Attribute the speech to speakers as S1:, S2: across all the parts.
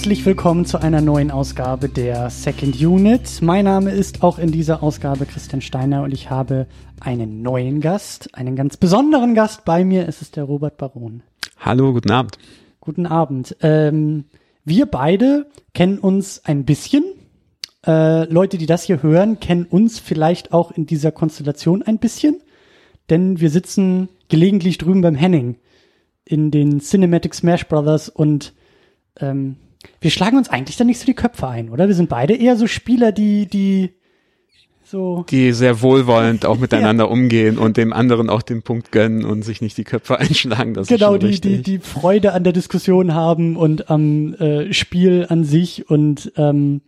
S1: Herzlich willkommen zu einer neuen Ausgabe der Second Unit. Mein Name ist auch in dieser Ausgabe Christian Steiner und ich habe einen neuen Gast, einen ganz besonderen Gast bei mir. Es ist der Robert Baron.
S2: Hallo, guten Abend.
S1: Guten Abend. Ähm, wir beide kennen uns ein bisschen. Äh, Leute, die das hier hören, kennen uns vielleicht auch in dieser Konstellation ein bisschen, denn wir sitzen gelegentlich drüben beim Henning in den Cinematic Smash Brothers und ähm, wir schlagen uns eigentlich dann nicht so die Köpfe ein, oder? Wir sind beide eher so Spieler, die, die so.
S2: Die sehr wohlwollend auch miteinander ja. umgehen und dem anderen auch den Punkt gönnen und sich nicht die Köpfe einschlagen. Das
S1: genau,
S2: ist
S1: schon die, die, die Freude an der Diskussion haben und am äh, Spiel an sich. Und ähm,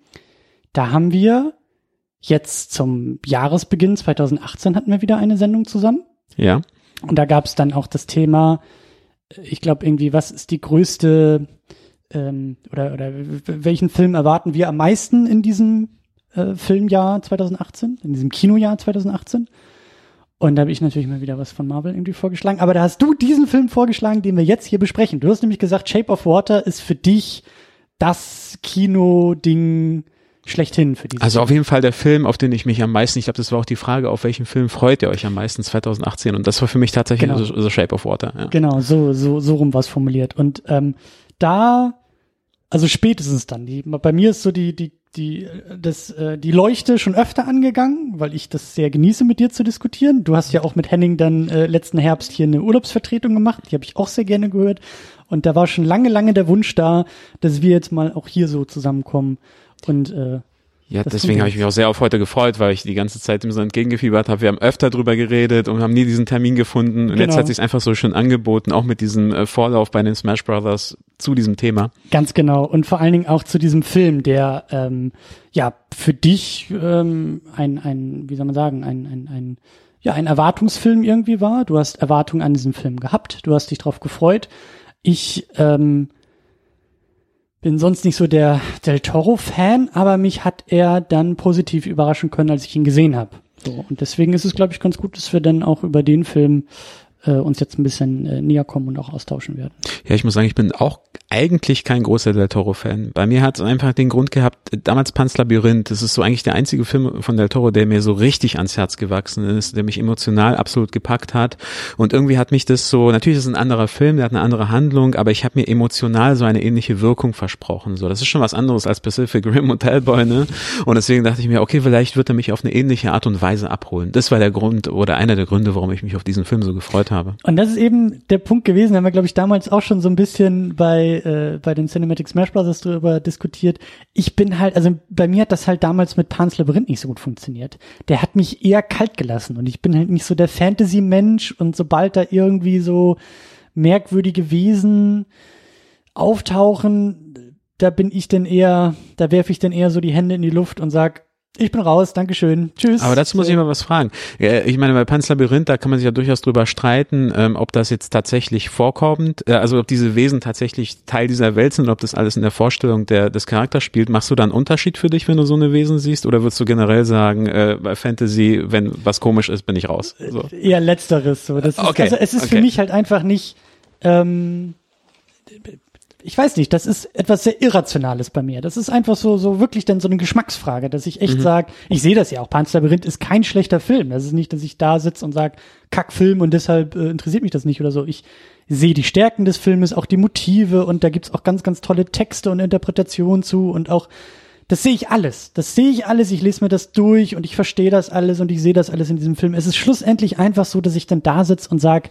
S1: da haben wir jetzt zum Jahresbeginn 2018 hatten wir wieder eine Sendung zusammen.
S2: Ja.
S1: Und da gab es dann auch das Thema, ich glaube irgendwie, was ist die größte ähm, oder, oder welchen Film erwarten wir am meisten in diesem äh, Filmjahr 2018, in diesem Kinojahr 2018? Und da habe ich natürlich mal wieder was von Marvel irgendwie vorgeschlagen. Aber da hast du diesen Film vorgeschlagen, den wir jetzt hier besprechen. Du hast nämlich gesagt, Shape of Water ist für dich das Kino-Ding schlechthin für diese.
S2: Also auf jeden Fall der Film, auf den ich mich am meisten, ich glaube, das war auch die Frage, auf welchen Film freut ihr euch am meisten 2018? Und das war für mich tatsächlich genau. so, so Shape of Water. Ja.
S1: Genau, so so so rum was formuliert. Und ähm, da also spätestens dann. Die, bei mir ist so die, die, die, das, äh, die Leuchte schon öfter angegangen, weil ich das sehr genieße, mit dir zu diskutieren. Du hast ja auch mit Henning dann äh, letzten Herbst hier eine Urlaubsvertretung gemacht. Die habe ich auch sehr gerne gehört. Und da war schon lange, lange der Wunsch da, dass wir jetzt mal auch hier so zusammenkommen und äh,
S2: ja, das deswegen habe ich mich auch sehr auf heute gefreut, weil ich die ganze Zeit ihm so entgegengefiebert habe. Wir haben öfter drüber geredet und haben nie diesen Termin gefunden. Und genau. jetzt hat sich einfach so schön angeboten, auch mit diesem äh, Vorlauf bei den Smash Brothers zu diesem Thema.
S1: Ganz genau. Und vor allen Dingen auch zu diesem Film, der ähm, ja für dich ähm, ein, ein, wie soll man sagen, ein, ein, ein ja, ein Erwartungsfilm irgendwie war. Du hast Erwartungen an diesem Film gehabt, du hast dich drauf gefreut. Ich ähm, bin sonst nicht so der Del Toro-Fan, aber mich hat er dann positiv überraschen können, als ich ihn gesehen habe. So, und deswegen ist es, glaube ich, ganz gut, dass wir dann auch über den Film äh, uns jetzt ein bisschen äh, näher kommen und auch austauschen werden.
S2: Ja, ich muss sagen, ich bin auch eigentlich kein großer Del Toro-Fan. Bei mir hat es einfach den Grund gehabt, damals Pan's Labyrinth, das ist so eigentlich der einzige Film von Del Toro, der mir so richtig ans Herz gewachsen ist, der mich emotional absolut gepackt hat. Und irgendwie hat mich das so, natürlich ist es ein anderer Film, der hat eine andere Handlung, aber ich habe mir emotional so eine ähnliche Wirkung versprochen. So, das ist schon was anderes als Pacific Rim und Hellboy, ne? Und deswegen dachte ich mir, okay, vielleicht wird er mich auf eine ähnliche Art und Weise abholen. Das war der Grund oder einer der Gründe, warum ich mich auf diesen Film so gefreut habe.
S1: Und das ist eben der Punkt gewesen, haben wir, glaube ich, damals auch schon so ein bisschen bei, äh, bei den Cinematic Smash Bros. darüber diskutiert. Ich bin halt, also bei mir hat das halt damals mit Pan's Labyrinth nicht so gut funktioniert. Der hat mich eher kalt gelassen und ich bin halt nicht so der Fantasy-Mensch und sobald da irgendwie so merkwürdige Wesen auftauchen, da bin ich denn eher, da werfe ich denn eher so die Hände in die Luft und sag, ich bin raus, Dankeschön. Tschüss.
S2: Aber dazu muss ich mal was fragen. Ich meine, bei Pan's Labyrinth, da kann man sich ja durchaus drüber streiten, ähm, ob das jetzt tatsächlich vorkommt, äh, also ob diese Wesen tatsächlich Teil dieser Welt sind, ob das alles in der Vorstellung der, des Charakters spielt. Machst du da einen Unterschied für dich, wenn du so eine Wesen siehst? Oder würdest du generell sagen, äh, bei Fantasy, wenn was komisch ist, bin ich raus? So.
S1: Eher letzteres. So. Das ist, okay. Also es ist okay. für mich halt einfach nicht ähm, ich weiß nicht, das ist etwas sehr Irrationales bei mir. Das ist einfach so, so wirklich dann so eine Geschmacksfrage, dass ich echt mhm. sage, ich sehe das ja auch, Pan's Labyrinth ist kein schlechter Film. Das ist nicht, dass ich da sitze und sage, Kackfilm und deshalb äh, interessiert mich das nicht oder so. Ich sehe die Stärken des Filmes, auch die Motive und da gibt's auch ganz, ganz tolle Texte und Interpretationen zu und auch das sehe ich alles. Das sehe ich alles. Ich lese mir das durch und ich verstehe das alles und ich sehe das alles in diesem Film. Es ist schlussendlich einfach so, dass ich dann da sitze und sage,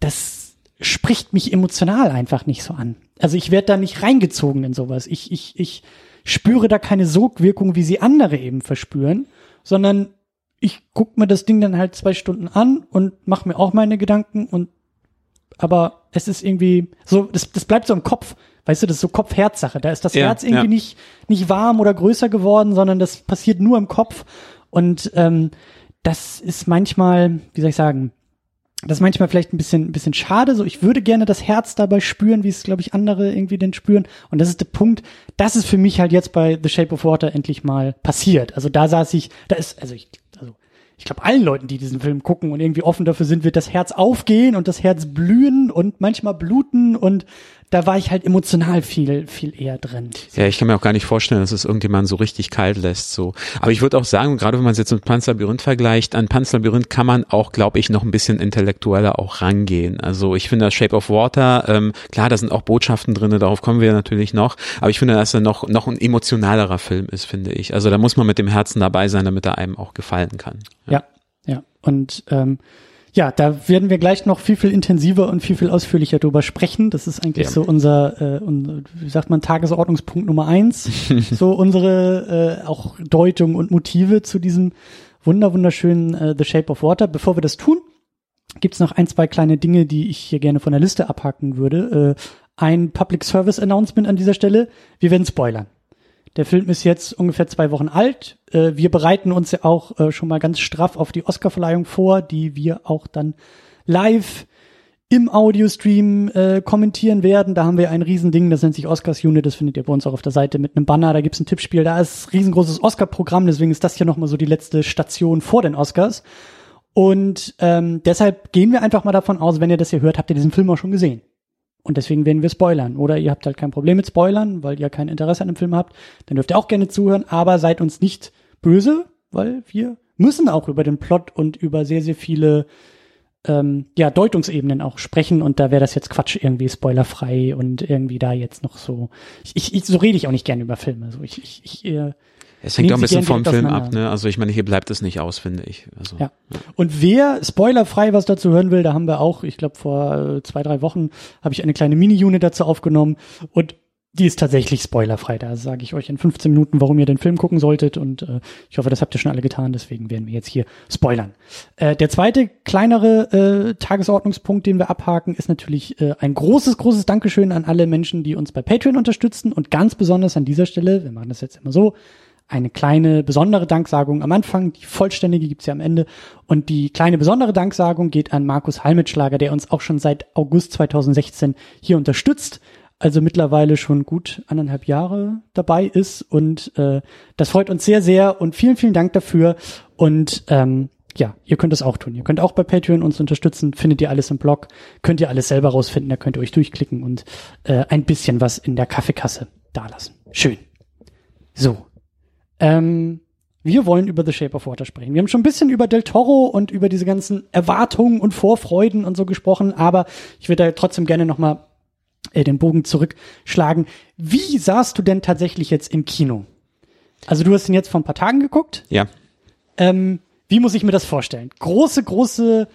S1: das spricht mich emotional einfach nicht so an. Also ich werde da nicht reingezogen in sowas. Ich, ich, ich spüre da keine Sogwirkung, wie sie andere eben verspüren, sondern ich guck mir das Ding dann halt zwei Stunden an und mache mir auch meine Gedanken und aber es ist irgendwie so, das, das bleibt so im Kopf. Weißt du, das ist so Kopf-Herz-Sache. Da ist das ja, Herz irgendwie ja. nicht, nicht warm oder größer geworden, sondern das passiert nur im Kopf. Und ähm, das ist manchmal, wie soll ich sagen, das ist manchmal vielleicht ein bisschen, ein bisschen schade. So, ich würde gerne das Herz dabei spüren, wie es, glaube ich, andere irgendwie denn spüren. Und das ist der Punkt. Das ist für mich halt jetzt bei The Shape of Water endlich mal passiert. Also da saß ich, da ist, also ich, also ich glaube, allen Leuten, die diesen Film gucken und irgendwie offen dafür sind, wird das Herz aufgehen und das Herz blühen und manchmal bluten und da war ich halt emotional viel, viel eher drin.
S2: Ja, ich kann mir auch gar nicht vorstellen, dass es irgendjemand so richtig kalt lässt, so. Aber ich würde auch sagen, gerade wenn man es jetzt mit Panzerlabyrinth vergleicht, an Panzerlabyrinth kann man auch, glaube ich, noch ein bisschen intellektueller auch rangehen. Also ich finde das Shape of Water, ähm, klar, da sind auch Botschaften drinne, darauf kommen wir natürlich noch, aber ich finde, dass er noch, noch ein emotionalerer Film ist, finde ich. Also da muss man mit dem Herzen dabei sein, damit er einem auch gefallen kann.
S1: Ja, ja. ja. Und ähm, ja, da werden wir gleich noch viel, viel intensiver und viel, viel ausführlicher drüber sprechen. Das ist eigentlich ja. so unser, äh, unser, wie sagt man, Tagesordnungspunkt Nummer eins. so unsere äh, auch Deutung und Motive zu diesem wunder wunderschönen äh, The Shape of Water. Bevor wir das tun, gibt's noch ein, zwei kleine Dinge, die ich hier gerne von der Liste abhaken würde. Äh, ein Public Service Announcement an dieser Stelle. Wir werden spoilern. Der Film ist jetzt ungefähr zwei Wochen alt. Äh, wir bereiten uns ja auch äh, schon mal ganz straff auf die Oscarverleihung vor, die wir auch dann live im Audiostream äh, kommentieren werden. Da haben wir ein Riesending, das nennt sich Oscars Unit, das findet ihr bei uns auch auf der Seite mit einem Banner, da gibt's ein Tippspiel, da ist riesengroßes Oscar-Programm, deswegen ist das hier nochmal so die letzte Station vor den Oscars. Und ähm, deshalb gehen wir einfach mal davon aus, wenn ihr das hier hört, habt ihr diesen Film auch schon gesehen. Und deswegen werden wir spoilern. Oder ihr habt halt kein Problem mit Spoilern, weil ihr kein Interesse an dem Film habt. Dann dürft ihr auch gerne zuhören, aber seid uns nicht böse, weil wir müssen auch über den Plot und über sehr, sehr viele ähm, ja, Deutungsebenen auch sprechen und da wäre das jetzt Quatsch, irgendwie spoilerfrei und irgendwie da jetzt noch so. Ich, ich, so rede ich auch nicht gerne über Filme. So ich, ich, ich äh,
S2: es hängt auch ein bisschen vom Film ab, ne? Also ich meine, hier bleibt es nicht aus, finde ich. Also,
S1: ja. ja. Und wer spoilerfrei was dazu hören will, da haben wir auch, ich glaube vor äh, zwei, drei Wochen habe ich eine kleine Mini-Unit dazu aufgenommen und die ist tatsächlich spoilerfrei. Da sage ich euch in 15 Minuten, warum ihr den Film gucken solltet. Und äh, ich hoffe, das habt ihr schon alle getan. Deswegen werden wir jetzt hier spoilern. Äh, der zweite kleinere äh, Tagesordnungspunkt, den wir abhaken, ist natürlich äh, ein großes, großes Dankeschön an alle Menschen, die uns bei Patreon unterstützen. Und ganz besonders an dieser Stelle, wir machen das jetzt immer so, eine kleine besondere Danksagung am Anfang, die vollständige gibt's ja am Ende. Und die kleine besondere Danksagung geht an Markus Halmitschlager, der uns auch schon seit August 2016 hier unterstützt. Also mittlerweile schon gut anderthalb Jahre dabei ist. Und äh, das freut uns sehr, sehr. Und vielen, vielen Dank dafür. Und ähm, ja, ihr könnt es auch tun. Ihr könnt auch bei Patreon uns unterstützen. Findet ihr alles im Blog. Könnt ihr alles selber rausfinden. Da könnt ihr euch durchklicken und äh, ein bisschen was in der Kaffeekasse dalassen. Schön. So, ähm, wir wollen über The Shape of Water sprechen. Wir haben schon ein bisschen über Del Toro und über diese ganzen Erwartungen und Vorfreuden und so gesprochen, aber ich würde da trotzdem gerne nochmal äh, den Bogen zurückschlagen. Wie saßt du denn tatsächlich jetzt im Kino? Also du hast ihn jetzt vor ein paar Tagen geguckt.
S2: Ja.
S1: Ähm, wie muss ich mir das vorstellen? Große, große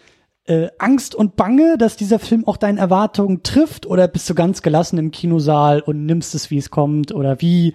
S1: äh, Angst und Bange, dass dieser Film auch deinen Erwartungen trifft? Oder bist du ganz gelassen im Kinosaal und nimmst es, wie es kommt? Oder wie,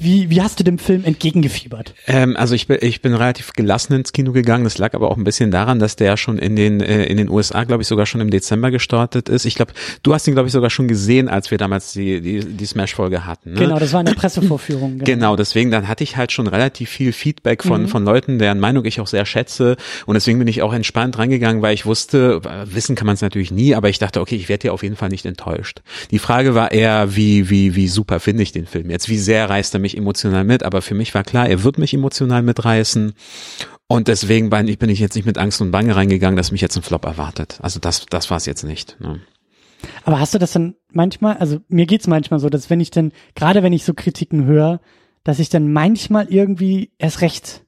S1: wie, wie hast du dem Film entgegengefiebert?
S2: Ähm, also ich bin, ich bin relativ gelassen ins Kino gegangen. Das lag aber auch ein bisschen daran, dass der schon in den, äh, in den USA, glaube ich, sogar schon im Dezember gestartet ist. Ich glaube, du hast ihn, glaube ich, sogar schon gesehen, als wir damals die, die, die Smash-Folge hatten. Ne?
S1: Genau, das war eine Pressevorführung.
S2: Genau. genau, deswegen, dann hatte ich halt schon relativ viel Feedback von, mhm. von Leuten, deren Meinung ich auch sehr schätze. Und deswegen bin ich auch entspannt reingegangen, weil ich wusste, wissen kann man es natürlich nie, aber ich dachte, okay, ich werde hier auf jeden Fall nicht enttäuscht. Die Frage war eher, wie, wie, wie super finde ich den Film jetzt? Wie sehr reißt er mich emotional mit, aber für mich war klar, er wird mich emotional mitreißen. Und deswegen bin ich jetzt nicht mit Angst und Bange reingegangen, dass mich jetzt ein Flop erwartet. Also das, das war es jetzt nicht. Ne?
S1: Aber hast du das dann manchmal, also mir geht's manchmal so, dass wenn ich dann, gerade wenn ich so Kritiken höre, dass ich dann manchmal irgendwie erst recht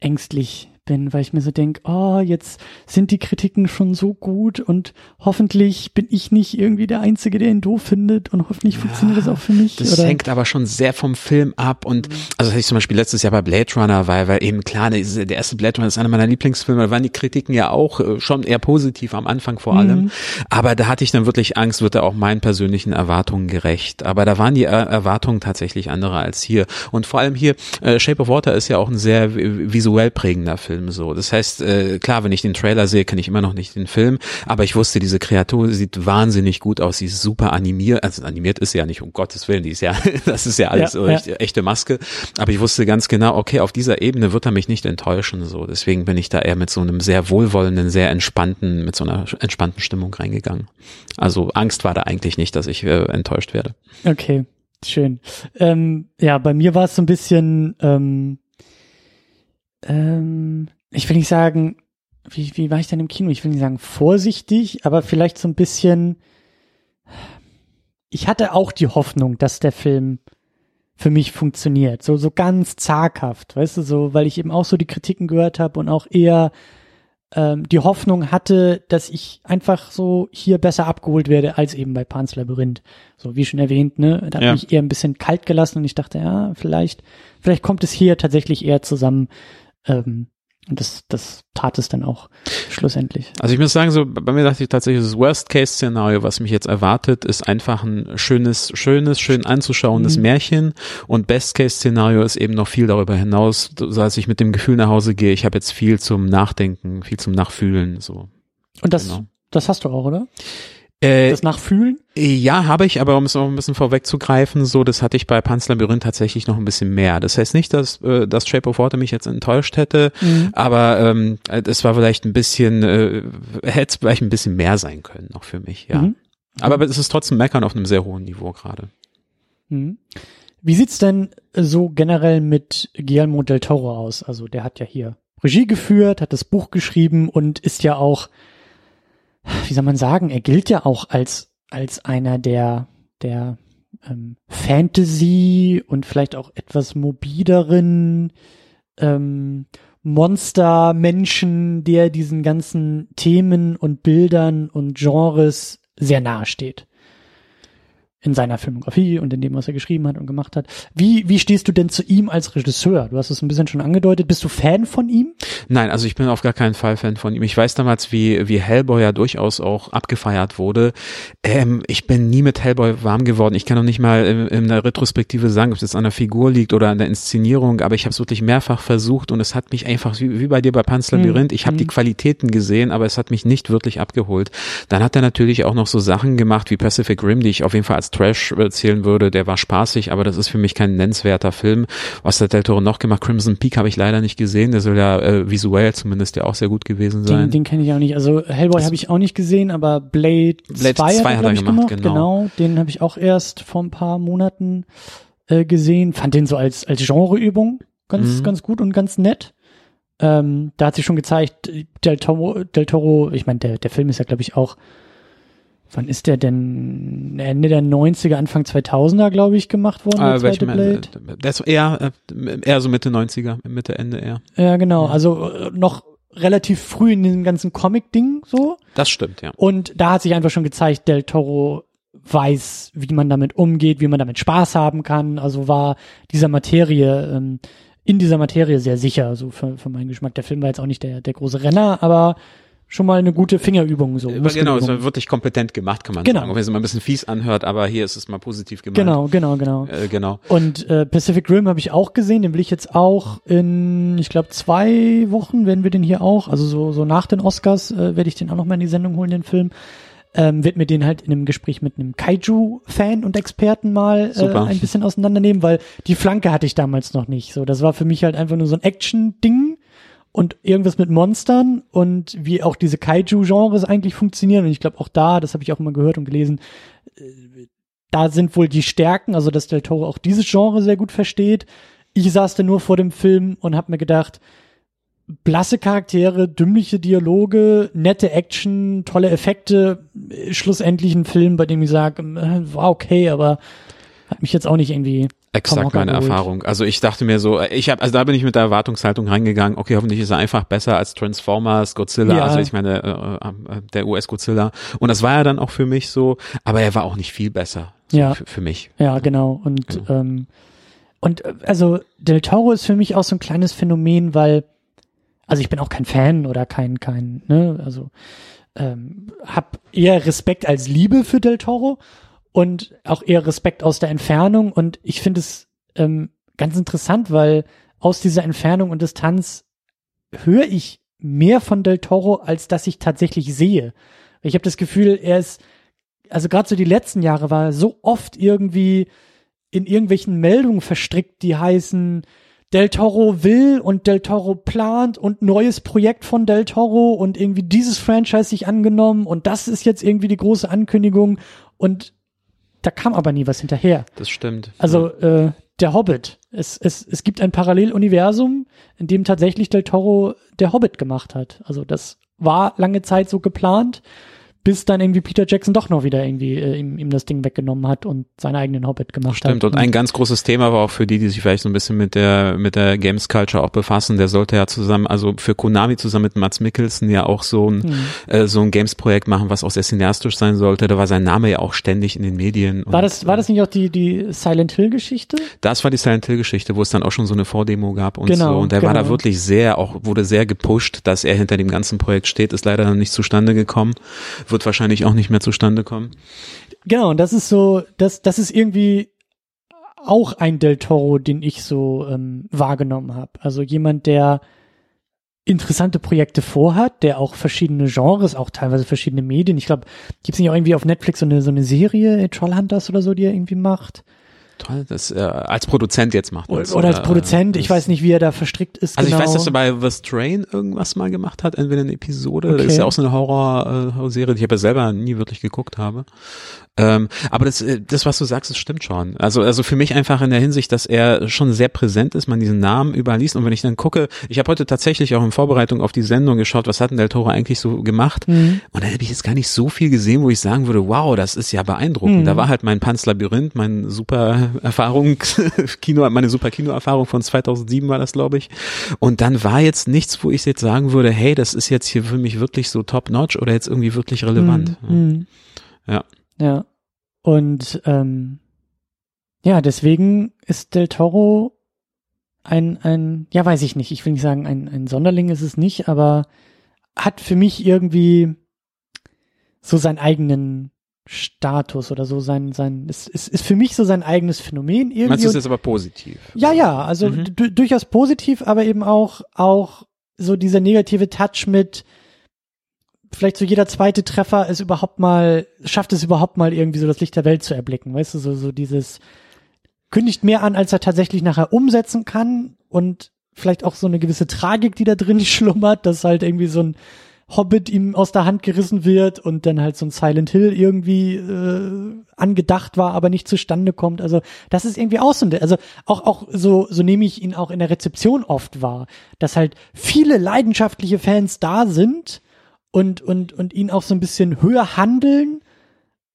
S1: ängstlich bin, weil ich mir so denke, oh, jetzt sind die Kritiken schon so gut und hoffentlich bin ich nicht irgendwie der Einzige, der ihn doof findet und hoffentlich ja, funktioniert das auch für mich.
S2: Das oder? hängt aber schon sehr vom Film ab und mhm. also das hatte ich zum Beispiel letztes Jahr bei Blade Runner, weil, weil eben klar, der erste Blade Runner ist einer meiner Lieblingsfilme, da waren die Kritiken ja auch äh, schon eher positiv am Anfang vor allem, mhm. aber da hatte ich dann wirklich Angst, wird er auch meinen persönlichen Erwartungen gerecht, aber da waren die Erwartungen tatsächlich andere als hier und vor allem hier, äh, Shape of Water ist ja auch ein sehr visuell prägender Film. Film so. Das heißt, äh, klar, wenn ich den Trailer sehe, kenne ich immer noch nicht den Film, aber ich wusste, diese Kreatur sieht wahnsinnig gut aus, sie ist super animiert, also animiert ist sie ja nicht, um Gottes Willen, die ist ja, das ist ja alles ja, ja. Echte, echte Maske, aber ich wusste ganz genau, okay, auf dieser Ebene wird er mich nicht enttäuschen, so. Deswegen bin ich da eher mit so einem sehr wohlwollenden, sehr entspannten, mit so einer entspannten Stimmung reingegangen. Also Angst war da eigentlich nicht, dass ich äh, enttäuscht werde.
S1: Okay. Schön. Ähm, ja, bei mir war es so ein bisschen, ähm, ähm, ich will nicht sagen, wie, wie war ich denn im Kino? Ich will nicht sagen vorsichtig, aber vielleicht so ein bisschen, ich hatte auch die Hoffnung, dass der Film für mich funktioniert. So, so ganz zaghaft, weißt du, so, weil ich eben auch so die Kritiken gehört habe und auch eher ähm, die Hoffnung hatte, dass ich einfach so hier besser abgeholt werde als eben bei Pans Labyrinth. So wie schon erwähnt, ne, da ja. hat mich eher ein bisschen kalt gelassen und ich dachte, ja, vielleicht, vielleicht kommt es hier tatsächlich eher zusammen. Ähm, und das, das tat es dann auch schlussendlich.
S2: Also ich muss sagen, so bei mir dachte ich tatsächlich, das Worst-Case-Szenario, was mich jetzt erwartet, ist einfach ein schönes, schönes, schön anzuschauendes mhm. Märchen. Und Best-Case-Szenario ist eben noch viel darüber hinaus, so als ich mit dem Gefühl nach Hause gehe, ich habe jetzt viel zum Nachdenken, viel zum Nachfühlen. So.
S1: Und das, genau. das hast du auch, oder? Äh, das Nachfühlen?
S2: Ja, habe ich, aber um es noch ein bisschen vorwegzugreifen, so, das hatte ich bei Panzer Labyrinth tatsächlich noch ein bisschen mehr. Das heißt nicht, dass äh, das Shape of Water mich jetzt enttäuscht hätte, mhm. aber ähm, es war vielleicht ein bisschen, äh, hätte es vielleicht ein bisschen mehr sein können, noch für mich, ja. Mhm. Aber es ist trotzdem Meckern auf einem sehr hohen Niveau gerade.
S1: Mhm. Wie sieht's denn so generell mit Guillermo del Toro aus? Also der hat ja hier Regie geführt, hat das Buch geschrieben und ist ja auch wie soll man sagen, er gilt ja auch als, als einer der, der ähm, Fantasy und vielleicht auch etwas mobileren ähm, Monster-Menschen, der diesen ganzen Themen und Bildern und Genres sehr nahe steht in seiner Filmografie und in dem, was er geschrieben hat und gemacht hat. Wie, wie stehst du denn zu ihm als Regisseur? Du hast es ein bisschen schon angedeutet. Bist du Fan von ihm?
S2: Nein, also ich bin auf gar keinen Fall Fan von ihm. Ich weiß damals, wie, wie Hellboy ja durchaus auch abgefeiert wurde. Ähm, ich bin nie mit Hellboy warm geworden. Ich kann noch nicht mal in, in der Retrospektive sagen, ob es jetzt an der Figur liegt oder an der Inszenierung, aber ich habe es wirklich mehrfach versucht und es hat mich einfach, wie, wie bei dir bei Panzerlabyrinth, mhm. ich habe mhm. die Qualitäten gesehen, aber es hat mich nicht wirklich abgeholt. Dann hat er natürlich auch noch so Sachen gemacht wie Pacific Rim, die ich auf jeden Fall als Trash erzählen würde, der war spaßig, aber das ist für mich kein nennenswerter Film. Was hat Del Toro noch gemacht? Crimson Peak habe ich leider nicht gesehen, der soll ja äh, visuell zumindest ja auch sehr gut gewesen sein.
S1: Den, den kenne ich auch nicht. Also Hellboy habe ich auch nicht gesehen, aber Blade, Blade 2, 2 hat er, gemacht, gemacht, genau. genau. Den habe ich auch erst vor ein paar Monaten äh, gesehen. Fand den so als, als Genreübung ganz, mhm. ganz gut und ganz nett. Ähm, da hat sich schon gezeigt, Del Toro, Del Toro ich meine, der, der Film ist ja, glaube ich, auch Wann ist der denn Ende der 90er, Anfang 2000er, glaube ich, gemacht worden?
S2: Ah, der zweite Blade? Der ist eher, äh, eher so Mitte 90er, Mitte, Ende eher.
S1: Ja, genau. Also äh, noch relativ früh in diesem ganzen Comic-Ding so.
S2: Das stimmt, ja.
S1: Und da hat sich einfach schon gezeigt, Del Toro weiß, wie man damit umgeht, wie man damit Spaß haben kann. Also war dieser Materie, ähm, in dieser Materie sehr sicher, so für, für meinen Geschmack. Der Film war jetzt auch nicht der, der große Renner, aber schon mal eine gute Fingerübung so.
S2: Genau, es war wirklich kompetent gemacht, kann man
S1: genau.
S2: sagen. Auch wenn es immer ein bisschen fies anhört, aber hier ist es mal positiv gemacht.
S1: Genau, genau, genau.
S2: Äh, genau.
S1: Und äh, Pacific Rim habe ich auch gesehen, den will ich jetzt auch in, ich glaube, zwei Wochen werden wir den hier auch, also so, so nach den Oscars äh, werde ich den auch noch mal in die Sendung holen, den Film. Ähm, wird mir den halt in einem Gespräch mit einem Kaiju-Fan und Experten mal äh, ein bisschen auseinandernehmen, weil die Flanke hatte ich damals noch nicht. So, das war für mich halt einfach nur so ein Action-Ding und irgendwas mit Monstern und wie auch diese Kaiju-Genres eigentlich funktionieren. Und ich glaube auch da, das habe ich auch immer gehört und gelesen, äh, da sind wohl die Stärken, also dass Del Toro auch dieses Genre sehr gut versteht. Ich saß da nur vor dem Film und habe mir gedacht, blasse Charaktere, dümmliche Dialoge, nette Action, tolle Effekte, schlussendlich ein Film, bei dem ich sage, äh, war okay, aber hat mich jetzt auch nicht irgendwie
S2: Exakt meine geholt. Erfahrung. Also ich dachte mir so, ich habe, also da bin ich mit der Erwartungshaltung reingegangen. Okay, hoffentlich ist er einfach besser als Transformers, Godzilla. Ja. Also ich meine, äh, äh, der US Godzilla. Und das war ja dann auch für mich so. Aber er war auch nicht viel besser. So
S1: ja.
S2: Für, für, mich.
S1: Ja, genau. Und genau. ähm, und äh, also Del Toro ist für mich auch so ein kleines Phänomen, weil also ich bin auch kein Fan oder kein kein ne, also ähm, hab eher Respekt als Liebe für Del Toro und auch eher Respekt aus der Entfernung. Und ich finde es ähm, ganz interessant, weil aus dieser Entfernung und Distanz höre ich mehr von Del Toro, als dass ich tatsächlich sehe. Ich habe das Gefühl, er ist, also gerade so die letzten Jahre war er so oft irgendwie in irgendwelchen Meldungen verstrickt, die heißen, Del Toro will und Del Toro plant und neues Projekt von Del Toro und irgendwie dieses Franchise sich angenommen und das ist jetzt irgendwie die große Ankündigung und da kam aber nie was hinterher.
S2: Das stimmt.
S1: Also äh, der Hobbit. Es, es, es gibt ein Paralleluniversum, in dem tatsächlich Del Toro der Hobbit gemacht hat. Also das war lange Zeit so geplant, bis dann irgendwie Peter Jackson doch noch wieder irgendwie äh, ihm, ihm das Ding weggenommen hat und seinen eigenen Hobbit gemacht
S2: Stimmt,
S1: hat.
S2: und ein ganz großes Thema war auch für die, die sich vielleicht so ein bisschen mit der mit der Games Culture auch befassen, der sollte ja zusammen, also für Konami zusammen mit Mats Mikkelsen ja auch so ein mhm. äh, so ein Games-Projekt machen, was auch sehr cineastisch sein sollte. Da war sein Name ja auch ständig in den Medien.
S1: War das war das nicht auch die die Silent Hill Geschichte?
S2: Das war die Silent Hill Geschichte, wo es dann auch schon so eine Vordemo gab und genau, so. Und der genau. war da genau. wirklich sehr, auch wurde sehr gepusht, dass er hinter dem ganzen Projekt steht, ist leider noch nicht zustande gekommen, wird wahrscheinlich auch nicht mehr zustande kommen.
S1: Genau, und das ist so, das, das ist irgendwie auch ein Del Toro, den ich so ähm, wahrgenommen habe. Also jemand, der interessante Projekte vorhat, der auch verschiedene Genres, auch teilweise verschiedene Medien. Ich glaube, gibt's nicht auch irgendwie auf Netflix so eine so eine Serie, Trollhunters oder so, die er irgendwie macht?
S2: Toll, das äh, als Produzent jetzt macht.
S1: Oder, oder als Produzent, ich weiß nicht, wie er da verstrickt ist.
S2: Also genau. ich weiß, dass er bei The Strain irgendwas mal gemacht hat, entweder eine Episode, okay. das ist ja auch so eine Horror, äh, Horrorserie, die ich aber selber nie wirklich geguckt habe. Ähm, aber das, äh, das, was du sagst, das stimmt schon. Also, also für mich einfach in der Hinsicht, dass er schon sehr präsent ist, man diesen Namen überall liest. Und wenn ich dann gucke, ich habe heute tatsächlich auch in Vorbereitung auf die Sendung geschaut, was hat denn Del Toro eigentlich so gemacht? Mhm. Und da habe ich jetzt gar nicht so viel gesehen, wo ich sagen würde, wow, das ist ja beeindruckend. Mhm. Da war halt mein Panz Labyrinth, mein super Erfahrung, Kino, meine super Kinoerfahrung von 2007 war das, glaube ich. Und dann war jetzt nichts, wo ich jetzt sagen würde, hey, das ist jetzt hier für mich wirklich so top notch oder jetzt irgendwie wirklich relevant. Mhm. Ja.
S1: Ja. Und ähm, ja, deswegen ist Del Toro ein, ein, ja, weiß ich nicht, ich will nicht sagen, ein, ein Sonderling ist es nicht, aber hat für mich irgendwie so seinen eigenen Status oder so sein, sein, es ist, ist für mich so sein eigenes Phänomen irgendwie.
S2: Meinst du es jetzt aber positiv?
S1: Ja, ja, also mhm. durchaus positiv, aber eben auch, auch so dieser negative Touch mit, vielleicht so jeder zweite Treffer es überhaupt mal, schafft es überhaupt mal irgendwie so das Licht der Welt zu erblicken, weißt du, so, so dieses, kündigt mehr an, als er tatsächlich nachher umsetzen kann und vielleicht auch so eine gewisse Tragik, die da drin schlummert, dass halt irgendwie so ein Hobbit ihm aus der Hand gerissen wird und dann halt so ein Silent Hill irgendwie äh, angedacht war, aber nicht zustande kommt. Also das ist irgendwie so, also auch auch so so nehme ich ihn auch in der Rezeption oft wahr, dass halt viele leidenschaftliche Fans da sind, und, und, und ihn auch so ein bisschen höher handeln,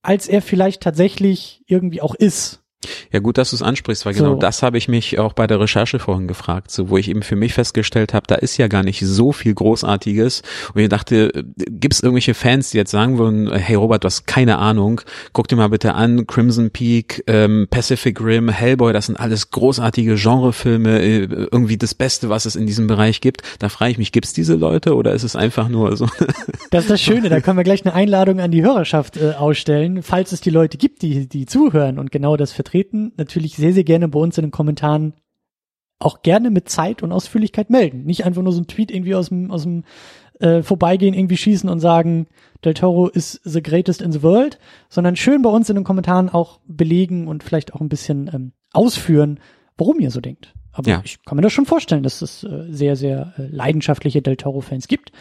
S1: als er vielleicht tatsächlich irgendwie auch ist.
S2: Ja, gut, dass du es ansprichst, weil genau so. genau das habe ich mich auch bei der Recherche vorhin gefragt, so wo ich eben für mich festgestellt habe, da ist ja gar nicht so viel Großartiges. Und ich dachte, gibt es irgendwelche Fans, die jetzt sagen würden, hey Robert, du hast keine Ahnung, guck dir mal bitte an, Crimson Peak, ähm, Pacific Rim, Hellboy, das sind alles großartige Genrefilme, äh, irgendwie das Beste, was es in diesem Bereich gibt. Da frage ich mich, gibt es diese Leute oder ist es einfach nur so?
S1: Das ist das Schöne, da können wir gleich eine Einladung an die Hörerschaft äh, ausstellen, falls es die Leute gibt, die, die zuhören und genau das vertreten vertreten, natürlich sehr, sehr gerne bei uns in den Kommentaren auch gerne mit Zeit und Ausführlichkeit melden. Nicht einfach nur so ein Tweet irgendwie aus dem, aus dem äh, Vorbeigehen irgendwie schießen und sagen, Del Toro is the greatest in the world, sondern schön bei uns in den Kommentaren auch belegen und vielleicht auch ein bisschen ähm, ausführen, warum ihr so denkt. Aber ja. ich kann mir das schon vorstellen, dass es äh, sehr, sehr äh, leidenschaftliche Del Toro-Fans gibt.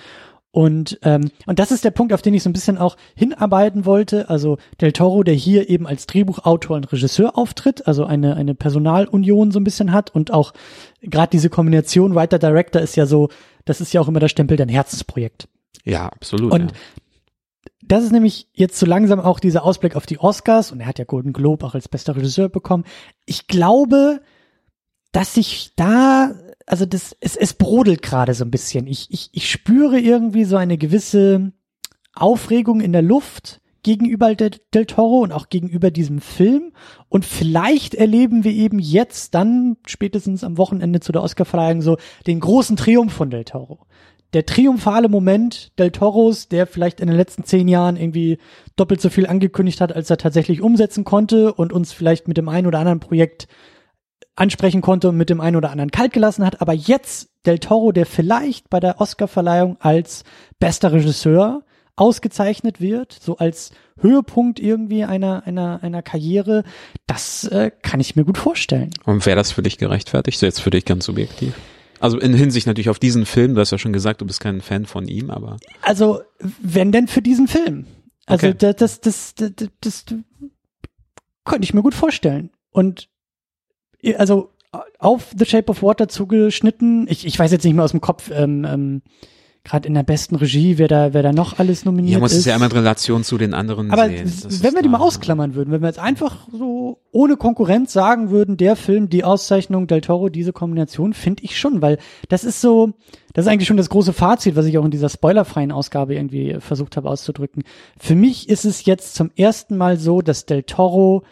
S1: Und, ähm, und das ist der Punkt, auf den ich so ein bisschen auch hinarbeiten wollte. Also Del Toro, der hier eben als Drehbuchautor und Regisseur auftritt, also eine, eine Personalunion so ein bisschen hat und auch gerade diese Kombination Writer-Director ist ja so, das ist ja auch immer der Stempel dein Herzensprojekt.
S2: Ja, absolut.
S1: Und ja. das ist nämlich jetzt so langsam auch dieser Ausblick auf die Oscars und er hat ja Golden Globe auch als bester Regisseur bekommen. Ich glaube, dass sich da also das, es, es brodelt gerade so ein bisschen. Ich, ich, ich spüre irgendwie so eine gewisse Aufregung in der Luft gegenüber Del, Del Toro und auch gegenüber diesem Film. Und vielleicht erleben wir eben jetzt dann, spätestens am Wochenende zu der Oscarverleihung, so den großen Triumph von Del Toro. Der triumphale Moment Del Toros, der vielleicht in den letzten zehn Jahren irgendwie doppelt so viel angekündigt hat, als er tatsächlich umsetzen konnte und uns vielleicht mit dem einen oder anderen Projekt ansprechen konnte und mit dem einen oder anderen kalt gelassen hat. Aber jetzt Del Toro, der vielleicht bei der Oscarverleihung als bester Regisseur ausgezeichnet wird, so als Höhepunkt irgendwie einer einer einer Karriere, das äh, kann ich mir gut vorstellen.
S2: Und wäre das für dich gerechtfertigt? So jetzt für dich ganz subjektiv? Also in Hinsicht natürlich auf diesen Film, du hast ja schon gesagt, du bist kein Fan von ihm, aber.
S1: Also, wenn denn für diesen Film. Also okay. das, das, das, das, das, das könnte ich mir gut vorstellen. Und also auf The Shape of Water zugeschnitten. Ich, ich weiß jetzt nicht mehr aus dem Kopf, ähm, ähm, gerade in der besten Regie, wer da, wer da noch alles nominiert
S2: ja, muss
S1: ist.
S2: es ja immer in Relation zu den anderen
S1: Aber
S2: sehen. Das
S1: wenn wir die mal ausklammern würden, wenn wir jetzt einfach so ohne Konkurrenz sagen würden, der Film, die Auszeichnung Del Toro, diese Kombination, finde ich schon, weil das ist so, das ist eigentlich schon das große Fazit, was ich auch in dieser spoilerfreien Ausgabe irgendwie versucht habe auszudrücken. Für mich ist es jetzt zum ersten Mal so, dass Del Toro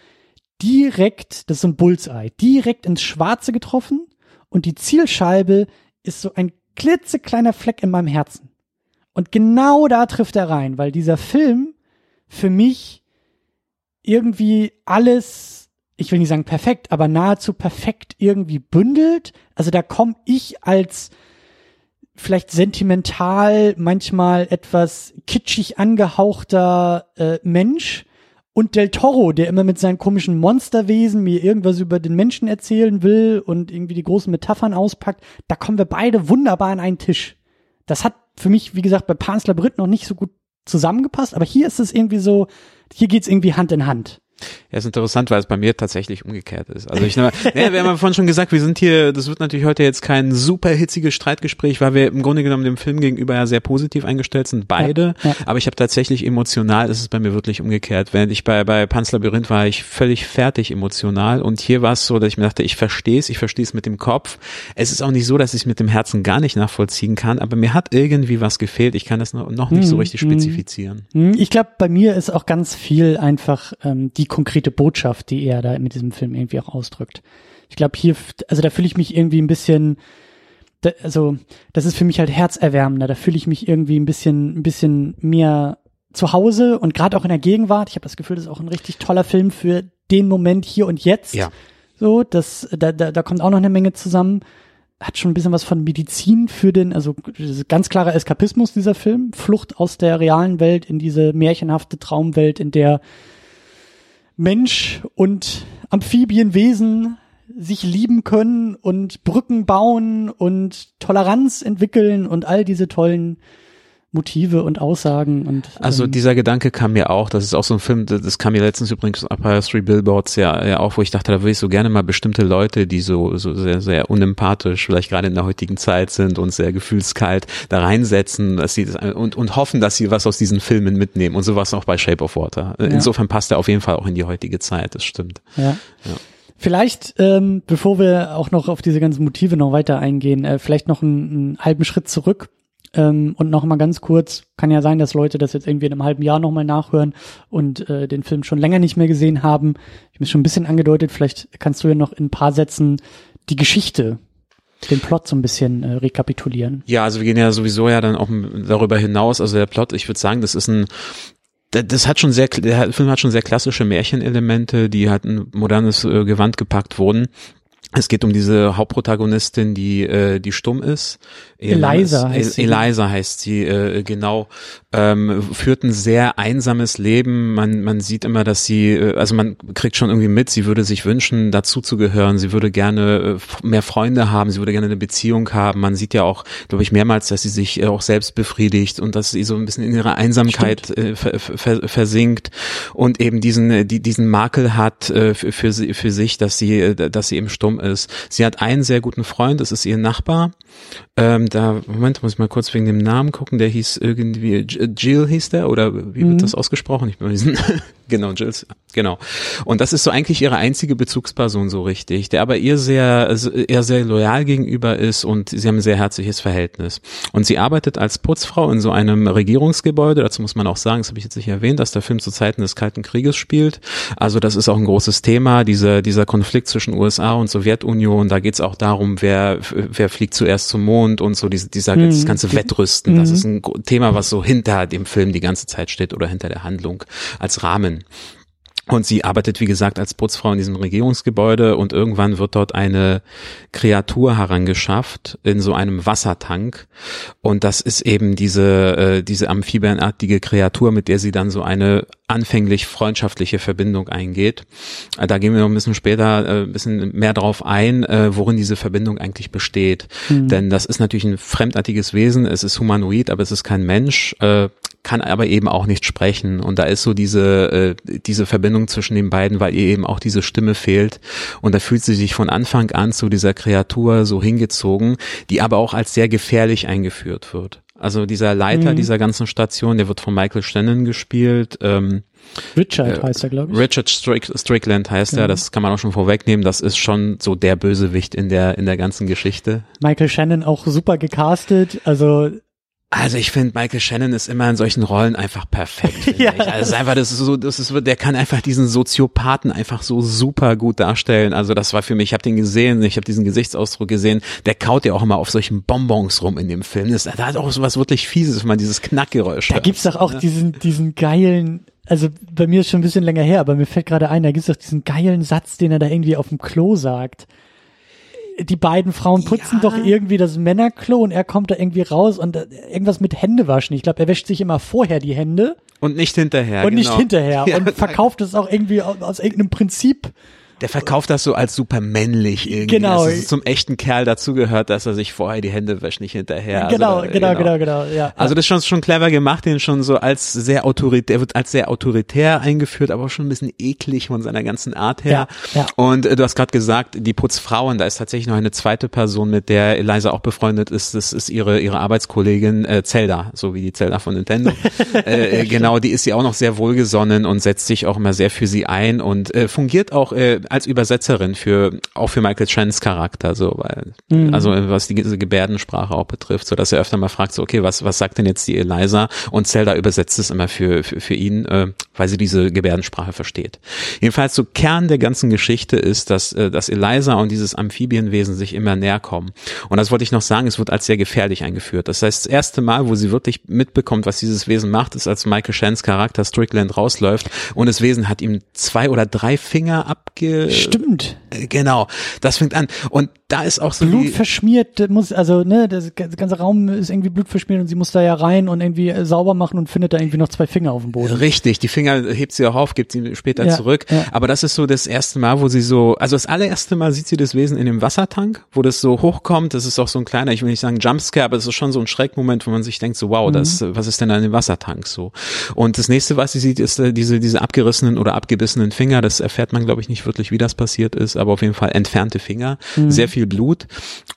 S1: direkt, das ist ein Bullseye, direkt ins Schwarze getroffen und die Zielscheibe ist so ein klitzekleiner Fleck in meinem Herzen. Und genau da trifft er rein, weil dieser Film für mich irgendwie alles, ich will nicht sagen perfekt, aber nahezu perfekt irgendwie bündelt. Also da komme ich als vielleicht sentimental, manchmal etwas kitschig angehauchter äh, Mensch und Del Toro, der immer mit seinen komischen Monsterwesen mir irgendwas über den Menschen erzählen will und irgendwie die großen Metaphern auspackt, da kommen wir beide wunderbar an einen Tisch. Das hat für mich, wie gesagt, bei Pan's Labyrinth noch nicht so gut zusammengepasst, aber hier ist es irgendwie so, hier geht's irgendwie Hand in Hand.
S2: Ja, ist interessant, weil es bei mir tatsächlich umgekehrt ist. Also ich, naja, wir haben ja vorhin schon gesagt, wir sind hier, das wird natürlich heute jetzt kein super hitziges Streitgespräch, weil wir im Grunde genommen dem Film gegenüber ja sehr positiv eingestellt sind, beide. Ja, ja. Aber ich habe tatsächlich emotional, ist es bei mir wirklich umgekehrt. Während ich bei, bei Pan's Labyrinth war ich völlig fertig emotional und hier war es so, dass ich mir dachte, ich verstehe es, ich verstehe es mit dem Kopf. Es ist auch nicht so, dass ich es mit dem Herzen gar nicht nachvollziehen kann, aber mir hat irgendwie was gefehlt. Ich kann das noch, noch nicht hm, so richtig hm. spezifizieren.
S1: Ich glaube, bei mir ist auch ganz viel einfach ähm, die konkrete Botschaft, die er da mit diesem Film irgendwie auch ausdrückt. Ich glaube, hier, also da fühle ich mich irgendwie ein bisschen, da, also das ist für mich halt herzerwärmender. Da fühle ich mich irgendwie ein bisschen, ein bisschen mehr zu Hause und gerade auch in der Gegenwart. Ich habe das Gefühl, das ist auch ein richtig toller Film für den Moment hier und jetzt.
S2: Ja.
S1: So, das, da, da, da kommt auch noch eine Menge zusammen. Hat schon ein bisschen was von Medizin für den, also ganz klarer Eskapismus dieser Film. Flucht aus der realen Welt in diese märchenhafte Traumwelt, in der Mensch und Amphibienwesen sich lieben können und Brücken bauen und Toleranz entwickeln und all diese tollen Motive und Aussagen und
S2: also ähm, dieser Gedanke kam mir auch, das ist auch so ein Film, das kam mir letztens übrigens bei Three Billboards ja, ja auch, wo ich dachte, da würde ich so gerne mal bestimmte Leute, die so so sehr sehr unempathisch, vielleicht gerade in der heutigen Zeit sind und sehr gefühlskalt, da reinsetzen, dass sie das und und hoffen, dass sie was aus diesen Filmen mitnehmen und sowas auch bei Shape of Water. Ja. Insofern passt er auf jeden Fall auch in die heutige Zeit, das stimmt.
S1: Ja. ja. Vielleicht, ähm, bevor wir auch noch auf diese ganzen Motive noch weiter eingehen, äh, vielleicht noch einen, einen halben Schritt zurück ähm, und noch mal ganz kurz, kann ja sein, dass Leute das jetzt irgendwie in einem halben Jahr noch mal nachhören und äh, den Film schon länger nicht mehr gesehen haben. Ich habe es schon ein bisschen angedeutet, vielleicht kannst du ja noch in ein paar Sätzen die Geschichte den Plot so ein bisschen äh, rekapitulieren.
S2: Ja, also wir gehen ja sowieso ja dann auch darüber hinaus. Also der Plot, ich würde sagen, das ist ein das hat schon sehr, der Film hat schon sehr klassische Märchenelemente, die halt ein modernes äh, Gewand gepackt wurden. Es geht um diese Hauptprotagonistin, die die die stumm ist.
S1: Eliza heißt
S2: sie. Eliza heißt sie äh, genau. Ähm, führt ein sehr einsames Leben. Man man sieht immer, dass sie äh, also man kriegt schon irgendwie mit. Sie würde sich wünschen, dazu zu gehören. Sie würde gerne äh, mehr Freunde haben. Sie würde gerne eine Beziehung haben. Man sieht ja auch, glaube ich, mehrmals, dass sie sich äh, auch selbst befriedigt und dass sie so ein bisschen in ihrer Einsamkeit äh, ver, ver, versinkt und eben diesen die, diesen Makel hat äh, für, für sie für sich, dass sie dass sie eben stumm ist. Sie hat einen sehr guten Freund, das ist ihr Nachbar. Ähm, da, Moment, muss ich mal kurz wegen dem Namen gucken, der hieß irgendwie, Jill hieß der, oder wie wird mhm. das ausgesprochen? Ich bin diesen, genau, Jill, genau. Und das ist so eigentlich ihre einzige Bezugsperson so richtig, der aber ihr sehr, eher sehr loyal gegenüber ist und sie haben ein sehr herzliches Verhältnis. Und sie arbeitet als Putzfrau in so einem Regierungsgebäude, dazu muss man auch sagen, das habe ich jetzt nicht erwähnt, dass der Film zu Zeiten des Kalten Krieges spielt. Also das ist auch ein großes Thema, dieser, dieser Konflikt zwischen USA und Sowjetunion, da geht es auch darum, wer, wer fliegt zuerst zum Mond und so diese, dieser, mhm. das ganze Wettrüsten, das ist ein Thema, was so hinter dem Film die ganze Zeit steht oder hinter der Handlung als Rahmen. Und sie arbeitet, wie gesagt, als Putzfrau in diesem Regierungsgebäude und irgendwann wird dort eine Kreatur herangeschafft in so einem Wassertank. Und das ist eben diese, äh, diese amphibienartige Kreatur, mit der sie dann so eine anfänglich freundschaftliche Verbindung eingeht. Äh, da gehen wir noch ein bisschen später äh, ein bisschen mehr drauf ein, äh, worin diese Verbindung eigentlich besteht. Mhm. Denn das ist natürlich ein fremdartiges Wesen, es ist humanoid, aber es ist kein Mensch, äh, kann aber eben auch nicht sprechen. Und da ist so diese, äh, diese Verbindung zwischen den beiden, weil ihr eben auch diese Stimme fehlt. Und da fühlt sie sich von Anfang an zu dieser Kreatur so hingezogen, die aber auch als sehr gefährlich eingeführt wird. Also dieser Leiter mhm. dieser ganzen Station, der wird von Michael Shannon gespielt. Ähm,
S1: Richard äh, heißt er, glaube ich.
S2: Richard Strick, Strickland heißt genau. er, das kann man auch schon vorwegnehmen. Das ist schon so der Bösewicht in der, in der ganzen Geschichte.
S1: Michael Shannon auch super gecastet, also
S2: also ich finde, Michael Shannon ist immer in solchen Rollen einfach perfekt. ja. Ich. Also einfach, das ist so, das ist, der kann einfach diesen Soziopathen einfach so super gut darstellen. Also das war für mich, ich habe den gesehen, ich habe diesen Gesichtsausdruck gesehen. Der kaut ja auch immer auf solchen Bonbons rum in dem Film. Das, da hat auch so was wirklich Fieses, wenn man dieses Knackgeräusch
S1: Da hört. gibt's doch auch ja. diesen, diesen geilen, also bei mir ist schon ein bisschen länger her, aber mir fällt gerade ein, da gibt's doch diesen geilen Satz, den er da irgendwie auf dem Klo sagt die beiden Frauen putzen ja. doch irgendwie das Männerklo und er kommt da irgendwie raus und äh, irgendwas mit Händewaschen. Ich glaube, er wäscht sich immer vorher die Hände.
S2: Und nicht hinterher.
S1: Und genau. nicht hinterher. Ja, und verkauft es auch irgendwie aus, aus irgendeinem Prinzip
S2: der verkauft das so als super männlich irgendwie. Genau. Dass es zum echten Kerl dazugehört, dass er sich vorher die Hände wäscht, nicht hinterher.
S1: Genau, also, genau, genau, genau, genau, ja.
S2: Also das ist schon, schon clever gemacht, den schon so als sehr autoritär, wird als sehr autoritär eingeführt, aber auch schon ein bisschen eklig von seiner ganzen Art her. Ja, ja. Und äh, du hast gerade gesagt, die Putzfrauen, da ist tatsächlich noch eine zweite Person, mit der Eliza auch befreundet ist. Das ist ihre, ihre Arbeitskollegin äh, Zelda, so wie die Zelda von Nintendo. äh, genau, die ist sie auch noch sehr wohlgesonnen und setzt sich auch immer sehr für sie ein und äh, fungiert auch äh, als Übersetzerin für auch für Michael Chans Charakter, so weil mhm. also was die diese Gebärdensprache auch betrifft, so dass er öfter mal fragt, so okay, was was sagt denn jetzt die Eliza? Und Zelda übersetzt es immer für für, für ihn, äh, weil sie diese Gebärdensprache versteht. Jedenfalls so Kern der ganzen Geschichte ist, dass äh, dass Eliza und dieses Amphibienwesen sich immer näher kommen. Und das wollte ich noch sagen, es wird als sehr gefährlich eingeführt. Das heißt, das erste Mal, wo sie wirklich mitbekommt, was dieses Wesen macht, ist, als Michael Chans Charakter Strickland rausläuft und das Wesen hat ihm zwei oder drei Finger abge
S1: Stimmt.
S2: Äh, genau, das fängt an. Und da ist auch so
S1: Blut verschmiert, muss also ne, der ganze Raum ist irgendwie blutverschmiert und sie muss da ja rein und irgendwie äh, sauber machen und findet da irgendwie noch zwei Finger auf dem Boden.
S2: Richtig, die Finger hebt sie auch auf, gibt sie später ja, zurück. Ja. Aber das ist so das erste Mal, wo sie so, also das allererste Mal sieht sie das Wesen in dem Wassertank, wo das so hochkommt. Das ist auch so ein kleiner, ich will nicht sagen Jumpscare, aber es ist schon so ein Schreckmoment, wo man sich denkt so, wow, mhm. das, was ist denn da in dem Wassertank so? Und das nächste, was sie sieht, ist äh, diese diese abgerissenen oder abgebissenen Finger. Das erfährt man, glaube ich, nicht wirklich, wie das passiert ist, aber auf jeden Fall entfernte Finger, mhm. sehr viel Blut.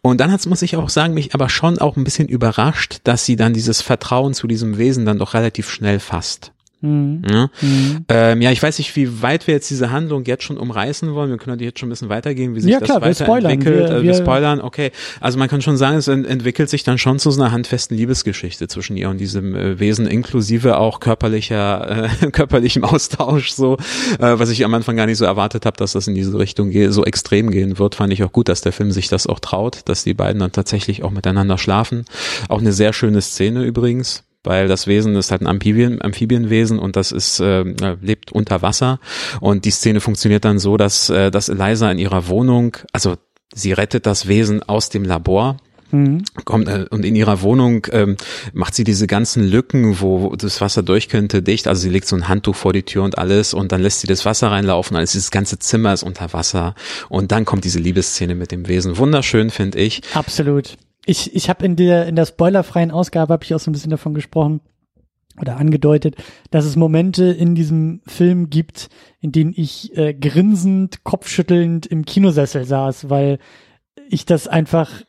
S2: Und dann hat's, muss ich auch sagen, mich aber schon auch ein bisschen überrascht, dass sie dann dieses Vertrauen zu diesem Wesen dann doch relativ schnell fasst. Mhm. Ja? Mhm. Ähm, ja, ich weiß nicht, wie weit wir jetzt diese Handlung jetzt schon umreißen wollen. Wir können die jetzt schon ein bisschen weitergehen, wie sich ja, das klar, weiterentwickelt. Wir, spoilern. Wir, wir spoilern, okay. Also man kann schon sagen, es entwickelt sich dann schon zu so einer handfesten Liebesgeschichte zwischen ihr und diesem äh, Wesen, inklusive auch körperlicher, äh, körperlichem Austausch, so, äh, was ich am Anfang gar nicht so erwartet habe, dass das in diese Richtung geht, so extrem gehen wird, fand ich auch gut, dass der Film sich das auch traut, dass die beiden dann tatsächlich auch miteinander schlafen. Auch eine sehr schöne Szene übrigens weil das Wesen ist halt ein Amphibien, Amphibienwesen und das ist äh, lebt unter Wasser und die Szene funktioniert dann so, dass äh, dass Eliza in ihrer Wohnung, also sie rettet das Wesen aus dem Labor Mhm. Kommt, äh, und in ihrer Wohnung ähm, macht sie diese ganzen Lücken, wo das Wasser durch könnte, dicht. Also sie legt so ein Handtuch vor die Tür und alles und dann lässt sie das Wasser reinlaufen. Also das ganze Zimmer ist unter Wasser. Und dann kommt diese Liebesszene mit dem Wesen. Wunderschön, finde ich.
S1: Absolut ich, ich habe in der, in der spoilerfreien Ausgabe habe ich auch so ein bisschen davon gesprochen oder angedeutet, dass es Momente in diesem Film gibt, in denen ich äh, grinsend, kopfschüttelnd im Kinosessel saß, weil ich das einfach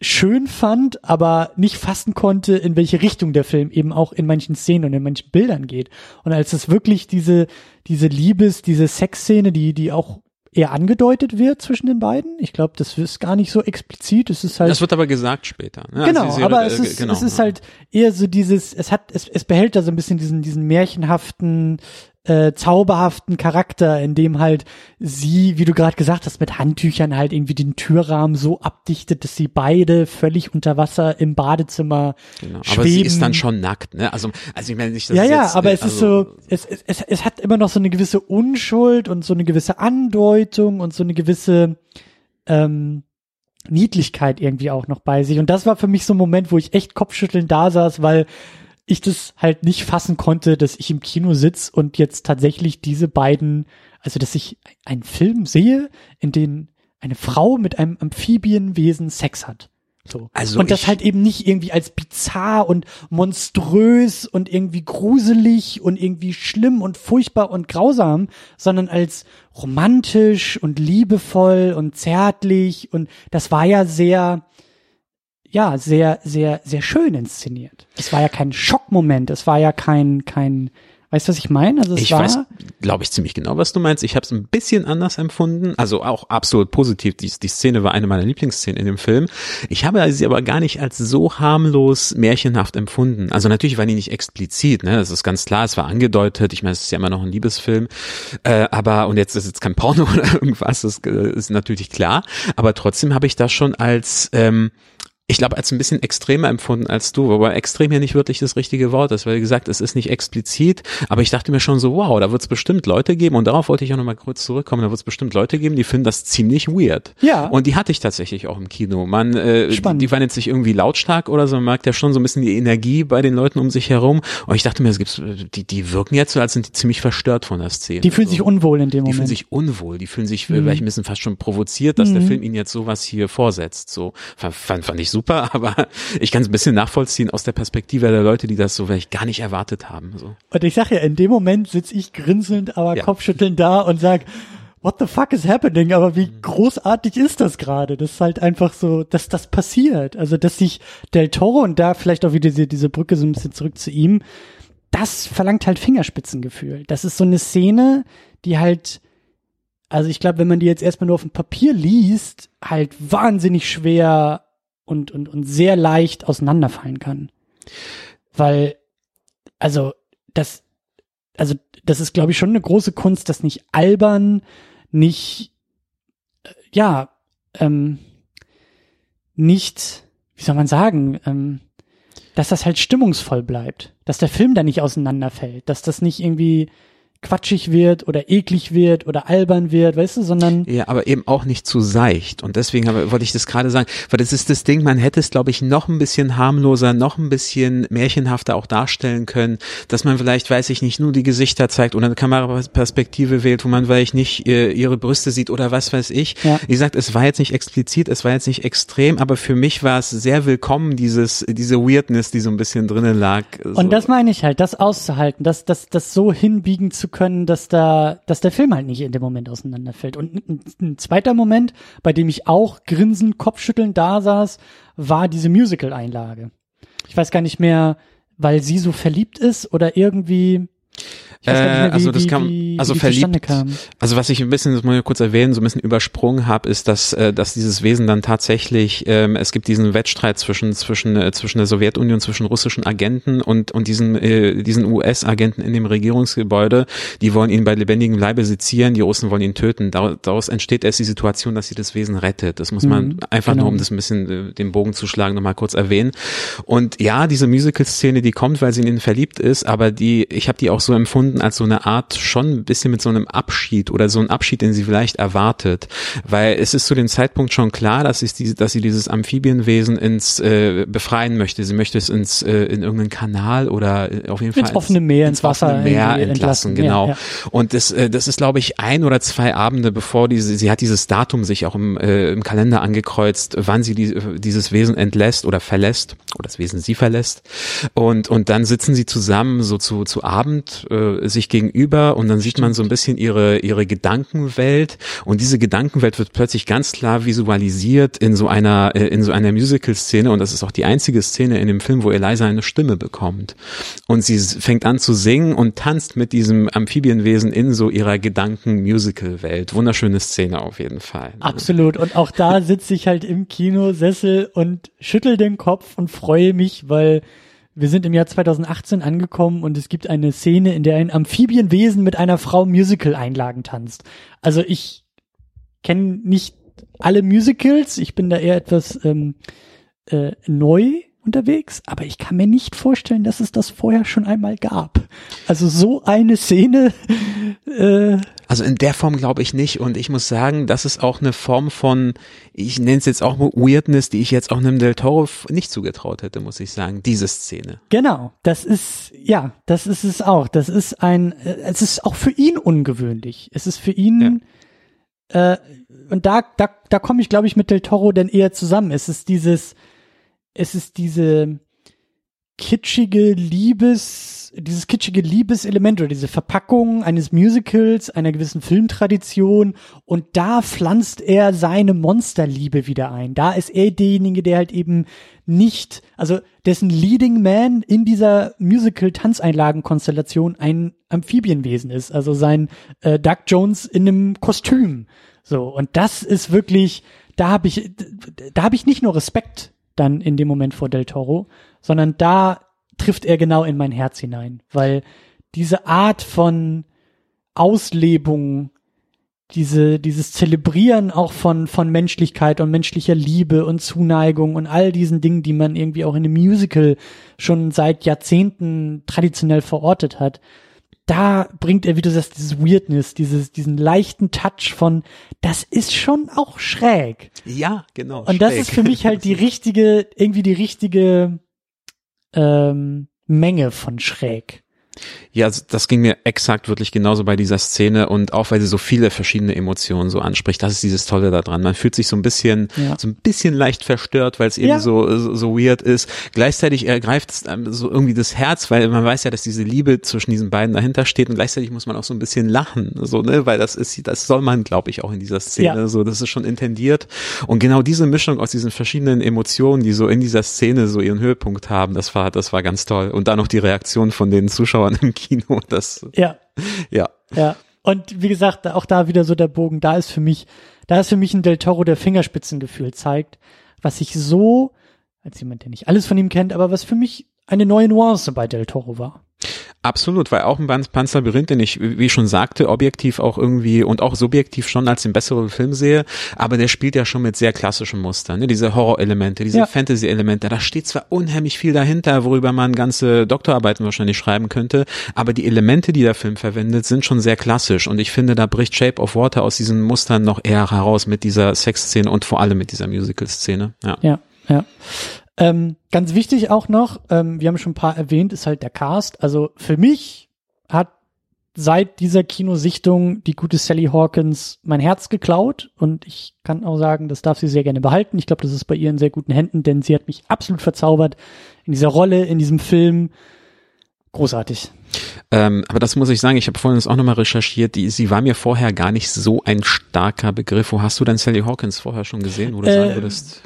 S1: schön fand, aber nicht fassen konnte, in welche Richtung der Film eben auch in manchen Szenen und in manchen Bildern geht. Und als es wirklich diese, diese Liebes, diese Sexszene, die, die auch eher angedeutet wird zwischen den beiden. Ich glaube, das ist gar nicht so explizit. Es ist halt.
S2: Das wird aber gesagt später.
S1: Ne? Genau, also aber es ist, genau, es ist halt eher so dieses, es hat, es, es behält da so ein bisschen diesen, diesen märchenhaften, äh, zauberhaften Charakter, in dem halt sie, wie du gerade gesagt hast, mit Handtüchern halt irgendwie den Türrahmen so abdichtet, dass sie beide völlig unter Wasser im Badezimmer genau. schweben. Aber sie
S2: ist dann schon nackt, ne? Also, also ich meine nicht,
S1: dass ja, ja, jetzt, aber es also, ist so, es, es, es, es hat immer noch so eine gewisse Unschuld und so eine gewisse Andeutung und so eine gewisse ähm, Niedlichkeit irgendwie auch noch bei sich. Und das war für mich so ein Moment, wo ich echt kopfschüttelnd da saß, weil ich das halt nicht fassen konnte, dass ich im Kino sitz und jetzt tatsächlich diese beiden, also dass ich einen Film sehe, in dem eine Frau mit einem Amphibienwesen Sex hat. So. Also und das halt eben nicht irgendwie als bizarr und monströs und irgendwie gruselig und irgendwie schlimm und furchtbar und grausam, sondern als romantisch und liebevoll und zärtlich und das war ja sehr, ja sehr, sehr, sehr schön inszeniert. Es war ja kein Schockmoment, es war ja kein, kein, Weißt du, was ich meine?
S2: Also es ich war, weiß, glaube ich, ziemlich genau, was du meinst. Ich habe es ein bisschen anders empfunden, also auch absolut positiv. Die, die Szene war eine meiner Lieblingsszenen in dem Film. Ich habe sie aber gar nicht als so harmlos märchenhaft empfunden. Also natürlich war die nicht explizit, ne? Das ist ganz klar, es war angedeutet. Ich meine, es ist ja immer noch ein Liebesfilm. Äh, aber, und jetzt ist jetzt kein Porno oder irgendwas, das äh, ist natürlich klar. Aber trotzdem habe ich das schon als ähm, ich glaube, als ein bisschen extremer empfunden als du, wobei extrem ja nicht wirklich das richtige Wort ist, weil wie gesagt, es ist nicht explizit, aber ich dachte mir schon so, wow, da wird es bestimmt Leute geben und darauf wollte ich auch nochmal kurz zurückkommen, da wird es bestimmt Leute geben, die finden das ziemlich weird.
S1: Ja.
S2: Und die hatte ich tatsächlich auch im Kino. Man, äh, Spannend. die, waren jetzt nicht irgendwie lautstark oder so, man merkt ja schon so ein bisschen die Energie bei den Leuten um sich herum und ich dachte mir, es gibt, die, die wirken jetzt so, als sind die ziemlich verstört von der Szene.
S1: Die fühlen
S2: so.
S1: sich unwohl in dem Moment.
S2: Die fühlen sich unwohl, die fühlen sich mhm. vielleicht ein bisschen fast schon provoziert, dass mhm. der Film ihnen jetzt sowas hier vorsetzt. So fand, fand ich super, aber ich kann es ein bisschen nachvollziehen aus der Perspektive der Leute, die das so vielleicht gar nicht erwartet haben. So.
S1: Und ich sage ja, in dem Moment sitze ich grinselnd, aber ja. Kopfschüttelnd da und sag, what the fuck is happening? Aber wie mhm. großartig ist das gerade? Das ist halt einfach so, dass das passiert. Also, dass sich Del Toro und da vielleicht auch wieder diese, diese Brücke so ein bisschen zurück zu ihm, das verlangt halt Fingerspitzengefühl. Das ist so eine Szene, die halt, also ich glaube, wenn man die jetzt erstmal nur auf dem Papier liest, halt wahnsinnig schwer und, und, und sehr leicht auseinanderfallen kann. Weil, also, das, also, das ist, glaube ich, schon eine große Kunst, das nicht albern, nicht, äh, ja, ähm, nicht, wie soll man sagen, ähm, dass das halt stimmungsvoll bleibt, dass der Film da nicht auseinanderfällt, dass das nicht irgendwie quatschig wird oder eklig wird oder albern wird, weißt du, sondern
S2: ja, aber eben auch nicht zu seicht und deswegen habe, wollte ich das gerade sagen, weil das ist das Ding, man hätte es glaube ich noch ein bisschen harmloser, noch ein bisschen märchenhafter auch darstellen können, dass man vielleicht, weiß ich nicht, nur die Gesichter zeigt oder eine Kameraperspektive wählt, wo man vielleicht nicht äh, ihre Brüste sieht oder was weiß ich. Ja. Wie gesagt, es war jetzt nicht explizit, es war jetzt nicht extrem, aber für mich war es sehr willkommen dieses diese Weirdness, die so ein bisschen drinnen lag.
S1: So. Und das meine ich halt, das auszuhalten, das das das so hinbiegen zu können, dass da, dass der Film halt nicht in dem Moment auseinanderfällt. Und ein, ein zweiter Moment, bei dem ich auch grinsend, kopfschüttelnd da saß, war diese Musical-Einlage. Ich weiß gar nicht mehr, weil sie so verliebt ist oder irgendwie,
S2: äh, mehr, wie, also das kam, wie, also verliebt. Kam. Also was ich ein bisschen, das muss ich kurz erwähnen, so ein bisschen übersprungen habe, ist, dass, äh, dass dieses Wesen dann tatsächlich, ähm, es gibt diesen Wettstreit zwischen zwischen äh, zwischen der Sowjetunion, zwischen russischen Agenten und und diesen äh, diesen US-Agenten in dem Regierungsgebäude. Die wollen ihn bei lebendigem Leibe sezieren, die Russen wollen ihn töten. Daraus entsteht erst die Situation, dass sie das Wesen rettet. Das muss man mhm, einfach genau. nur, um das ein bisschen äh, den Bogen zu schlagen, nochmal kurz erwähnen. Und ja, diese Musical-Szene, die kommt, weil sie in ihn verliebt ist, aber die, ich habe die auch so empfunden empfunden als so eine Art schon ein bisschen mit so einem Abschied oder so ein Abschied, den sie vielleicht erwartet, weil es ist zu dem Zeitpunkt schon klar, dass, sie, diese, dass sie dieses Amphibienwesen ins äh, befreien möchte. Sie möchte es ins äh, in irgendeinen Kanal oder äh, auf jeden Fall
S1: ins offene Meer, ins, ins Wasser
S2: Meer entlassen, entlassen, genau. Ja, ja. Und das, äh, das ist, glaube ich, ein oder zwei Abende, bevor diese, sie hat dieses Datum sich auch im, äh, im Kalender angekreuzt, wann sie die, dieses Wesen entlässt oder verlässt oder das Wesen sie verlässt. Und und dann sitzen sie zusammen so zu zu Abend äh, sich gegenüber und dann sieht man so ein bisschen ihre, ihre Gedankenwelt und diese Gedankenwelt wird plötzlich ganz klar visualisiert in so einer, äh, in so einer Musical-Szene und das ist auch die einzige Szene in dem Film, wo Eliza eine Stimme bekommt. Und sie fängt an zu singen und tanzt mit diesem Amphibienwesen in so ihrer Gedanken-Musical-Welt. Wunderschöne Szene auf jeden Fall.
S1: Absolut. Und auch da sitze ich halt im Kinosessel und schüttel den Kopf und freue mich, weil wir sind im Jahr 2018 angekommen und es gibt eine Szene, in der ein Amphibienwesen mit einer Frau Musical-Einlagen tanzt. Also ich kenne nicht alle Musicals, ich bin da eher etwas ähm, äh, neu unterwegs, aber ich kann mir nicht vorstellen, dass es das vorher schon einmal gab. Also so eine Szene.
S2: Äh also in der Form glaube ich nicht und ich muss sagen, das ist auch eine Form von, ich nenne es jetzt auch Weirdness, die ich jetzt auch einem Del Toro nicht zugetraut hätte, muss ich sagen, diese Szene.
S1: Genau, das ist, ja, das ist es auch. Das ist ein, äh, es ist auch für ihn ungewöhnlich. Es ist für ihn, ja. äh, und da, da, da komme ich, glaube ich, mit Del Toro denn eher zusammen. Es ist dieses, es ist diese, kitschige Liebes, dieses kitschige Liebeselement oder diese Verpackung eines Musicals, einer gewissen Filmtradition und da pflanzt er seine Monsterliebe wieder ein. Da ist er derjenige, der halt eben nicht, also dessen Leading Man in dieser Musical-Tanzeinlagen-Konstellation ein Amphibienwesen ist, also sein äh, Doug Jones in einem Kostüm. So, und das ist wirklich, da habe ich, da habe ich nicht nur Respekt dann in dem Moment vor Del Toro, sondern da trifft er genau in mein Herz hinein, weil diese Art von Auslebung, diese, dieses Zelebrieren auch von, von Menschlichkeit und menschlicher Liebe und Zuneigung und all diesen Dingen, die man irgendwie auch in einem Musical schon seit Jahrzehnten traditionell verortet hat, da bringt er, wie du sagst, dieses Weirdness, dieses, diesen leichten Touch von, das ist schon auch schräg.
S2: Ja, genau.
S1: Und das ist für mich halt die richtige, irgendwie die richtige ähm, Menge von schräg.
S2: Ja, das ging mir exakt wirklich genauso bei dieser Szene und auch weil sie so viele verschiedene Emotionen so anspricht. Das ist dieses Tolle daran. Man fühlt sich so ein bisschen, ja. so ein bisschen leicht verstört, weil es eben ja. so, so weird ist. Gleichzeitig ergreift es so irgendwie das Herz, weil man weiß ja, dass diese Liebe zwischen diesen beiden dahinter steht und gleichzeitig muss man auch so ein bisschen lachen, so, ne, weil das ist, das soll man, glaube ich, auch in dieser Szene, ja. so, das ist schon intendiert. Und genau diese Mischung aus diesen verschiedenen Emotionen, die so in dieser Szene so ihren Höhepunkt haben, das war, das war ganz toll. Und dann noch die Reaktion von den Zuschauern im Kino. Das,
S1: ja. Ja. Ja. Und wie gesagt, auch da wieder so der Bogen, da ist für mich, da ist für mich ein Del Toro, der Fingerspitzengefühl zeigt, was ich so, als jemand, der nicht alles von ihm kennt, aber was für mich eine neue Nuance bei Del Toro war.
S2: Absolut, weil auch ein Panzerlabyrinth, den ich, wie ich schon sagte, objektiv auch irgendwie und auch subjektiv schon als den besseren Film sehe, aber der spielt ja schon mit sehr klassischen Mustern, ne? diese Horror-Elemente, diese ja. Fantasy-Elemente, da steht zwar unheimlich viel dahinter, worüber man ganze Doktorarbeiten wahrscheinlich schreiben könnte, aber die Elemente, die der Film verwendet, sind schon sehr klassisch und ich finde, da bricht Shape of Water aus diesen Mustern noch eher heraus mit dieser Sex-Szene und vor allem mit dieser Musical-Szene.
S1: Ja, ja. ja. Ähm, ganz wichtig auch noch, ähm, wir haben schon ein paar erwähnt, ist halt der Cast. Also für mich hat seit dieser Kinosichtung die gute Sally Hawkins mein Herz geklaut und ich kann auch sagen, das darf sie sehr gerne behalten. Ich glaube, das ist bei ihr in sehr guten Händen, denn sie hat mich absolut verzaubert in dieser Rolle, in diesem Film. Großartig.
S2: Ähm, aber das muss ich sagen, ich habe vorhin das auch nochmal recherchiert, die, sie war mir vorher gar nicht so ein starker Begriff. Wo hast du denn Sally Hawkins vorher schon gesehen, wo du äh, sagen würdest?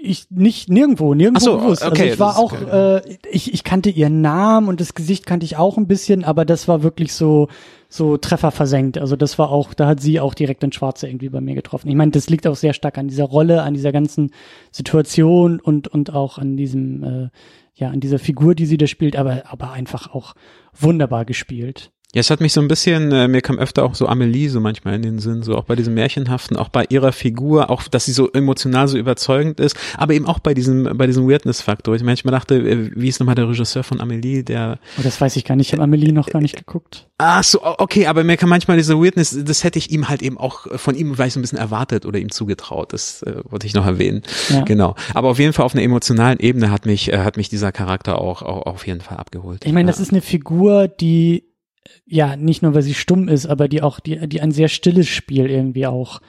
S1: Ich nicht nirgendwo, nirgendwo so, gewusst. Also okay, also ich war auch, äh, ich, ich kannte ihren Namen und das Gesicht kannte ich auch ein bisschen, aber das war wirklich so so Treffer versenkt. Also das war auch, da hat sie auch direkt ins Schwarze irgendwie bei mir getroffen. Ich meine, das liegt auch sehr stark an dieser Rolle, an dieser ganzen Situation und und auch an diesem äh, ja, an dieser Figur, die sie da spielt, aber, aber einfach auch wunderbar gespielt.
S2: Ja, es hat mich so ein bisschen, äh, mir kam öfter auch so Amelie so manchmal in den Sinn, so auch bei diesem Märchenhaften, auch bei ihrer Figur, auch, dass sie so emotional so überzeugend ist, aber eben auch bei diesem, bei diesem Weirdness-Faktor. Ich manchmal dachte, äh, wie ist nochmal der Regisseur von Amelie, der.
S1: Oh, das weiß ich gar nicht, ich habe Amelie noch gar nicht geguckt.
S2: Ach so, okay, aber mir kam manchmal diese Weirdness, das hätte ich ihm halt eben auch von ihm vielleicht so ein bisschen erwartet oder ihm zugetraut. Das äh, wollte ich noch erwähnen. Ja. Genau. Aber auf jeden Fall auf einer emotionalen Ebene hat mich, äh, hat mich dieser Charakter auch, auch auf jeden Fall abgeholt.
S1: Ich meine, das ist eine Figur, die ja, nicht nur, weil sie stumm ist, aber die auch, die, die ein sehr stilles Spiel irgendwie auch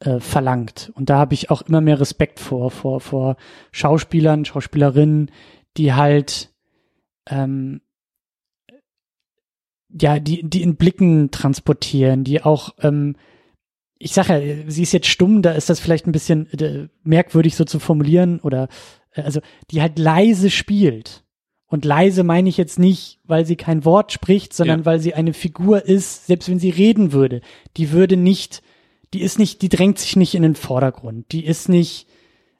S1: äh, verlangt. Und da habe ich auch immer mehr Respekt vor, vor, vor Schauspielern, Schauspielerinnen, die halt ähm, ja, die, die in Blicken transportieren, die auch, ähm, ich sage ja, sie ist jetzt stumm, da ist das vielleicht ein bisschen äh, merkwürdig so zu formulieren oder äh, also die halt leise spielt. Und leise meine ich jetzt nicht, weil sie kein Wort spricht, sondern ja. weil sie eine Figur ist, selbst wenn sie reden würde, die würde nicht, die ist nicht, die drängt sich nicht in den Vordergrund. Die ist nicht,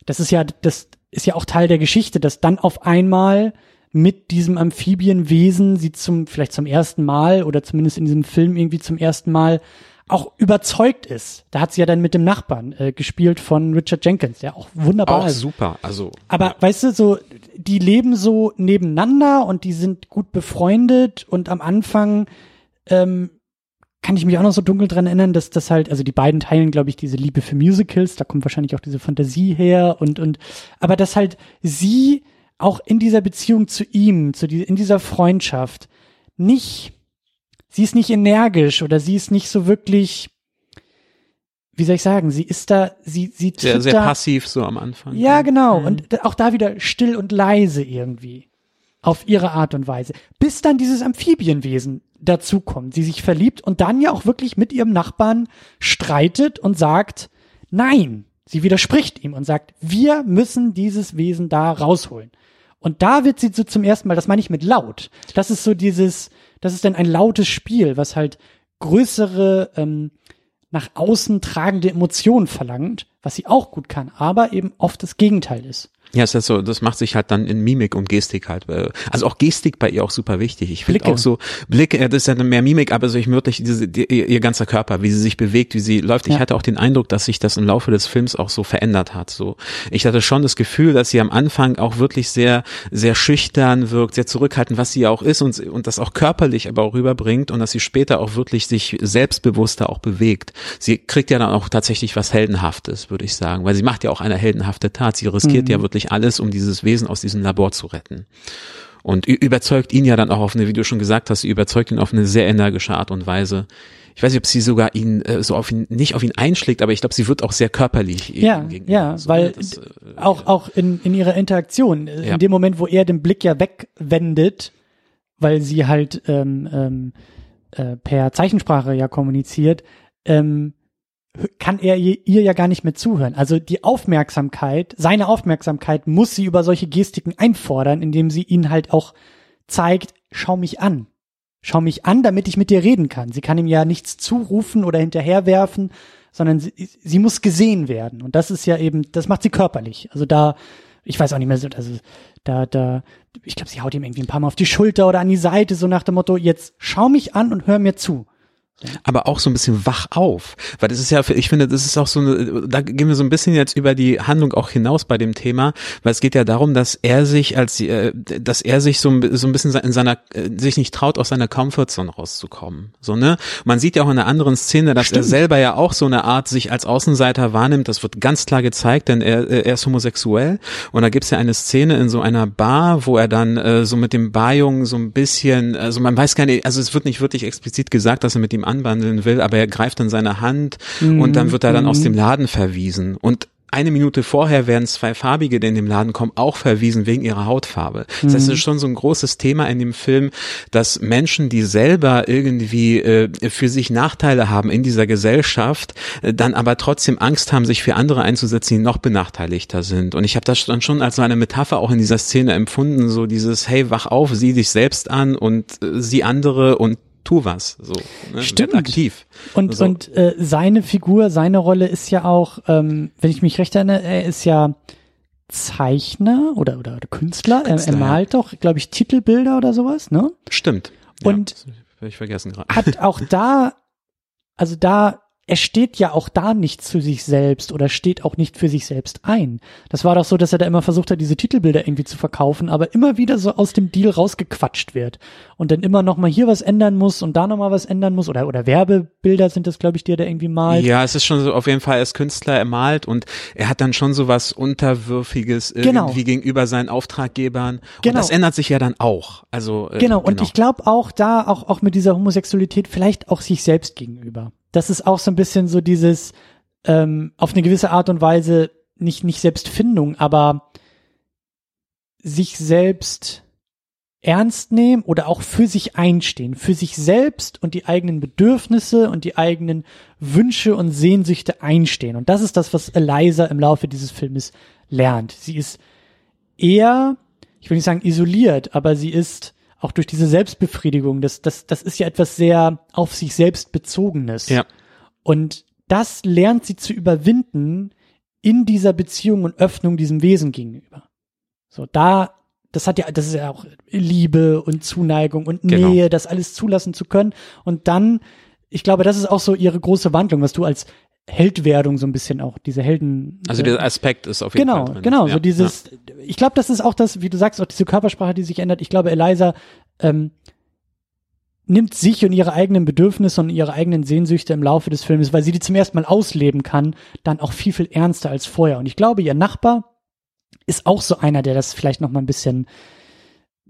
S1: das ist ja, das ist ja auch Teil der Geschichte, dass dann auf einmal mit diesem Amphibienwesen sie zum, vielleicht zum ersten Mal oder zumindest in diesem Film irgendwie zum ersten Mal auch überzeugt ist. Da hat sie ja dann mit dem Nachbarn äh, gespielt von Richard Jenkins, ja auch wunderbar.
S2: Auch super, also.
S1: Aber ja. weißt du, so die leben so nebeneinander und die sind gut befreundet und am Anfang ähm, kann ich mich auch noch so dunkel dran erinnern, dass das halt, also die beiden teilen, glaube ich, diese Liebe für Musicals, da kommt wahrscheinlich auch diese Fantasie her und und, aber dass halt sie auch in dieser Beziehung zu ihm, zu die, in dieser Freundschaft nicht sie ist nicht energisch oder sie ist nicht so wirklich, wie soll ich sagen, sie ist da, sie, sie
S2: sehr, sehr da, passiv so am Anfang.
S1: Ja, genau. Mhm. Und auch da wieder still und leise irgendwie. Auf ihre Art und Weise. Bis dann dieses Amphibienwesen dazukommt, sie sich verliebt und dann ja auch wirklich mit ihrem Nachbarn streitet und sagt, nein, sie widerspricht ihm und sagt, wir müssen dieses Wesen da rausholen. Und da wird sie so zum ersten Mal, das meine ich mit laut. Das ist so dieses, das ist dann ein lautes Spiel, was halt größere ähm, nach außen tragende Emotionen verlangt, was sie auch gut kann, aber eben oft das Gegenteil ist.
S2: Ja, ist das so, das macht sich halt dann in Mimik und Gestik halt. Also auch Gestik bei ihr auch super wichtig. Ich finde auch so Blicke, das ist ja mehr Mimik, aber so ich wirklich diese, die, ihr, ihr ganzer Körper, wie sie sich bewegt, wie sie läuft. Ich ja. hatte auch den Eindruck, dass sich das im Laufe des Films auch so verändert hat. So, ich hatte schon das Gefühl, dass sie am Anfang auch wirklich sehr, sehr schüchtern wirkt, sehr zurückhaltend, was sie ja auch ist und, und das auch körperlich aber auch rüberbringt und dass sie später auch wirklich sich selbstbewusster auch bewegt. Sie kriegt ja dann auch tatsächlich was Heldenhaftes, würde ich sagen, weil sie macht ja auch eine heldenhafte Tat. Sie riskiert mhm. ja wirklich wirklich alles, um dieses Wesen aus diesem Labor zu retten. Und überzeugt ihn ja dann auch auf eine, wie du schon gesagt hast, sie überzeugt ihn auf eine sehr energische Art und Weise. Ich weiß nicht, ob sie sogar ihn äh, so auf ihn nicht auf ihn einschlägt, aber ich glaube, sie wird auch sehr körperlich.
S1: Ja, ja, so, weil das, äh, auch auch in in ihrer Interaktion, äh, ja. in dem Moment, wo er den Blick ja wegwendet, weil sie halt ähm, ähm, äh, per Zeichensprache ja kommuniziert, ähm, kann er ihr, ja gar nicht mehr zuhören. Also die Aufmerksamkeit, seine Aufmerksamkeit muss sie über solche Gestiken einfordern, indem sie ihn halt auch zeigt, schau mich an. Schau mich an, damit ich mit dir reden kann. Sie kann ihm ja nichts zurufen oder hinterherwerfen, sondern sie, sie muss gesehen werden. Und das ist ja eben, das macht sie körperlich. Also da, ich weiß auch nicht mehr so, also da, da, ich glaube, sie haut ihm irgendwie ein paar Mal auf die Schulter oder an die Seite, so nach dem Motto, jetzt schau mich an und hör mir zu
S2: aber auch so ein bisschen wach auf, weil das ist ja, ich finde, das ist auch so eine, da gehen wir so ein bisschen jetzt über die Handlung auch hinaus bei dem Thema, weil es geht ja darum, dass er sich als, äh, dass er sich so, so ein bisschen in seiner, äh, sich nicht traut, aus seiner Comfortzone rauszukommen, so ne. Man sieht ja auch in einer anderen Szene, dass Stimmt. er selber ja auch so eine Art sich als Außenseiter wahrnimmt. Das wird ganz klar gezeigt, denn er, äh, er ist homosexuell und da gibt's ja eine Szene in so einer Bar, wo er dann äh, so mit dem Barjungen so ein bisschen, also man weiß gar nicht, also es wird nicht wirklich explizit gesagt, dass er mit ihm anwandeln will, aber er greift in seine Hand mhm. und dann wird er dann aus mhm. dem Laden verwiesen. Und eine Minute vorher werden zwei Farbige, die in dem Laden kommen, auch verwiesen wegen ihrer Hautfarbe. Das heißt, es ist mhm. schon so ein großes Thema in dem Film, dass Menschen, die selber irgendwie äh, für sich Nachteile haben in dieser Gesellschaft, äh, dann aber trotzdem Angst haben, sich für andere einzusetzen, die noch benachteiligter sind. Und ich habe das dann schon als so eine Metapher auch in dieser Szene empfunden, so dieses, hey, wach auf, sieh dich selbst an und äh, sieh andere und tu was. So,
S1: ne? Stimmt. Werd aktiv. Und, so. und äh, seine Figur, seine Rolle ist ja auch, ähm, wenn ich mich recht erinnere, er ist ja Zeichner oder, oder, oder Künstler. Künstler er, er malt doch, glaube ich, Titelbilder oder sowas, ne?
S2: Stimmt.
S1: Und
S2: ja, ich vergessen gerade.
S1: Hat auch da, also da er steht ja auch da nicht zu sich selbst oder steht auch nicht für sich selbst ein. Das war doch so, dass er da immer versucht hat, diese Titelbilder irgendwie zu verkaufen, aber immer wieder so aus dem Deal rausgequatscht wird und dann immer noch mal hier was ändern muss und da noch mal was ändern muss oder oder Werbebilder sind das, glaube ich, die er da irgendwie malt.
S2: Ja, es ist schon so auf jeden Fall als Künstler er malt und er hat dann schon so was unterwürfiges genau. irgendwie gegenüber seinen Auftraggebern genau. und das ändert sich ja dann auch. Also
S1: äh, genau. genau und ich glaube auch da auch auch mit dieser Homosexualität vielleicht auch sich selbst gegenüber das ist auch so ein bisschen so dieses ähm, auf eine gewisse Art und Weise nicht nicht Selbstfindung, aber sich selbst ernst nehmen oder auch für sich einstehen, für sich selbst und die eigenen Bedürfnisse und die eigenen Wünsche und Sehnsüchte einstehen. Und das ist das, was Eliza im Laufe dieses Filmes lernt. Sie ist eher, ich will nicht sagen isoliert, aber sie ist auch durch diese Selbstbefriedigung, das, das, das ist ja etwas sehr auf sich selbst bezogenes.
S2: Ja.
S1: Und das lernt sie zu überwinden in dieser Beziehung und Öffnung diesem Wesen gegenüber. So, da, das hat ja, das ist ja auch Liebe und Zuneigung und genau. Nähe, genau. das alles zulassen zu können. Und dann, ich glaube, das ist auch so ihre große Wandlung, was du als Heldwerdung so ein bisschen auch, diese Helden.
S2: Also der Aspekt ist auf jeden
S1: genau,
S2: Fall.
S1: Genau, genau, ja, so dieses, ja. ich glaube, das ist auch das, wie du sagst, auch diese Körpersprache, die sich ändert. Ich glaube, Eliza ähm, nimmt sich und ihre eigenen Bedürfnisse und ihre eigenen Sehnsüchte im Laufe des Films, weil sie die zum ersten Mal ausleben kann, dann auch viel, viel ernster als vorher. Und ich glaube, ihr Nachbar ist auch so einer, der das vielleicht noch mal ein bisschen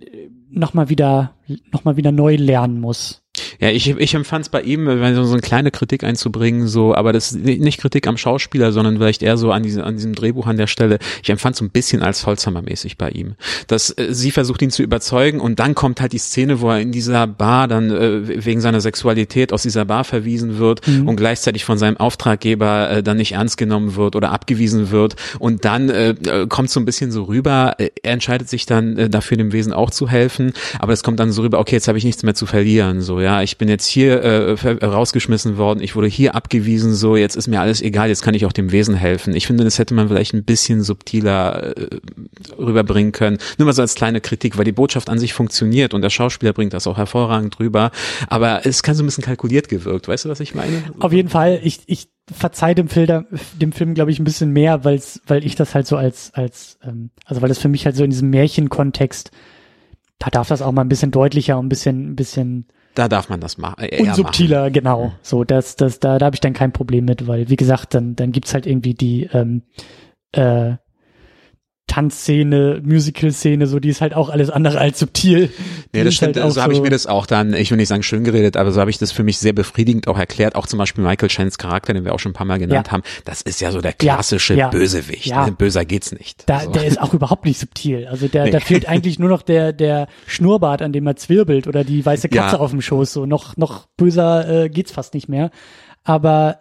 S1: äh, noch mal wieder noch mal wieder neu lernen muss.
S2: Ja, ich, ich empfand es bei ihm, so, so eine kleine Kritik einzubringen, so, aber das nicht Kritik am Schauspieler, sondern vielleicht eher so an, diese, an diesem Drehbuch an der Stelle. Ich empfand so ein bisschen als Holzhammer-mäßig bei ihm. Dass äh, sie versucht ihn zu überzeugen und dann kommt halt die Szene, wo er in dieser Bar dann äh, wegen seiner Sexualität aus dieser Bar verwiesen wird mhm. und gleichzeitig von seinem Auftraggeber äh, dann nicht ernst genommen wird oder abgewiesen wird und dann äh, kommt so ein bisschen so rüber, äh, er entscheidet sich dann äh, dafür dem Wesen auch zu helfen, aber es kommt dann so rüber, okay, jetzt habe ich nichts mehr zu verlieren, so ja, ich bin jetzt hier äh, rausgeschmissen worden, ich wurde hier abgewiesen, so jetzt ist mir alles egal, jetzt kann ich auch dem Wesen helfen. Ich finde, das hätte man vielleicht ein bisschen subtiler äh, rüberbringen können, nur mal so als kleine Kritik, weil die Botschaft an sich funktioniert und der Schauspieler bringt das auch hervorragend rüber, aber es kann so ein bisschen kalkuliert gewirkt, weißt du, was ich meine?
S1: Auf jeden Fall, ich, ich verzeih dem Film, dem Film glaube ich ein bisschen mehr, weil's, weil ich das halt so als als ähm, also weil das für mich halt so in diesem Märchenkontext da darf das auch mal ein bisschen deutlicher und ein bisschen ein bisschen
S2: da darf man das machen.
S1: Äh, unsubtiler, machen. genau. So, das, das, da, da habe ich dann kein Problem mit, weil, wie gesagt, dann, dann gibt's halt irgendwie die ähm, äh, Tanzszene, Musical-Szene, so die ist halt auch alles andere als subtil.
S2: Nee, das stimmt, halt so habe ich mir das auch dann, ich will nicht sagen schön geredet, aber so habe ich das für mich sehr befriedigend auch erklärt. Auch zum Beispiel Michael Chans Charakter, den wir auch schon ein paar Mal genannt ja. haben, das ist ja so der klassische ja, ja. Bösewicht. Ja. Böser geht's nicht.
S1: Da, also. Der ist auch überhaupt nicht subtil. Also der, nee. da fehlt eigentlich nur noch der, der Schnurrbart, an dem er zwirbelt oder die weiße Katze auf dem Schoß. So noch, noch böser äh, geht's fast nicht mehr. Aber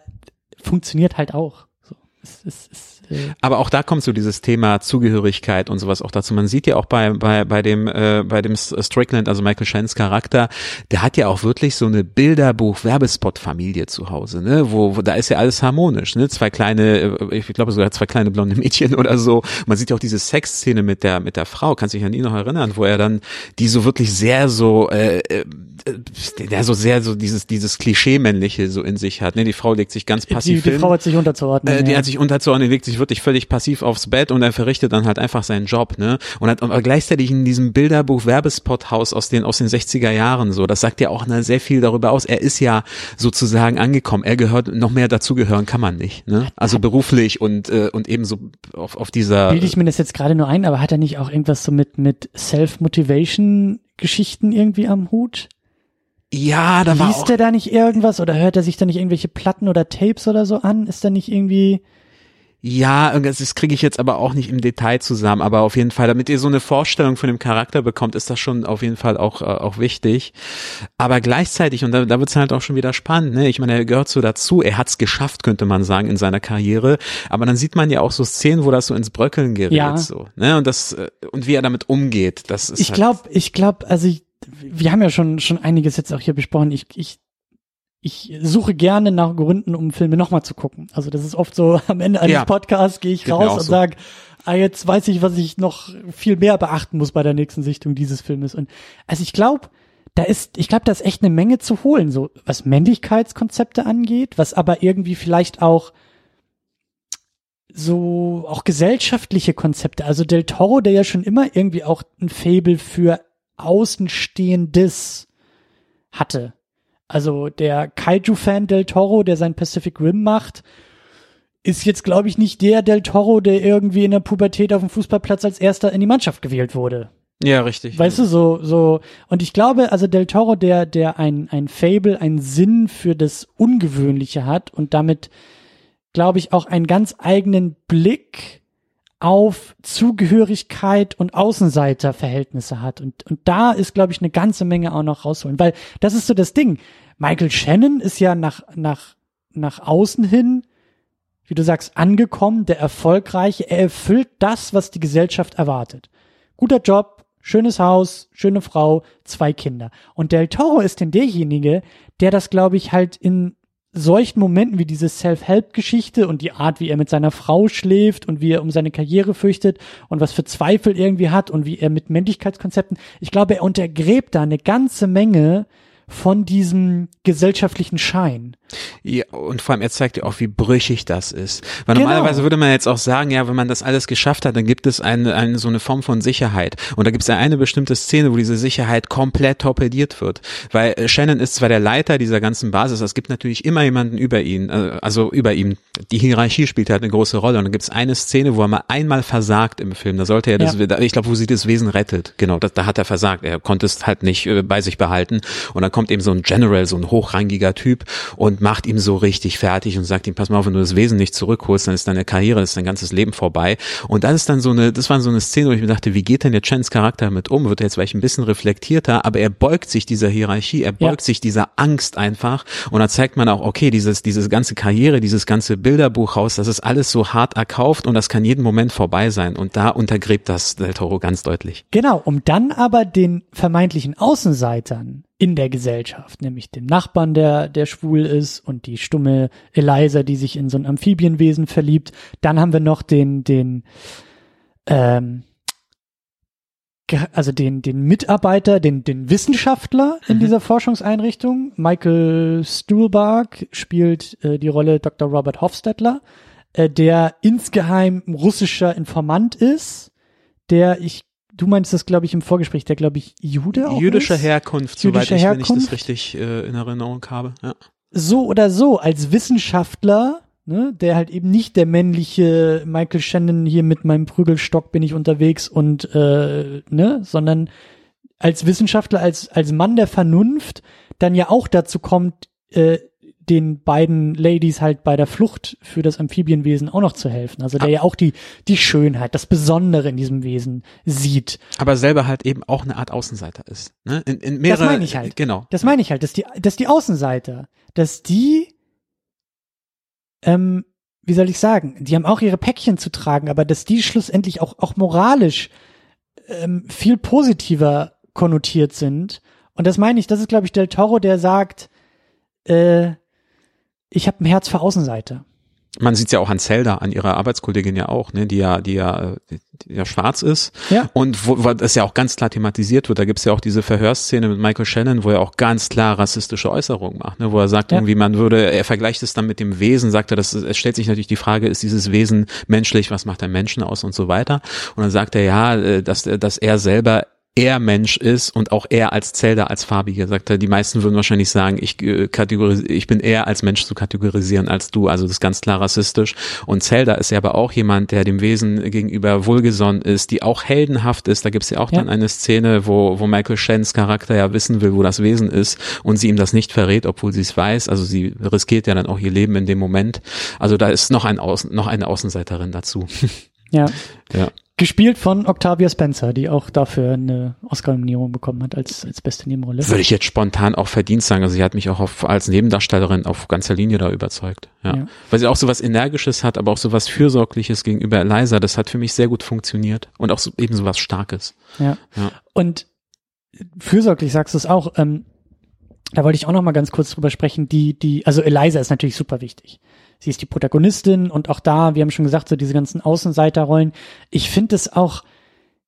S1: funktioniert halt auch. So, es, es, es
S2: aber auch da kommt so dieses Thema Zugehörigkeit und sowas auch dazu. Man sieht ja auch bei, bei, bei dem, äh, bei dem Strickland, also Michael Shans Charakter, der hat ja auch wirklich so eine Bilderbuch-Werbespot-Familie zu Hause, ne? Wo, wo da ist ja alles harmonisch, ne? Zwei kleine, äh, ich glaube sogar zwei kleine blonde Mädchen oder so. Man sieht ja auch diese Sexszene mit der, mit der Frau, kannst dich an ihn noch erinnern, wo er dann die so wirklich sehr so, äh, äh der so sehr so dieses, dieses Klischee-männliche so in sich hat, ne? Die Frau legt sich ganz passiv
S1: die, die Frau hat sich unterzuordnen.
S2: Äh, die ja. hat sich unterzuordnen, legt sich wirklich völlig passiv aufs Bett und er verrichtet dann halt einfach seinen Job, ne? Und hat und gleichzeitig in diesem Bilderbuch Werbespot-Haus aus den aus den 60er Jahren so, das sagt ja auch ne, sehr viel darüber aus. Er ist ja sozusagen angekommen. Er gehört noch mehr dazugehören kann man nicht, ne? Also beruflich und äh, und ebenso auf auf dieser
S1: Bilde ich mir das jetzt gerade nur ein, aber hat er nicht auch irgendwas so mit mit Self-Motivation Geschichten irgendwie am Hut?
S2: Ja, da
S1: war Liest er da nicht irgendwas oder hört er sich da nicht irgendwelche Platten oder Tapes oder so an? Ist da nicht irgendwie
S2: ja, das kriege ich jetzt aber auch nicht im Detail zusammen, aber auf jeden Fall, damit ihr so eine Vorstellung von dem Charakter bekommt, ist das schon auf jeden Fall auch, äh, auch wichtig. Aber gleichzeitig, und da, da wird es halt auch schon wieder spannend, ne? ich meine, er gehört so dazu, er hat's geschafft, könnte man sagen, in seiner Karriere, aber dann sieht man ja auch so Szenen, wo das so ins Bröckeln gerät, ja. so, ne? und das, äh, und wie er damit umgeht, das ist
S1: Ich halt glaube, ich glaube, also ich, wir haben ja schon, schon einiges jetzt auch hier besprochen, ich, ich ich suche gerne nach Gründen, um Filme nochmal zu gucken. Also das ist oft so, am Ende eines ja, Podcasts gehe ich raus und so. sage, ah, jetzt weiß ich, was ich noch viel mehr beachten muss bei der nächsten Sichtung dieses Filmes. Und also ich glaube, da ist, ich glaube, da ist echt eine Menge zu holen, so was Männlichkeitskonzepte angeht, was aber irgendwie vielleicht auch so auch gesellschaftliche Konzepte. Also Del Toro, der ja schon immer irgendwie auch ein Fable für Außenstehendes hatte. Also der Kaiju-Fan Del Toro, der sein Pacific Rim macht, ist jetzt, glaube ich, nicht der Del Toro, der irgendwie in der Pubertät auf dem Fußballplatz als erster in die Mannschaft gewählt wurde.
S2: Ja, richtig.
S1: Weißt du, so, so, und ich glaube, also Del Toro, der, der ein, ein Fable, einen Sinn für das Ungewöhnliche hat und damit, glaube ich, auch einen ganz eigenen Blick auf Zugehörigkeit und Außenseiterverhältnisse hat. Und, und da ist, glaube ich, eine ganze Menge auch noch rausholen. Weil das ist so das Ding. Michael Shannon ist ja nach, nach, nach außen hin, wie du sagst, angekommen, der Erfolgreiche. Er erfüllt das, was die Gesellschaft erwartet. Guter Job, schönes Haus, schöne Frau, zwei Kinder. Und Del Toro ist denn derjenige, der das, glaube ich, halt in solchen Momenten wie diese Self-Help-Geschichte und die Art, wie er mit seiner Frau schläft und wie er um seine Karriere fürchtet und was für Zweifel irgendwie hat und wie er mit Männlichkeitskonzepten, ich glaube, er untergräbt da eine ganze Menge von diesem gesellschaftlichen Schein.
S2: Ja, und vor allem, er zeigt ja auch, wie brüchig das ist. Weil genau. normalerweise würde man jetzt auch sagen, ja, wenn man das alles geschafft hat, dann gibt es eine, eine so eine Form von Sicherheit. Und da gibt es ja eine bestimmte Szene, wo diese Sicherheit komplett torpediert wird. Weil äh, Shannon ist zwar der Leiter dieser ganzen Basis, es gibt natürlich immer jemanden über ihn, äh, also über ihm. Die Hierarchie spielt halt eine große Rolle. Und dann gibt es eine Szene, wo er mal einmal versagt im Film. Da sollte er das, ja. ich glaube, wo sie das Wesen rettet. Genau, das, da hat er versagt. Er konnte es halt nicht äh, bei sich behalten. Und dann kommt eben so ein General, so ein hochrangiger Typ und macht ihm so richtig fertig und sagt ihm, pass mal auf, wenn du das Wesen nicht zurückholst, dann ist deine Karriere, ist dein ganzes Leben vorbei. Und das ist dann so eine, das war so eine Szene, wo ich mir dachte, wie geht denn der Chans Charakter damit um? Wird er jetzt vielleicht ein bisschen reflektierter, aber er beugt sich dieser Hierarchie, er beugt ja. sich dieser Angst einfach und da zeigt man auch, okay, dieses, dieses ganze Karriere, dieses ganze Bilderbuchhaus, das ist alles so hart erkauft und das kann jeden Moment vorbei sein und da untergräbt das Del Toro ganz deutlich.
S1: Genau, um dann aber den vermeintlichen Außenseitern in der Gesellschaft, nämlich dem Nachbarn, der, der schwul ist und die stumme Eliza, die sich in so ein Amphibienwesen verliebt. Dann haben wir noch den, den, ähm, also den, den Mitarbeiter, den, den Wissenschaftler in mhm. dieser Forschungseinrichtung. Michael Stuhlbarg spielt äh, die Rolle Dr. Robert Hofstadler, äh, der insgeheim russischer Informant ist, der ich du meinst das, glaube ich, im Vorgespräch, der, glaube ich, Jude
S2: auch Jüdischer ist? Herkunft, Jüdischer soweit ich, Herkunft. wenn ich das richtig äh, in Erinnerung habe. Ja.
S1: So oder so, als Wissenschaftler, ne, der halt eben nicht der männliche Michael Shannon hier mit meinem Prügelstock bin ich unterwegs und, äh, ne, sondern als Wissenschaftler, als, als Mann der Vernunft, dann ja auch dazu kommt, äh, den beiden Ladies halt bei der Flucht für das Amphibienwesen auch noch zu helfen. Also der ah. ja auch die, die Schönheit, das Besondere in diesem Wesen sieht.
S2: Aber selber halt eben auch eine Art Außenseiter ist. Ne? In, in mehrere,
S1: das meine ich halt. Genau. Das meine ich halt, dass die, dass die Außenseiter, dass die, ähm, wie soll ich sagen, die haben auch ihre Päckchen zu tragen, aber dass die schlussendlich auch, auch moralisch ähm, viel positiver konnotiert sind. Und das meine ich, das ist, glaube ich, Del Toro, der sagt, äh, ich habe ein Herz für Außenseite.
S2: Man sieht ja auch an Zelda, an ihrer Arbeitskollegin ja auch, ne, die ja, die ja, die ja schwarz ist. Ja. Und wo, wo das ja auch ganz klar thematisiert wird. Da gibt's ja auch diese Verhörszene mit Michael Shannon, wo er auch ganz klar rassistische Äußerungen macht, ne, wo er sagt, ja. irgendwie, man würde, er vergleicht es dann mit dem Wesen, sagt er, das, es stellt sich natürlich die Frage, ist dieses Wesen menschlich, was macht ein Menschen aus und so weiter. Und dann sagt er ja, äh, dass, dass er selber er Mensch ist und auch er als Zelda als Farbige, sagt er. Die meisten würden wahrscheinlich sagen, ich äh, ich bin eher als Mensch zu kategorisieren als du. Also das ist ganz klar rassistisch. Und Zelda ist ja aber auch jemand, der dem Wesen gegenüber wohlgesonnen ist, die auch heldenhaft ist. Da gibt's ja auch ja. dann eine Szene, wo, wo Michael Shens Charakter ja wissen will, wo das Wesen ist und sie ihm das nicht verrät, obwohl sie es weiß. Also sie riskiert ja dann auch ihr Leben in dem Moment. Also da ist noch ein Außen, noch eine Außenseiterin dazu.
S1: Ja. ja. Gespielt von Octavia Spencer, die auch dafür eine Oscar-Nominierung bekommen hat als, als beste Nebenrolle.
S2: Würde ich jetzt spontan auch verdient sagen. Also sie hat mich auch auf, als Nebendarstellerin auf ganzer Linie da überzeugt. Ja. ja. Weil sie auch so was Energisches hat, aber auch so was Fürsorgliches gegenüber Eliza. Das hat für mich sehr gut funktioniert. Und auch so, eben so was Starkes.
S1: Ja. ja. Und fürsorglich sagst du es auch. Ähm, da wollte ich auch noch mal ganz kurz drüber sprechen. Die, die, also Eliza ist natürlich super wichtig sie ist die Protagonistin und auch da, wir haben schon gesagt, so diese ganzen Außenseiterrollen. Ich finde es auch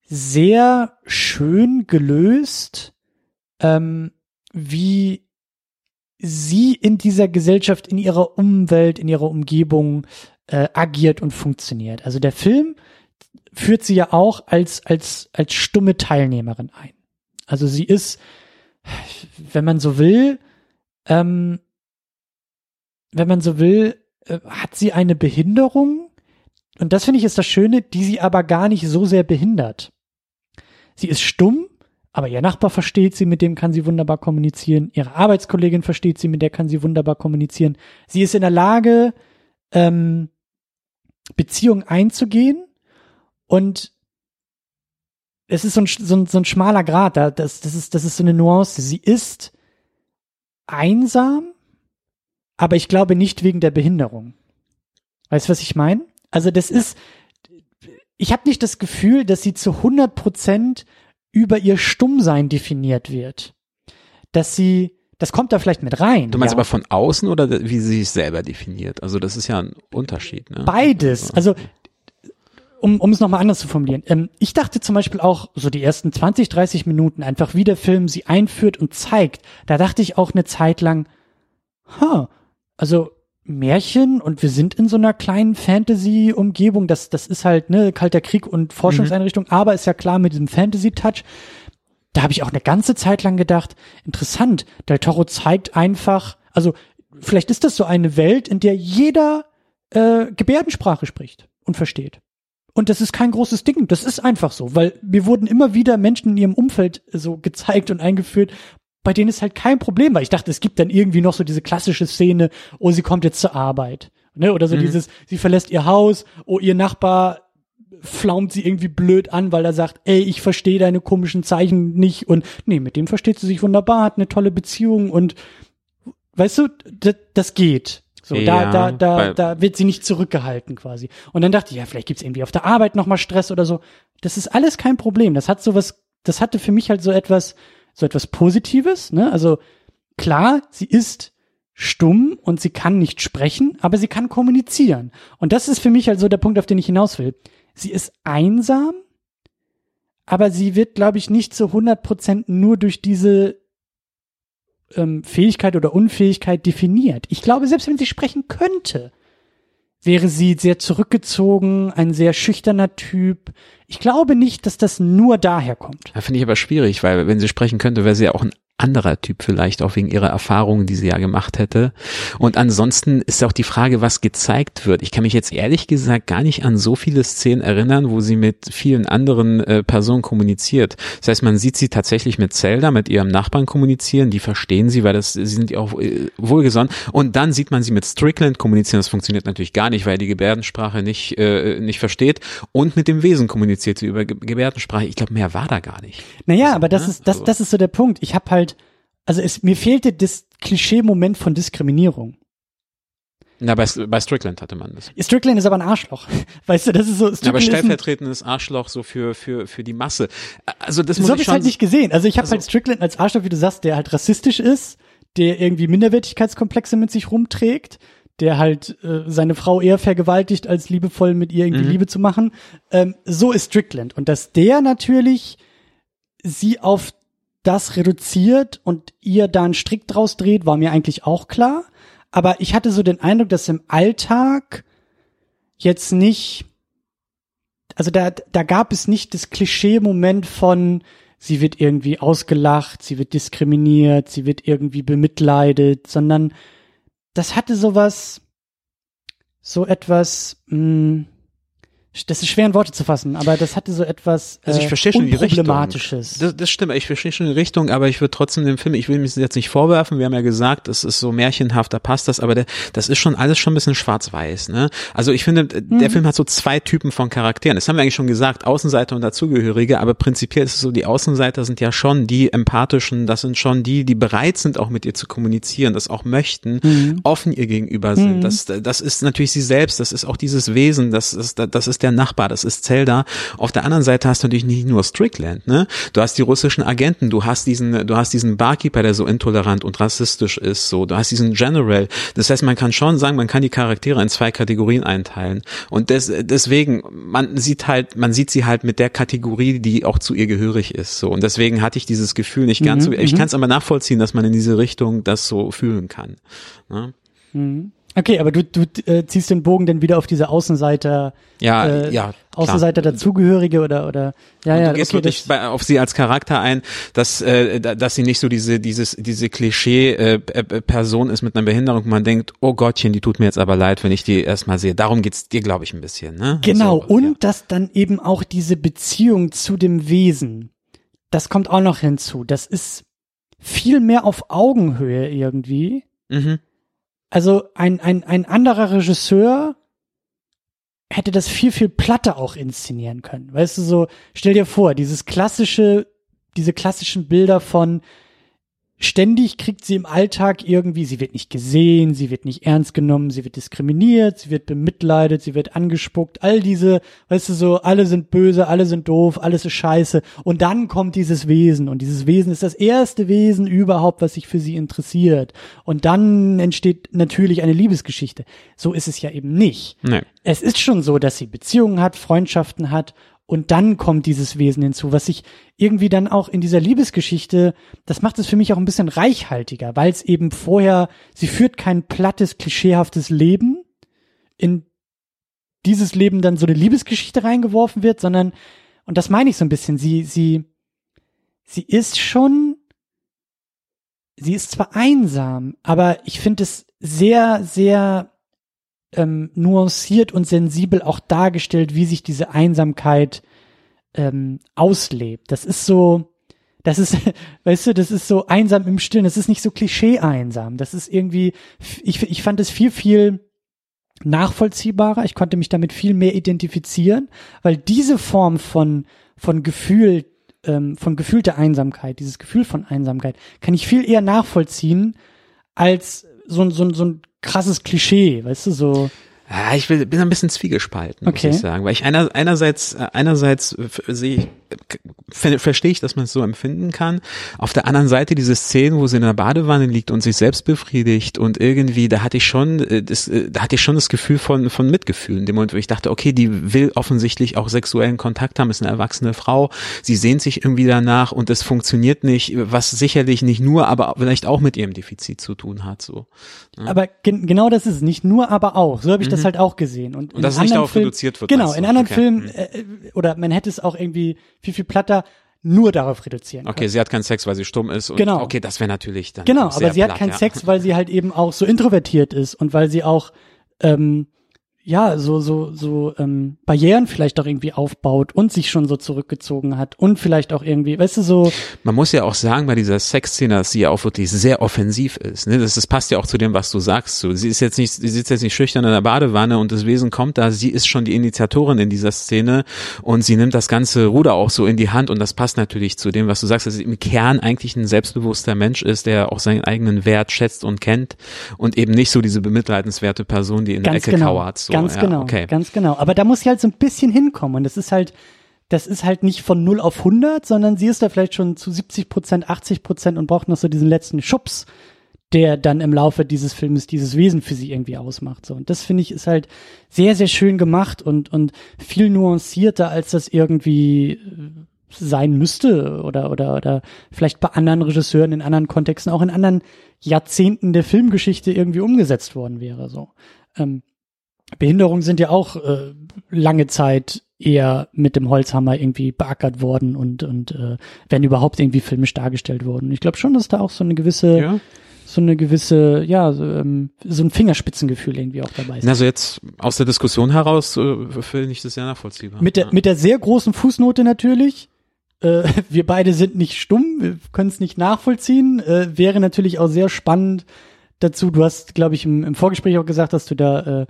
S1: sehr schön gelöst, ähm, wie sie in dieser Gesellschaft, in ihrer Umwelt, in ihrer Umgebung äh, agiert und funktioniert. Also der Film führt sie ja auch als, als, als stumme Teilnehmerin ein. Also sie ist, wenn man so will, ähm, wenn man so will, äh, hat sie eine Behinderung. Und das finde ich ist das Schöne, die sie aber gar nicht so sehr behindert. Sie ist stumm, aber ihr Nachbar versteht sie, mit dem kann sie wunderbar kommunizieren. Ihre Arbeitskollegin versteht sie, mit der kann sie wunderbar kommunizieren. Sie ist in der Lage, ähm, Beziehungen einzugehen und es ist so ein, so ein, so ein schmaler Grad, da, das, das, ist, das ist so eine Nuance. Sie ist einsam, aber ich glaube nicht wegen der Behinderung. Weißt du, was ich meine? Also das ist, ich habe nicht das Gefühl, dass sie zu 100 Prozent über ihr Stummsein definiert wird. Dass sie, das kommt da vielleicht mit rein.
S2: Du meinst ja. aber von außen oder wie sie sich selber definiert? Also das ist ja ein Unterschied. Ne?
S1: Beides. Also um, um es nochmal anders zu formulieren. Ähm, ich dachte zum Beispiel auch so die ersten 20, 30 Minuten einfach, wie der Film sie einführt und zeigt. Da dachte ich auch eine Zeit lang, ha, huh, also Märchen und wir sind in so einer kleinen Fantasy-Umgebung. Das, das ist halt, ne, Kalter Krieg und Forschungseinrichtung, mhm. aber ist ja klar mit diesem Fantasy-Touch. Da habe ich auch eine ganze Zeit lang gedacht, interessant, Del Toro zeigt einfach, also vielleicht ist das so eine Welt, in der jeder äh, Gebärdensprache spricht und versteht. Und das ist kein großes Ding, das ist einfach so, weil wir wurden immer wieder Menschen in ihrem Umfeld so gezeigt und eingeführt, bei denen es halt kein Problem war. Ich dachte, es gibt dann irgendwie noch so diese klassische Szene, oh, sie kommt jetzt zur Arbeit. Ne? Oder so mhm. dieses, sie verlässt ihr Haus, oh, ihr Nachbar flaumt sie irgendwie blöd an, weil er sagt, ey, ich verstehe deine komischen Zeichen nicht und nee, mit dem versteht sie sich wunderbar, hat eine tolle Beziehung und weißt du, das, das geht. So, ja, da, da, da, da wird sie nicht zurückgehalten quasi. Und dann dachte ich, ja, vielleicht gibt's irgendwie auf der Arbeit nochmal Stress oder so. Das ist alles kein Problem. Das hat sowas, das hatte für mich halt so etwas, so etwas Positives, ne? Also klar, sie ist stumm und sie kann nicht sprechen, aber sie kann kommunizieren. Und das ist für mich halt so der Punkt, auf den ich hinaus will. Sie ist einsam, aber sie wird, glaube ich, nicht zu 100 Prozent nur durch diese ähm, Fähigkeit oder Unfähigkeit definiert. Ich glaube, selbst wenn sie sprechen könnte, wäre sie sehr zurückgezogen, ein sehr schüchterner Typ. Ich glaube nicht, dass das nur daher kommt.
S2: Ja, finde ich aber schwierig, weil wenn sie sprechen könnte, wäre sie ja auch ein anderer Typ vielleicht, auch wegen ihrer Erfahrungen, die sie ja gemacht hätte. Und ansonsten ist auch die Frage, was gezeigt wird. Ich kann mich jetzt ehrlich gesagt gar nicht an so viele Szenen erinnern, wo sie mit vielen anderen äh, Personen kommuniziert. Das heißt, man sieht sie tatsächlich mit Zelda, mit ihrem Nachbarn kommunizieren, die verstehen sie, weil das, sie sind ja auch äh, wohlgesonnen. Und dann sieht man sie mit Strickland kommunizieren. Das funktioniert natürlich gar nicht, weil die Gebärdensprache nicht, äh, nicht versteht. Und mit dem Wesen kommuniziert sie über Gebärdensprache. Ich glaube, mehr war da gar nicht.
S1: Naja, also, aber das ne? ist, das, das ist so der Punkt. Ich habe halt also es, mir fehlte das Klischee-Moment von Diskriminierung.
S2: Na, bei, bei Strickland hatte man das.
S1: Strickland ist aber ein Arschloch. Weißt du, das ist so.
S2: Strickland ja, aber stellvertretendes Arschloch so für, für, für die Masse. Also das muss so
S1: ich schon. halt nicht gesehen. Also ich habe also, halt Strickland als Arschloch, wie du sagst, der halt rassistisch ist, der irgendwie Minderwertigkeitskomplexe mit sich rumträgt, der halt äh, seine Frau eher vergewaltigt, als liebevoll mit ihr irgendwie mhm. Liebe zu machen. Ähm, so ist Strickland. Und dass der natürlich sie auf das reduziert und ihr da einen Strick draus dreht, war mir eigentlich auch klar. Aber ich hatte so den Eindruck, dass im Alltag jetzt nicht, also da, da gab es nicht das Klischee-Moment von, sie wird irgendwie ausgelacht, sie wird diskriminiert, sie wird irgendwie bemitleidet, sondern das hatte sowas, so etwas, mh, hm, das ist schwer in Worte zu fassen, aber das hatte so etwas
S2: äh, also ich äh, verstehe schon die Richtung. Das, das stimmt, ich verstehe schon die Richtung, aber ich würde trotzdem den Film, ich will mich jetzt nicht vorwerfen, wir haben ja gesagt, es ist so märchenhaft, da passt das, aber der, das ist schon alles schon ein bisschen schwarz-weiß. Ne? Also ich finde, der mhm. Film hat so zwei Typen von Charakteren. Das haben wir eigentlich schon gesagt, Außenseiter und Dazugehörige, aber prinzipiell ist es so, die Außenseiter sind ja schon die empathischen, das sind schon die, die bereit sind, auch mit ihr zu kommunizieren, das auch möchten, mhm. offen ihr gegenüber sind. Mhm. Das, das ist natürlich sie selbst, das ist auch dieses Wesen, das ist, das ist der Nachbar, das ist Zelda. Auf der anderen Seite hast du natürlich nicht nur Strickland, ne? Du hast die russischen Agenten, du hast diesen, du hast diesen Barkeeper, der so intolerant und rassistisch ist, so. Du hast diesen General. Das heißt, man kann schon sagen, man kann die Charaktere in zwei Kategorien einteilen. Und des, deswegen, man sieht halt, man sieht sie halt mit der Kategorie, die auch zu ihr gehörig ist, so. Und deswegen hatte ich dieses Gefühl nicht ganz mhm, so, ich mhm. kann es aber nachvollziehen, dass man in diese Richtung das so fühlen kann. Ne?
S1: Mhm. Okay, aber du, du äh, ziehst den Bogen dann wieder auf diese Außenseiter,
S2: ja, äh, ja,
S1: Außenseiter dazugehörige oder oder
S2: ja, und ja. Du gehst okay, wirklich bei, auf sie als Charakter ein, dass äh, dass sie nicht so diese dieses diese Klischee äh, Person ist mit einer Behinderung, man denkt, oh Gottchen, die tut mir jetzt aber leid, wenn ich die erstmal sehe. Darum geht's dir, glaube ich, ein bisschen, ne?
S1: Genau. So, und ja. dass dann eben auch diese Beziehung zu dem Wesen, das kommt auch noch hinzu. Das ist viel mehr auf Augenhöhe irgendwie. Mhm also ein, ein, ein anderer Regisseur hätte das viel, viel platter auch inszenieren können. Weißt du, so, stell dir vor, dieses klassische, diese klassischen Bilder von, ständig kriegt sie im Alltag irgendwie, sie wird nicht gesehen, sie wird nicht ernst genommen, sie wird diskriminiert, sie wird bemitleidet, sie wird angespuckt, all diese, weißt du so, alle sind böse, alle sind doof, alles ist scheiße. Und dann kommt dieses Wesen und dieses Wesen ist das erste Wesen überhaupt, was sich für sie interessiert. Und dann entsteht natürlich eine Liebesgeschichte. So ist es ja eben nicht. Nee. Es ist schon so, dass sie Beziehungen hat, Freundschaften hat und dann kommt dieses Wesen hinzu, was sich irgendwie dann auch in dieser Liebesgeschichte, das macht es für mich auch ein bisschen reichhaltiger, weil es eben vorher, sie führt kein plattes, klischeehaftes Leben, in dieses Leben dann so eine Liebesgeschichte reingeworfen wird, sondern, und das meine ich so ein bisschen, sie, sie, sie ist schon, sie ist zwar einsam, aber ich finde es sehr, sehr ähm, nuanciert und sensibel auch dargestellt, wie sich diese Einsamkeit ähm, auslebt. Das ist so, das ist, weißt du, das ist so einsam im Stillen, das ist nicht so klischee einsam. Das ist irgendwie, ich, ich fand es viel, viel nachvollziehbarer. Ich konnte mich damit viel mehr identifizieren, weil diese Form von, von Gefühl, ähm, von gefühlter Einsamkeit, dieses Gefühl von Einsamkeit, kann ich viel eher nachvollziehen als so, so, so ein krasses Klischee, weißt du, so.
S2: Ja, ich bin ein bisschen zwiegespalten, okay. muss ich sagen, weil ich einer, einerseits, einerseits sehe ich, verstehe ich, dass man es so empfinden kann. Auf der anderen Seite diese Szenen, wo sie in der Badewanne liegt und sich selbst befriedigt und irgendwie, da hatte ich schon, äh, das, äh, da hatte ich schon das Gefühl von, von Mitgefühl in dem Moment, wo ich dachte, okay, die will offensichtlich auch sexuellen Kontakt haben, ist eine erwachsene Frau, sie sehnt sich irgendwie danach und es funktioniert nicht, was sicherlich nicht nur, aber vielleicht auch mit ihrem Defizit zu tun hat, so.
S1: Ja. Aber gen genau das ist es, nicht nur, aber auch. So habe ich mhm. Das halt auch gesehen. Und,
S2: und dass es nicht darauf Film, reduziert wird.
S1: Genau, in anderen okay. Filmen, mhm. äh, oder man hätte es auch irgendwie viel, viel platter nur darauf reduzieren
S2: Okay, sie hat keinen Sex, weil sie stumm ist. Und
S1: genau.
S2: Okay, das wäre natürlich dann.
S1: Genau, aber sie platt, hat keinen ja. Sex, weil sie halt eben auch so introvertiert ist und weil sie auch ähm, ja, so, so, so ähm, Barrieren vielleicht auch irgendwie aufbaut und sich schon so zurückgezogen hat und vielleicht auch irgendwie, weißt du, so.
S2: Man muss ja auch sagen, bei dieser Sexszene, dass sie ja auch wirklich sehr offensiv ist. Ne? Das, das passt ja auch zu dem, was du sagst. So, sie ist jetzt nicht, sie sitzt jetzt nicht schüchtern in der Badewanne und das Wesen kommt da, sie ist schon die Initiatorin in dieser Szene und sie nimmt das ganze Ruder auch so in die Hand und das passt natürlich zu dem, was du sagst, dass sie im Kern eigentlich ein selbstbewusster Mensch ist, der auch seinen eigenen Wert schätzt und kennt und eben nicht so diese bemitleidenswerte Person, die in Ganz der Ecke genau. kauert. So.
S1: Ganz ja, genau, okay. ganz genau. Aber da muss sie halt so ein bisschen hinkommen und das ist halt, das ist halt nicht von 0 auf 100, sondern sie ist da vielleicht schon zu 70 Prozent, 80 Prozent und braucht noch so diesen letzten Schubs, der dann im Laufe dieses Filmes dieses Wesen für sie irgendwie ausmacht. So. Und das finde ich ist halt sehr, sehr schön gemacht und, und viel nuancierter, als das irgendwie äh, sein müsste oder, oder, oder vielleicht bei anderen Regisseuren in anderen Kontexten, auch in anderen Jahrzehnten der Filmgeschichte irgendwie umgesetzt worden wäre, so. Ähm, Behinderungen sind ja auch äh, lange Zeit eher mit dem Holzhammer irgendwie beackert worden und und äh, wenn überhaupt irgendwie filmisch dargestellt worden. Ich glaube schon, dass da auch so eine gewisse ja. so eine gewisse ja so, ähm, so ein Fingerspitzengefühl irgendwie auch dabei ist.
S2: Also jetzt aus der Diskussion heraus äh, finde ich das sehr nachvollziehbar.
S1: Mit der ja. mit der sehr großen Fußnote natürlich. Äh, wir beide sind nicht stumm, wir können es nicht nachvollziehen. Äh, wäre natürlich auch sehr spannend dazu. Du hast, glaube ich, im, im Vorgespräch auch gesagt, dass du da äh,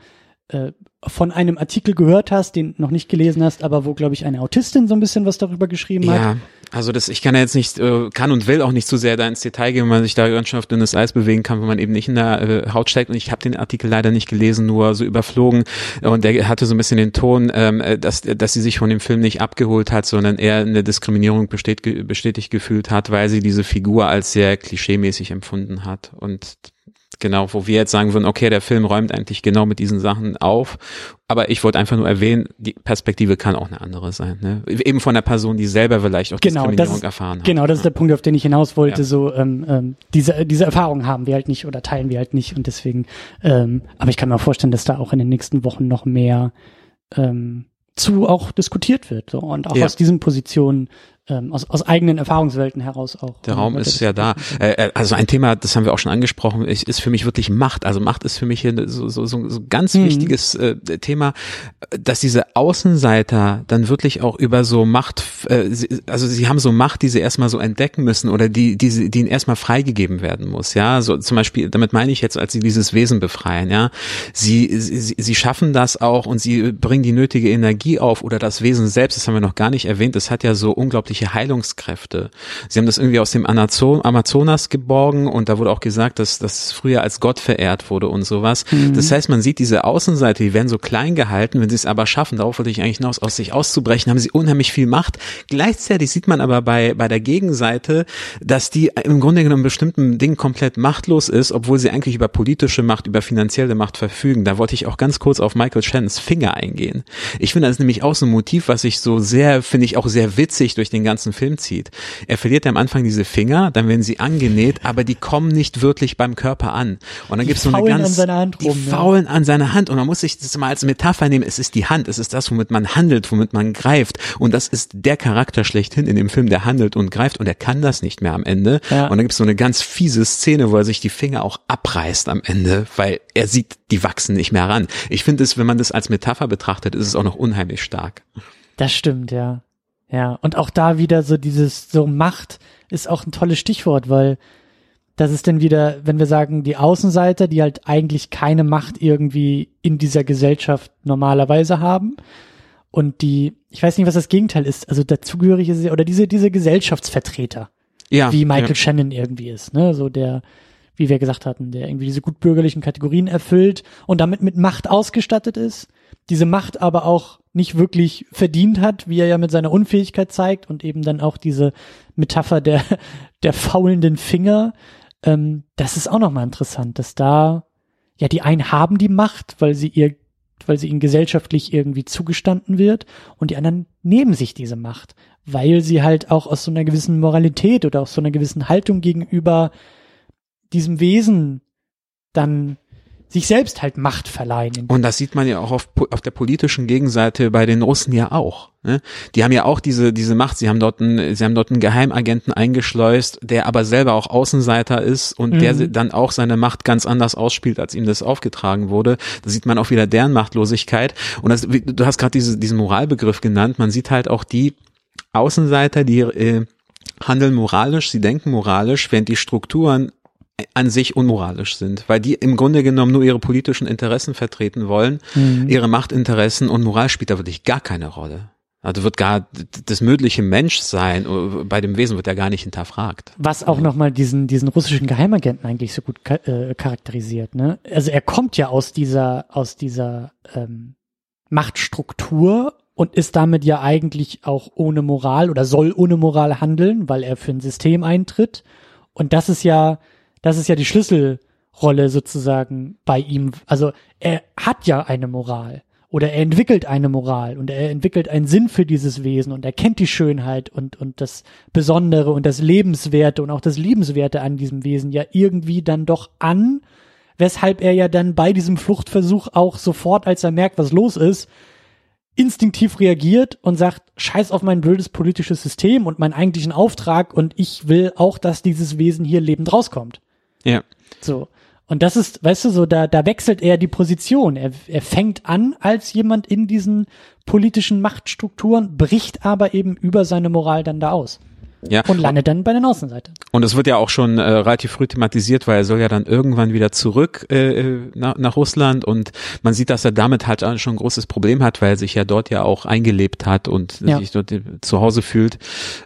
S1: äh, von einem Artikel gehört hast, den noch nicht gelesen hast, aber wo, glaube ich, eine Autistin so ein bisschen was darüber geschrieben
S2: hat.
S1: Ja,
S2: also das, ich kann ja jetzt nicht, äh, kann und will auch nicht zu sehr da ins Detail gehen, wenn man sich da ganz schön auf dünnes Eis bewegen kann, wenn man eben nicht in der äh, Haut steckt. Und ich habe den Artikel leider nicht gelesen, nur so überflogen. Und der hatte so ein bisschen den Ton, ähm, äh, dass, dass sie sich von dem Film nicht abgeholt hat, sondern eher eine Diskriminierung bestätigt, bestätigt gefühlt hat, weil sie diese Figur als sehr klischeemäßig empfunden hat. Und Genau, wo wir jetzt sagen würden, okay, der Film räumt eigentlich genau mit diesen Sachen auf. Aber ich wollte einfach nur erwähnen, die Perspektive kann auch eine andere sein. Ne? Eben von der Person, die selber vielleicht auch genau, Diskriminierung
S1: ist,
S2: erfahren hat.
S1: Genau, das ist der Punkt, auf den ich hinaus wollte. Ja. So ähm, ähm, diese diese Erfahrung haben wir halt nicht oder teilen wir halt nicht und deswegen. Ähm, aber ich kann mir vorstellen, dass da auch in den nächsten Wochen noch mehr ähm, zu auch diskutiert wird so, und auch ja. aus diesen Positionen ähm, aus, aus eigenen Erfahrungswelten heraus auch.
S2: Der Raum ist ja da. Äh, äh, also ein Thema, das haben wir auch schon angesprochen, ist, ist für mich wirklich Macht. Also Macht ist für mich hier so, so, so, so ganz mhm. wichtiges äh, Thema, dass diese Außenseiter dann wirklich auch über so Macht, äh, also sie haben so Macht, die sie erstmal so entdecken müssen oder die, die, die ihnen erstmal freigegeben werden muss. Ja, so zum Beispiel, damit meine ich jetzt, als sie dieses Wesen befreien, ja, sie, sie, sie schaffen das auch und sie bringen die nötige Energie auf oder das Wesen selbst, das haben wir noch gar nicht erwähnt, das hat ja so unglaublich unglaubliche Heilungskräfte. Sie haben das irgendwie aus dem Amazonas geborgen und da wurde auch gesagt, dass das früher als Gott verehrt wurde und sowas. Mhm. Das heißt, man sieht diese Außenseite, die werden so klein gehalten, wenn sie es aber schaffen, darauf wollte ich eigentlich hinaus, aus sich auszubrechen, haben sie unheimlich viel Macht. Gleichzeitig sieht man aber bei, bei der Gegenseite, dass die im Grunde genommen bestimmten Dingen komplett machtlos ist, obwohl sie eigentlich über politische Macht, über finanzielle Macht verfügen. Da wollte ich auch ganz kurz auf Michael Shannons Finger eingehen. Ich finde, das ist nämlich auch so ein Motiv, was sich so sehr, finde ich auch sehr witzig durch den den ganzen Film zieht. Er verliert ja am Anfang diese Finger, dann werden sie angenäht, aber die kommen nicht wirklich beim Körper an. Und dann gibt es so eine ganz,
S1: rum,
S2: die faulen an seiner Hand und man muss sich das mal als Metapher nehmen. Es ist die Hand, es ist das, womit man handelt, womit man greift. Und das ist der Charakter schlechthin in dem Film, der handelt und greift und er kann das nicht mehr am Ende. Ja. Und dann gibt es so eine ganz fiese Szene, wo er sich die Finger auch abreißt am Ende, weil er sieht, die wachsen nicht mehr ran. Ich finde es, wenn man das als Metapher betrachtet, ist es auch noch unheimlich stark.
S1: Das stimmt, ja. Ja, und auch da wieder so dieses, so Macht ist auch ein tolles Stichwort, weil das ist dann wieder, wenn wir sagen, die Außenseiter, die halt eigentlich keine Macht irgendwie in dieser Gesellschaft normalerweise haben. Und die, ich weiß nicht, was das Gegenteil ist, also dazugehörige oder diese, diese Gesellschaftsvertreter. Ja. Wie Michael ja. Shannon irgendwie ist, ne, so der, wie wir gesagt hatten, der irgendwie diese gutbürgerlichen Kategorien erfüllt und damit mit Macht ausgestattet ist, diese Macht aber auch nicht wirklich verdient hat, wie er ja mit seiner Unfähigkeit zeigt und eben dann auch diese Metapher der, der faulenden Finger, ähm, das ist auch nochmal interessant, dass da, ja, die einen haben die Macht, weil sie ihr, weil sie ihnen gesellschaftlich irgendwie zugestanden wird und die anderen nehmen sich diese Macht, weil sie halt auch aus so einer gewissen Moralität oder aus so einer gewissen Haltung gegenüber diesem Wesen dann sich selbst halt Macht verleihen.
S2: Und das sieht man ja auch auf, auf der politischen Gegenseite bei den Russen ja auch. Ne? Die haben ja auch diese, diese Macht. Sie haben dort einen, sie haben dort einen Geheimagenten eingeschleust, der aber selber auch Außenseiter ist und mhm. der dann auch seine Macht ganz anders ausspielt, als ihm das aufgetragen wurde. Da sieht man auch wieder deren Machtlosigkeit. Und das, du hast gerade diese, diesen Moralbegriff genannt. Man sieht halt auch die Außenseiter, die äh, handeln moralisch, sie denken moralisch, während die Strukturen an sich unmoralisch sind, weil die im Grunde genommen nur ihre politischen Interessen vertreten wollen, mhm. ihre Machtinteressen und Moral spielt da wirklich gar keine Rolle. Also wird gar das mögliche Menschsein äh, bei dem Wesen wird ja gar nicht hinterfragt.
S1: Was auch nochmal diesen, diesen russischen Geheimagenten eigentlich so gut äh, charakterisiert, ne? Also er kommt ja aus dieser, aus dieser ähm, Machtstruktur und ist damit ja eigentlich auch ohne Moral oder soll ohne Moral handeln, weil er für ein System eintritt. Und das ist ja, das ist ja die Schlüsselrolle sozusagen bei ihm. Also er hat ja eine Moral oder er entwickelt eine Moral und er entwickelt einen Sinn für dieses Wesen und er kennt die Schönheit und, und das Besondere und das Lebenswerte und auch das Liebenswerte an diesem Wesen ja irgendwie dann doch an, weshalb er ja dann bei diesem Fluchtversuch auch sofort, als er merkt, was los ist, instinktiv reagiert und sagt, scheiß auf mein blödes politisches System und meinen eigentlichen Auftrag und ich will auch, dass dieses Wesen hier lebend rauskommt.
S2: Ja.
S1: So. Und das ist, weißt du, so, da, da wechselt er die Position. Er, er fängt an als jemand in diesen politischen Machtstrukturen, bricht aber eben über seine Moral dann da aus. Ja. Und landet dann bei den Außenseitern.
S2: Und es wird ja auch schon äh, relativ früh thematisiert, weil er soll ja dann irgendwann wieder zurück äh, äh nach, nach Russland und man sieht, dass er damit halt schon ein großes Problem hat, weil er sich ja dort ja auch eingelebt hat und ja. sich dort äh, zu Hause fühlt.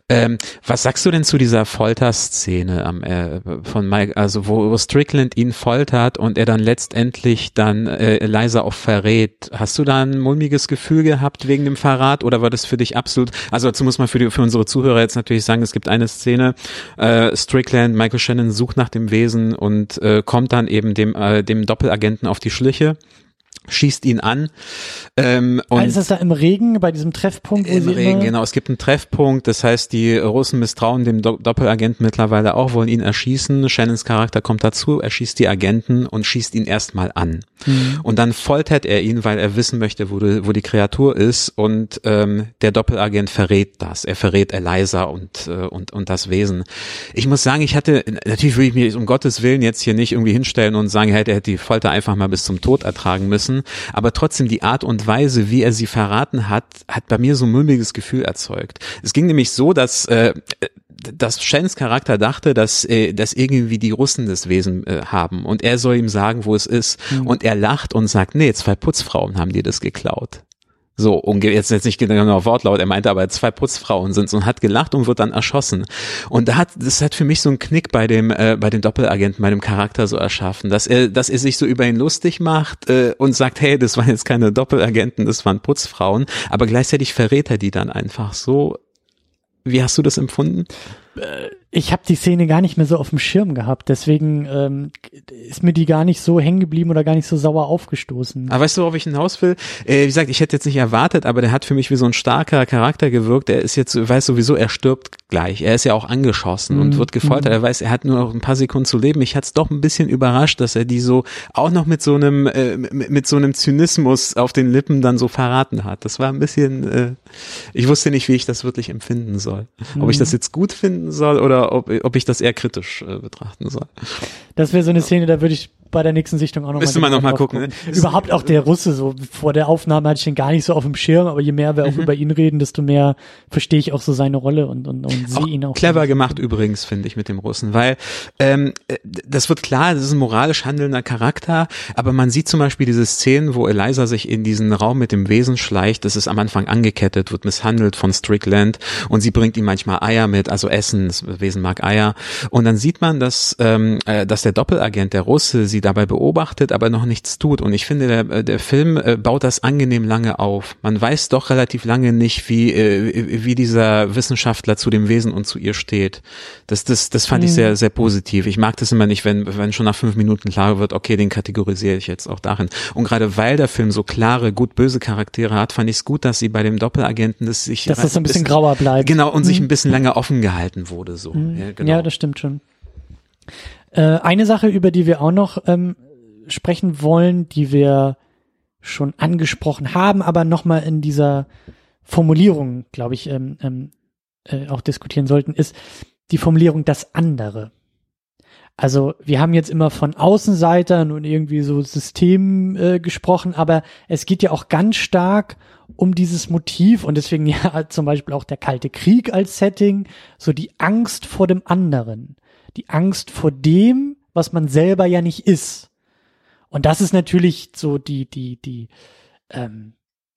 S2: Ähm, was sagst du denn zu dieser Folterszene am, äh, von Mike, also wo, wo Strickland ihn foltert und er dann letztendlich dann äh, Eliza auch verrät? Hast du da ein mulmiges Gefühl gehabt wegen dem Verrat oder war das für dich absolut, also dazu muss man für, die, für unsere Zuhörer jetzt natürlich sagen, es gibt eine Szene, äh, Strickland, Michael Shannon sucht nach dem Wesen und äh, kommt dann eben dem, äh, dem Doppelagenten auf die Schliche schießt ihn an.
S1: Ähm, und ist das da im Regen bei diesem Treffpunkt?
S2: Im Regen, genau. Es gibt einen Treffpunkt, das heißt, die Russen misstrauen dem Do Doppelagenten mittlerweile auch, wollen ihn erschießen. Shannons Charakter kommt dazu, er schießt die Agenten und schießt ihn erstmal an. Mhm. Und dann foltert er ihn, weil er wissen möchte, wo, die, wo die Kreatur ist und ähm, der Doppelagent verrät das. Er verrät Eliza und, äh, und, und das Wesen. Ich muss sagen, ich hatte, natürlich will ich mich um Gottes Willen jetzt hier nicht irgendwie hinstellen und sagen, er hätte die Folter einfach mal bis zum Tod ertragen müssen lassen, aber trotzdem die Art und Weise, wie er sie verraten hat, hat bei mir so ein mulmiges Gefühl erzeugt. Es ging nämlich so, dass äh, dass Shens Charakter dachte, dass, äh, dass irgendwie die Russen das Wesen äh, haben und er soll ihm sagen, wo es ist. Mhm. Und er lacht und sagt, nee, zwei Putzfrauen haben dir das geklaut. So, und jetzt jetzt nicht genau Wortlaut, er meinte aber zwei Putzfrauen sind und hat gelacht und wird dann erschossen. Und da hat, das hat für mich so einen Knick bei dem, äh, bei dem Doppelagenten, bei dem Charakter so erschaffen, dass er, dass er sich so über ihn lustig macht äh, und sagt, hey, das waren jetzt keine Doppelagenten, das waren Putzfrauen, aber gleichzeitig verrät er die dann einfach so. Wie hast du das empfunden?
S1: Äh, ich habe die Szene gar nicht mehr so auf dem Schirm gehabt, deswegen ähm, ist mir die gar nicht so hängen geblieben oder gar nicht so sauer aufgestoßen.
S2: Aber weißt du, worauf ich hinaus will? Äh, wie gesagt, ich hätte jetzt nicht erwartet, aber der hat für mich wie so ein starker Charakter gewirkt. Er ist jetzt, weiß sowieso, er stirbt gleich. Er ist ja auch angeschossen mm, und mhm. wird gefoltert. Mm. Er weiß, er hat nur noch ein paar Sekunden zu leben. Ich hatte es doch ein bisschen überrascht, dass er die so auch noch mit so einem äh, mit, so einem Zynismus auf den Lippen dann so verraten hat. Das war ein bisschen. Äh, ich wusste nicht, wie ich das wirklich empfinden soll. Ob ich das mhm. jetzt gut finden soll oder ob, ob ich das eher kritisch äh, betrachten soll.
S1: Das wäre so eine Szene, da würde ich bei der nächsten Sichtung auch
S2: nochmal. Müsste man nochmal gucken.
S1: gucken. Ne? Überhaupt auch der Russe, so vor der Aufnahme hatte ich den gar nicht so auf dem Schirm, aber je mehr wir auch mhm. über ihn reden, desto mehr verstehe ich auch so seine Rolle und, und, und sehe ihn auch.
S2: Clever gemacht übrigens, finde ich, mit dem Russen, weil ähm, das wird klar, das ist ein moralisch handelnder Charakter, aber man sieht zum Beispiel diese Szenen, wo Eliza sich in diesen Raum mit dem Wesen schleicht, das ist am Anfang angekettet, wird misshandelt von Strickland und sie bringt ihm manchmal Eier mit, also Essen, das Wesen mag Eier und dann sieht man, dass, ähm, äh, dass der Doppelagent, der Russe, sie dabei beobachtet, aber noch nichts tut. Und ich finde, der, äh, der Film äh, baut das angenehm lange auf. Man weiß doch relativ lange nicht, wie, äh, wie dieser Wissenschaftler zu dem Wesen und zu ihr steht. Das, das, das fand mhm. ich sehr, sehr positiv. Ich mag das immer nicht, wenn, wenn schon nach fünf Minuten klar wird, okay, den kategorisiere ich jetzt auch darin. Und gerade weil der Film so klare, gut-böse Charaktere hat, fand ich es gut, dass sie bei dem Doppelagenten das sich
S1: dass das so ein bisschen, bisschen grauer bleibt.
S2: Genau und mhm. sich ein bisschen länger offen gehalten wurde so.
S1: Mhm. Ja, genau. ja, das stimmt schon. Äh, eine Sache, über die wir auch noch ähm, sprechen wollen, die wir schon angesprochen haben, aber nochmal in dieser Formulierung, glaube ich, ähm, ähm, äh, auch diskutieren sollten, ist die Formulierung das andere. Also wir haben jetzt immer von Außenseitern und irgendwie so Systemen äh, gesprochen, aber es geht ja auch ganz stark um dieses Motiv und deswegen ja zum Beispiel auch der Kalte Krieg als Setting, so die Angst vor dem anderen die Angst vor dem, was man selber ja nicht ist. Und das ist natürlich so die, die, die, ähm,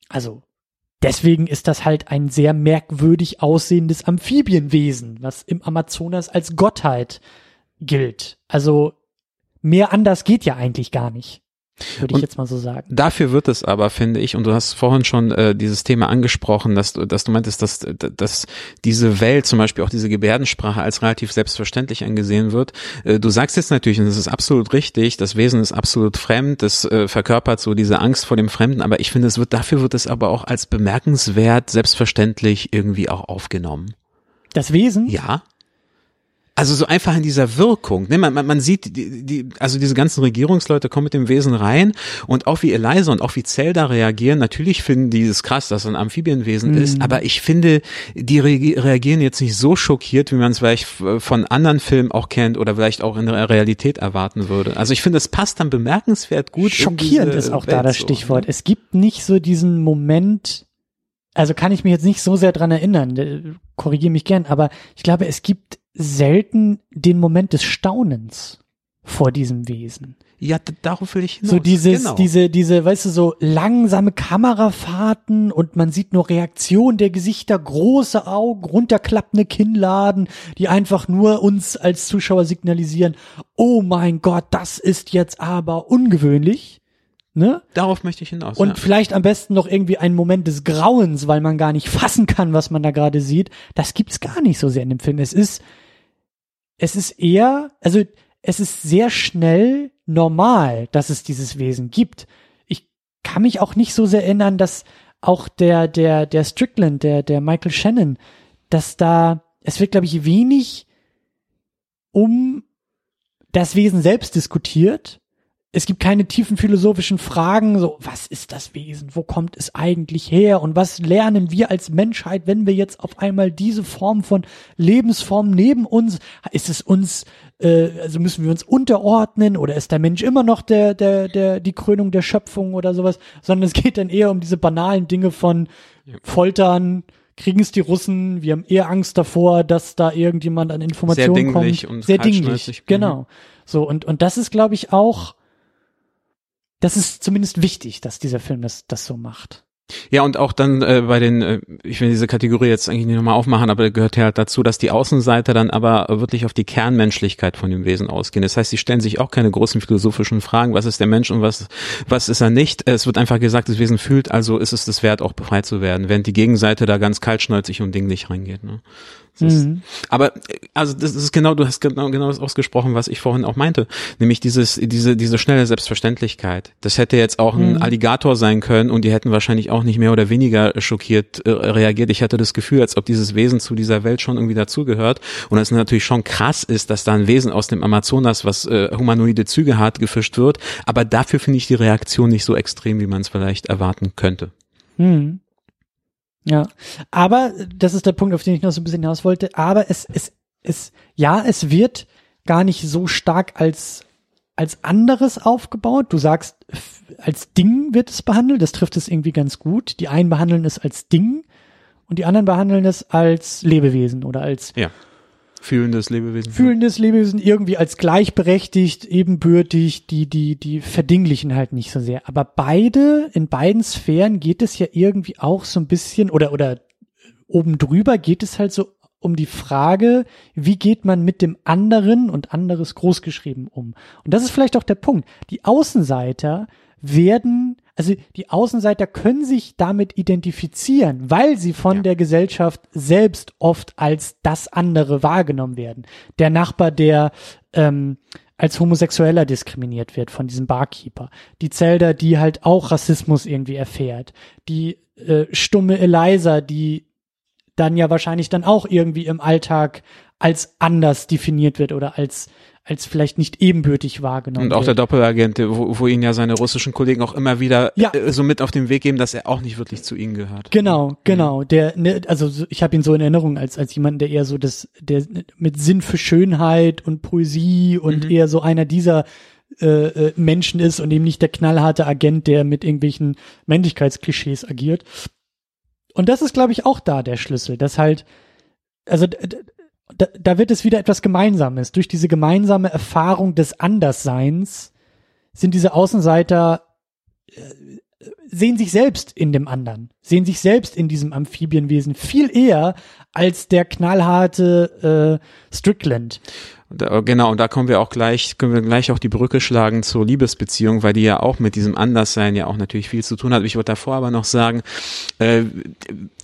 S1: also deswegen ist das halt ein sehr merkwürdig aussehendes Amphibienwesen, was im Amazonas als Gottheit gilt. Also mehr anders geht ja eigentlich gar nicht. Würde ich jetzt mal so sagen.
S2: Dafür wird es aber, finde ich, und du hast vorhin schon äh, dieses Thema angesprochen, dass du, dass du meintest, dass, dass diese Welt, zum Beispiel auch diese Gebärdensprache, als relativ selbstverständlich angesehen wird. Äh, du sagst jetzt natürlich, und das ist absolut richtig, das Wesen ist absolut fremd, das äh, verkörpert so diese Angst vor dem Fremden, aber ich finde, es wird, dafür wird es aber auch als bemerkenswert, selbstverständlich irgendwie auch aufgenommen.
S1: Das Wesen?
S2: Ja. Also so einfach in dieser Wirkung. Ne? Man, man, man sieht, die, die, also diese ganzen Regierungsleute kommen mit dem Wesen rein und auch wie Eliza und auch wie Zelda reagieren. Natürlich finden die es krass, dass es ein Amphibienwesen mhm. ist, aber ich finde, die reagieren jetzt nicht so schockiert, wie man es vielleicht von anderen Filmen auch kennt oder vielleicht auch in der Realität erwarten würde. Also ich finde, es passt dann bemerkenswert gut.
S1: Schockierend ist auch Welt da das Stichwort. So. Es gibt nicht so diesen Moment, also kann ich mich jetzt nicht so sehr dran erinnern, korrigiere mich gern, aber ich glaube, es gibt selten den Moment des Staunens vor diesem Wesen.
S2: Ja, darauf will ich hinaus.
S1: So dieses, genau. diese, diese, weißt du, so langsame Kamerafahrten und man sieht nur Reaktion der Gesichter, große Augen, runterklappende Kinnladen, die einfach nur uns als Zuschauer signalisieren, oh mein Gott, das ist jetzt aber ungewöhnlich. Ne?
S2: Darauf möchte ich hinaus.
S1: Und ja. vielleicht am besten noch irgendwie einen Moment des Grauens, weil man gar nicht fassen kann, was man da gerade sieht. Das gibt's gar nicht so sehr in dem Film. Es ist, es ist eher, also es ist sehr schnell normal, dass es dieses Wesen gibt. Ich kann mich auch nicht so sehr erinnern, dass auch der, der, der Strickland, der, der Michael Shannon, dass da, es wird, glaube ich, wenig um das Wesen selbst diskutiert, es gibt keine tiefen philosophischen Fragen, so, was ist das Wesen? Wo kommt es eigentlich her? Und was lernen wir als Menschheit, wenn wir jetzt auf einmal diese Form von Lebensform neben uns, ist es uns, äh, also müssen wir uns unterordnen oder ist der Mensch immer noch der, der, der, die Krönung der Schöpfung oder sowas? Sondern es geht dann eher um diese banalen Dinge von Foltern, kriegen es die Russen, wir haben eher Angst davor, dass da irgendjemand an Informationen Sehr dinglich kommt. Und Sehr dinglich, genau. So, und, und das ist, glaube ich, auch, das ist zumindest wichtig, dass dieser Film das, das so macht.
S2: Ja, und auch dann äh, bei den, äh, ich will diese Kategorie jetzt eigentlich nicht nochmal aufmachen, aber gehört ja halt dazu, dass die Außenseiter dann aber wirklich auf die Kernmenschlichkeit von dem Wesen ausgehen. Das heißt, sie stellen sich auch keine großen philosophischen Fragen, was ist der Mensch und was, was ist er nicht. Es wird einfach gesagt, das Wesen fühlt, also ist es das wert, auch befreit zu werden, während die Gegenseite da ganz kaltschnäuzig und dinglich reingeht. Ne? Ist, mhm. Aber also das ist genau, du hast genau genau das ausgesprochen, was ich vorhin auch meinte, nämlich dieses diese diese schnelle Selbstverständlichkeit. Das hätte jetzt auch ein mhm. Alligator sein können und die hätten wahrscheinlich auch nicht mehr oder weniger schockiert äh, reagiert. Ich hatte das Gefühl, als ob dieses Wesen zu dieser Welt schon irgendwie dazugehört und es natürlich schon krass ist, dass da ein Wesen aus dem Amazonas, was äh, humanoide Züge hat, gefischt wird. Aber dafür finde ich die Reaktion nicht so extrem, wie man es vielleicht erwarten könnte.
S1: Mhm. Ja, aber das ist der Punkt, auf den ich noch so ein bisschen hinaus wollte. Aber es, es, es, ja, es wird gar nicht so stark als als anderes aufgebaut. Du sagst, als Ding wird es behandelt, das trifft es irgendwie ganz gut. Die einen behandeln es als Ding und die anderen behandeln es als Lebewesen oder als
S2: ja. Fühlendes Lebewesen.
S1: Fühlendes Lebewesen irgendwie als gleichberechtigt, ebenbürtig, die, die, die verdinglichen halt nicht so sehr. Aber beide, in beiden Sphären geht es ja irgendwie auch so ein bisschen oder, oder oben drüber geht es halt so um die Frage, wie geht man mit dem anderen und anderes großgeschrieben um? Und das ist vielleicht auch der Punkt. Die Außenseiter werden, also die Außenseiter können sich damit identifizieren, weil sie von ja. der Gesellschaft selbst oft als das andere wahrgenommen werden. Der Nachbar, der ähm, als Homosexueller diskriminiert wird von diesem Barkeeper. Die Zelda, die halt auch Rassismus irgendwie erfährt. Die äh, stumme Eliza, die dann ja wahrscheinlich dann auch irgendwie im Alltag als anders definiert wird oder als als vielleicht nicht ebenbürtig wahrgenommen
S2: Und auch
S1: wird.
S2: der Doppelagent, wo, wo ihn ja seine russischen Kollegen auch immer wieder ja. äh, so mit auf den Weg geben, dass er auch nicht wirklich zu ihnen gehört.
S1: Genau, genau. Der, ne, also ich habe ihn so in Erinnerung als als jemand, der eher so das, der mit Sinn für Schönheit und Poesie und mhm. eher so einer dieser äh, äh, Menschen ist und eben nicht der knallharte Agent, der mit irgendwelchen Männlichkeitsklischees agiert. Und das ist, glaube ich, auch da der Schlüssel, dass halt, also da, da wird es wieder etwas Gemeinsames. Durch diese gemeinsame Erfahrung des Andersseins sind diese Außenseiter äh, sehen sich selbst in dem anderen, sehen sich selbst in diesem Amphibienwesen viel eher als der knallharte äh, Strickland.
S2: Da, genau, und da kommen wir auch gleich, können wir gleich auch die Brücke schlagen zur Liebesbeziehung, weil die ja auch mit diesem Anderssein ja auch natürlich viel zu tun hat. Ich wollte davor aber noch sagen, äh,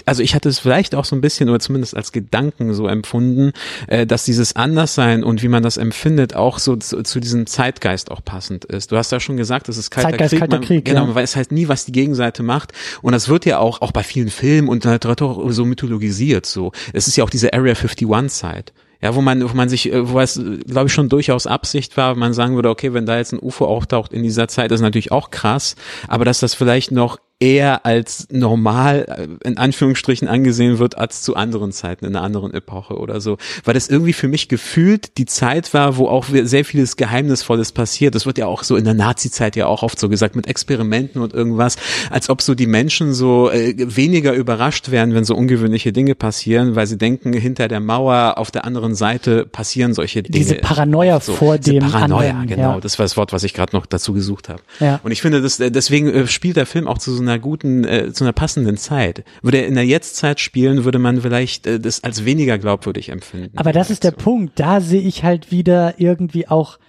S2: also ich hatte es vielleicht auch so ein bisschen oder zumindest als Gedanken so empfunden, äh, dass dieses Anderssein und wie man das empfindet auch so zu, zu diesem Zeitgeist auch passend ist. Du hast ja schon gesagt, das ist kalter
S1: Zeitgeist,
S2: Krieg.
S1: Kalter
S2: man,
S1: Krieg
S2: genau,
S1: ja.
S2: man weiß halt nie, was die Gegenseite macht. Und das wird ja auch, auch bei vielen Filmen und Literatur so mythologisiert so. Es ist ja auch diese Area 51 Zeit ja, wo man, wo man sich, äh, wo es, glaube ich, schon durchaus Absicht war, man sagen würde, okay, wenn da jetzt ein UFO auftaucht in dieser Zeit, ist natürlich auch krass, aber dass das vielleicht noch eher als normal äh, in Anführungsstrichen angesehen wird als zu anderen Zeiten in einer anderen Epoche oder so, weil das irgendwie für mich gefühlt die Zeit war, wo auch sehr vieles Geheimnisvolles passiert. Das wird ja auch so in der Nazi-Zeit ja auch oft so gesagt mit Experimenten und irgendwas, als ob so die Menschen so äh, weniger überrascht werden, wenn so ungewöhnliche Dinge passieren, weil sie denken, hinter der Mauer auf der anderen Seite passieren solche Dinge.
S1: Diese Paranoia so, vor diese dem
S2: Paranoia,
S1: anderen,
S2: genau,
S1: ja.
S2: das war das Wort, was ich gerade noch dazu gesucht habe.
S1: Ja.
S2: Und ich finde, das, deswegen äh, spielt der Film auch zu so einer guten, äh, zu einer passenden Zeit. Würde er in der Jetztzeit spielen, würde man vielleicht äh, das als weniger glaubwürdig empfinden.
S1: Aber das ist der Punkt. Da sehe ich halt wieder irgendwie auch,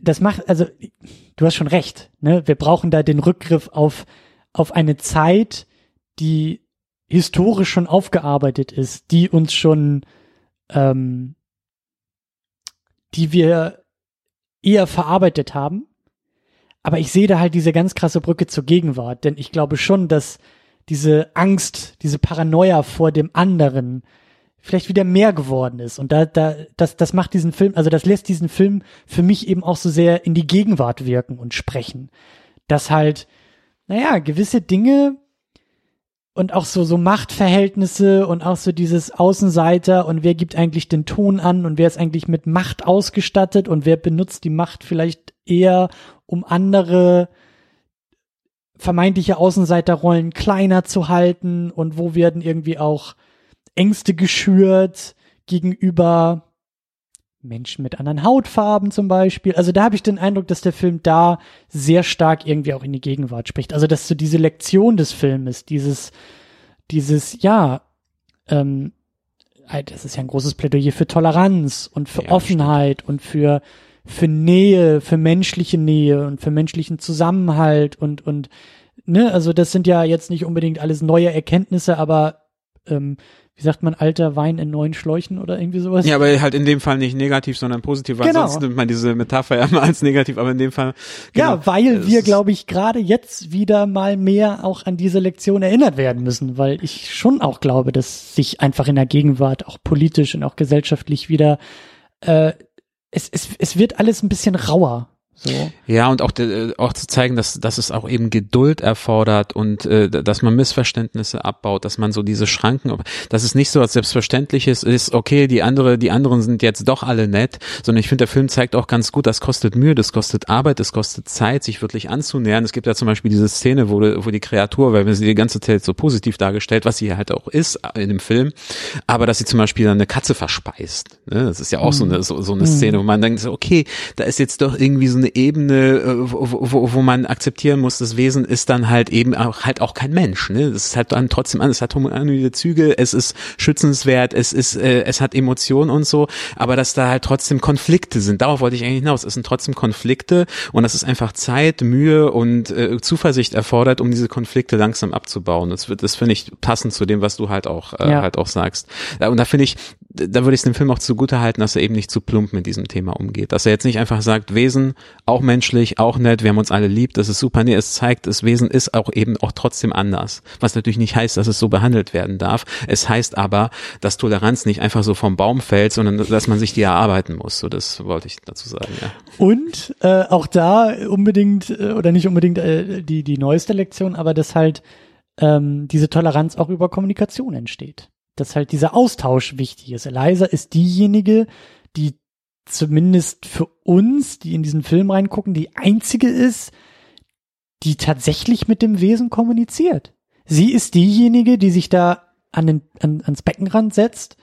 S1: das macht, also du hast schon recht. Ne? Wir brauchen da den Rückgriff auf auf eine Zeit, die historisch schon aufgearbeitet ist, die uns schon, ähm, die wir eher verarbeitet haben aber ich sehe da halt diese ganz krasse Brücke zur Gegenwart, denn ich glaube schon, dass diese Angst, diese Paranoia vor dem anderen vielleicht wieder mehr geworden ist. Und da, da, das, das macht diesen Film, also das lässt diesen Film für mich eben auch so sehr in die Gegenwart wirken und sprechen. Dass halt, naja, gewisse Dinge und auch so, so Machtverhältnisse und auch so dieses Außenseiter und wer gibt eigentlich den Ton an und wer ist eigentlich mit Macht ausgestattet und wer benutzt die Macht vielleicht eher, um andere vermeintliche Außenseiterrollen kleiner zu halten und wo werden irgendwie auch Ängste geschürt gegenüber Menschen mit anderen Hautfarben zum Beispiel. Also da habe ich den Eindruck, dass der Film da sehr stark irgendwie auch in die Gegenwart spricht. Also dass so diese Lektion des Filmes, dieses, dieses, ja, ähm, das ist ja ein großes Plädoyer für Toleranz und für ja, Offenheit stimmt. und für für Nähe, für menschliche Nähe und für menschlichen Zusammenhalt und, und, ne, also das sind ja jetzt nicht unbedingt alles neue Erkenntnisse, aber ähm, wie sagt man, alter Wein in neuen Schläuchen oder irgendwie sowas?
S2: Ja, aber halt in dem Fall nicht negativ, sondern positiv, weil genau. sonst nimmt man diese Metapher ja mal als negativ, aber in dem Fall.
S1: Genau, ja, weil wir, glaube ich, gerade jetzt wieder mal mehr auch an diese Lektion erinnert werden müssen, weil ich schon auch glaube, dass sich einfach in der Gegenwart auch politisch und auch gesellschaftlich wieder äh, es, es, es wird alles ein bisschen rauer. So.
S2: Ja, und auch, äh, auch zu zeigen, dass, dass es auch eben Geduld erfordert und äh, dass man Missverständnisse abbaut, dass man so diese Schranken, dass es nicht so als Selbstverständliches ist, okay, die andere, die anderen sind jetzt doch alle nett, sondern ich finde, der Film zeigt auch ganz gut, das kostet Mühe, das kostet Arbeit, das kostet Zeit, sich wirklich anzunähern. Es gibt ja zum Beispiel diese Szene, wo, wo die Kreatur, weil wir sie die ganze Zeit so positiv dargestellt, was sie halt auch ist in dem Film, aber dass sie zum Beispiel dann eine Katze verspeist. Ne? Das ist ja auch mhm. so eine, so, so eine Szene, wo man denkt, okay, da ist jetzt doch irgendwie so eine Ebene, äh, wo, wo, wo man akzeptieren muss, das Wesen ist dann halt eben auch halt auch kein Mensch. Ne? Das ist halt dann trotzdem an, es hat humanoide Züge, es ist schützenswert, es ist, äh, es hat Emotionen und so, aber dass da halt trotzdem Konflikte sind. Darauf wollte ich eigentlich hinaus. Es sind trotzdem Konflikte und das ist einfach Zeit, Mühe und äh, Zuversicht erfordert, um diese Konflikte langsam abzubauen. Das wird, das finde ich passend zu dem, was du halt auch äh, ja. halt auch sagst. Und da finde ich, da würde ich es dem Film auch zugute halten, dass er eben nicht zu plump mit diesem Thema umgeht. Dass er jetzt nicht einfach sagt, Wesen, auch menschlich, auch nett, wir haben uns alle lieb, das ist super. Nee, es zeigt, das Wesen ist auch eben auch trotzdem anders. Was natürlich nicht heißt, dass es so behandelt werden darf. Es heißt aber, dass Toleranz nicht einfach so vom Baum fällt, sondern dass man sich die erarbeiten muss. So, das wollte ich dazu sagen, ja.
S1: Und äh, auch da unbedingt, äh, oder nicht unbedingt äh, die, die neueste Lektion, aber dass halt ähm, diese Toleranz auch über Kommunikation entsteht dass halt dieser Austausch wichtig ist. Eliza ist diejenige, die zumindest für uns, die in diesen Film reingucken, die einzige ist, die tatsächlich mit dem Wesen kommuniziert. Sie ist diejenige, die sich da an den, an, ans Beckenrand setzt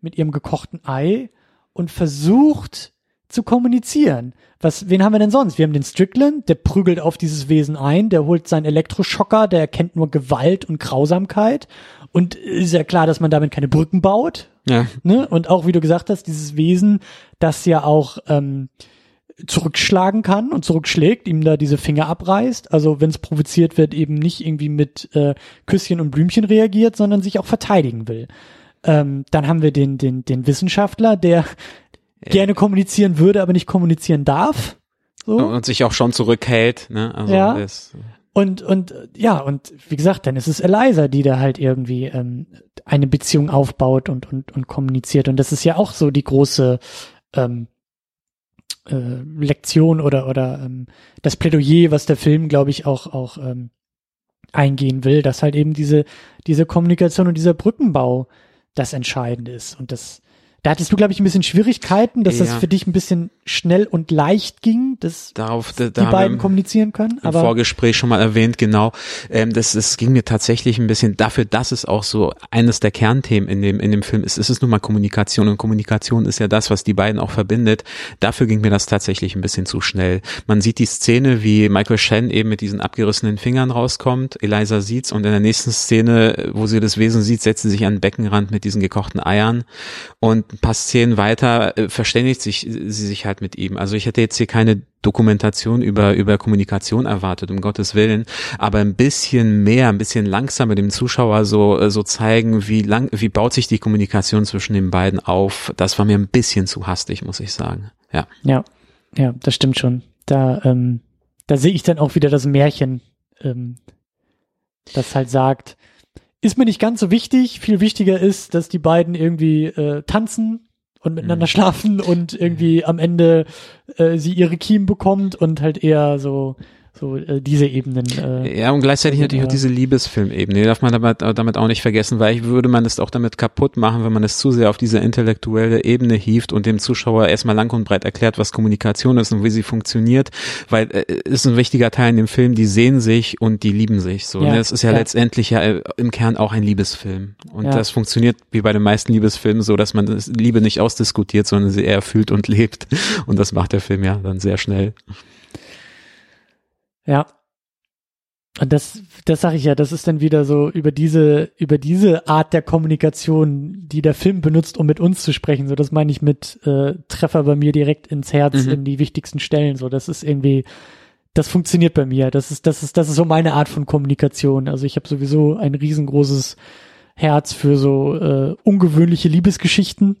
S1: mit ihrem gekochten Ei und versucht zu kommunizieren. Was, wen haben wir denn sonst? Wir haben den Strickland, der prügelt auf dieses Wesen ein, der holt seinen Elektroschocker, der erkennt nur Gewalt und Grausamkeit und ist ja klar, dass man damit keine Brücken baut. Ja. Ne? Und auch, wie du gesagt hast, dieses Wesen, das ja auch ähm, zurückschlagen kann und zurückschlägt, ihm da diese Finger abreißt. Also wenn es provoziert wird, eben nicht irgendwie mit äh, Küsschen und Blümchen reagiert, sondern sich auch verteidigen will. Ähm, dann haben wir den, den, den Wissenschaftler, der ja. gerne kommunizieren würde, aber nicht kommunizieren darf.
S2: So. Und sich auch schon zurückhält. Ne? Also
S1: ja. Das, und, und ja, und wie gesagt, dann ist es Eliza, die da halt irgendwie ähm, eine Beziehung aufbaut und, und, und kommuniziert. Und das ist ja auch so die große ähm, äh, Lektion oder, oder ähm, das Plädoyer, was der Film, glaube ich, auch, auch ähm, eingehen will, dass halt eben diese, diese Kommunikation und dieser Brückenbau das Entscheidende ist. Und das, da hattest du, glaube ich, ein bisschen Schwierigkeiten, dass ja. das für dich ein bisschen schnell und leicht ging, dass
S2: Darauf, da,
S1: da die beiden kommunizieren können.
S2: Aber Im Vorgespräch schon mal erwähnt, genau. Ähm, das, das ging mir tatsächlich ein bisschen dafür, dass es auch so eines der Kernthemen in dem, in dem Film ist. Es ist nun mal Kommunikation und Kommunikation ist ja das, was die beiden auch verbindet. Dafür ging mir das tatsächlich ein bisschen zu schnell. Man sieht die Szene, wie Michael Shen eben mit diesen abgerissenen Fingern rauskommt. Eliza sieht's und in der nächsten Szene, wo sie das Wesen sieht, setzt sie sich an den Beckenrand mit diesen gekochten Eiern und ein paar Szenen weiter äh, verständigt sich sie sich halt mit ihm. Also ich hätte jetzt hier keine Dokumentation über über Kommunikation erwartet, um Gottes Willen, aber ein bisschen mehr, ein bisschen langsamer dem Zuschauer so äh, so zeigen, wie lang wie baut sich die Kommunikation zwischen den beiden auf. Das war mir ein bisschen zu hastig, muss ich sagen. Ja.
S1: Ja, ja, das stimmt schon. Da ähm, da sehe ich dann auch wieder das Märchen, ähm, das halt sagt, ist mir nicht ganz so wichtig. Viel wichtiger ist, dass die beiden irgendwie äh, tanzen und miteinander mhm. schlafen und irgendwie am Ende äh, sie ihre Kiem bekommt und halt eher so so äh, diese Ebenen. Äh,
S2: ja, und gleichzeitig äh, natürlich auch diese Liebesfilmebene, darf man damit, damit auch nicht vergessen, weil ich würde man es auch damit kaputt machen, wenn man es zu sehr auf diese intellektuelle Ebene hieft und dem Zuschauer erstmal lang und breit erklärt, was Kommunikation ist und wie sie funktioniert, weil äh, ist ein wichtiger Teil in dem Film, die sehen sich und die lieben sich. So, ja, ne? Es ist ja, ja, letztendlich ja äh, im Kern auch ein Liebesfilm. Und ja. das funktioniert wie bei den meisten Liebesfilmen so, dass man das Liebe nicht ausdiskutiert, sondern sie eher fühlt und lebt. Und das macht der Film ja dann sehr schnell.
S1: Ja. Und das, das sage ich ja, das ist dann wieder so über diese, über diese Art der Kommunikation, die der Film benutzt, um mit uns zu sprechen. So, das meine ich mit äh, Treffer bei mir direkt ins Herz mhm. in die wichtigsten Stellen. So, das ist irgendwie, das funktioniert bei mir. Das ist, das ist, das ist so meine Art von Kommunikation. Also ich habe sowieso ein riesengroßes Herz für so äh, ungewöhnliche Liebesgeschichten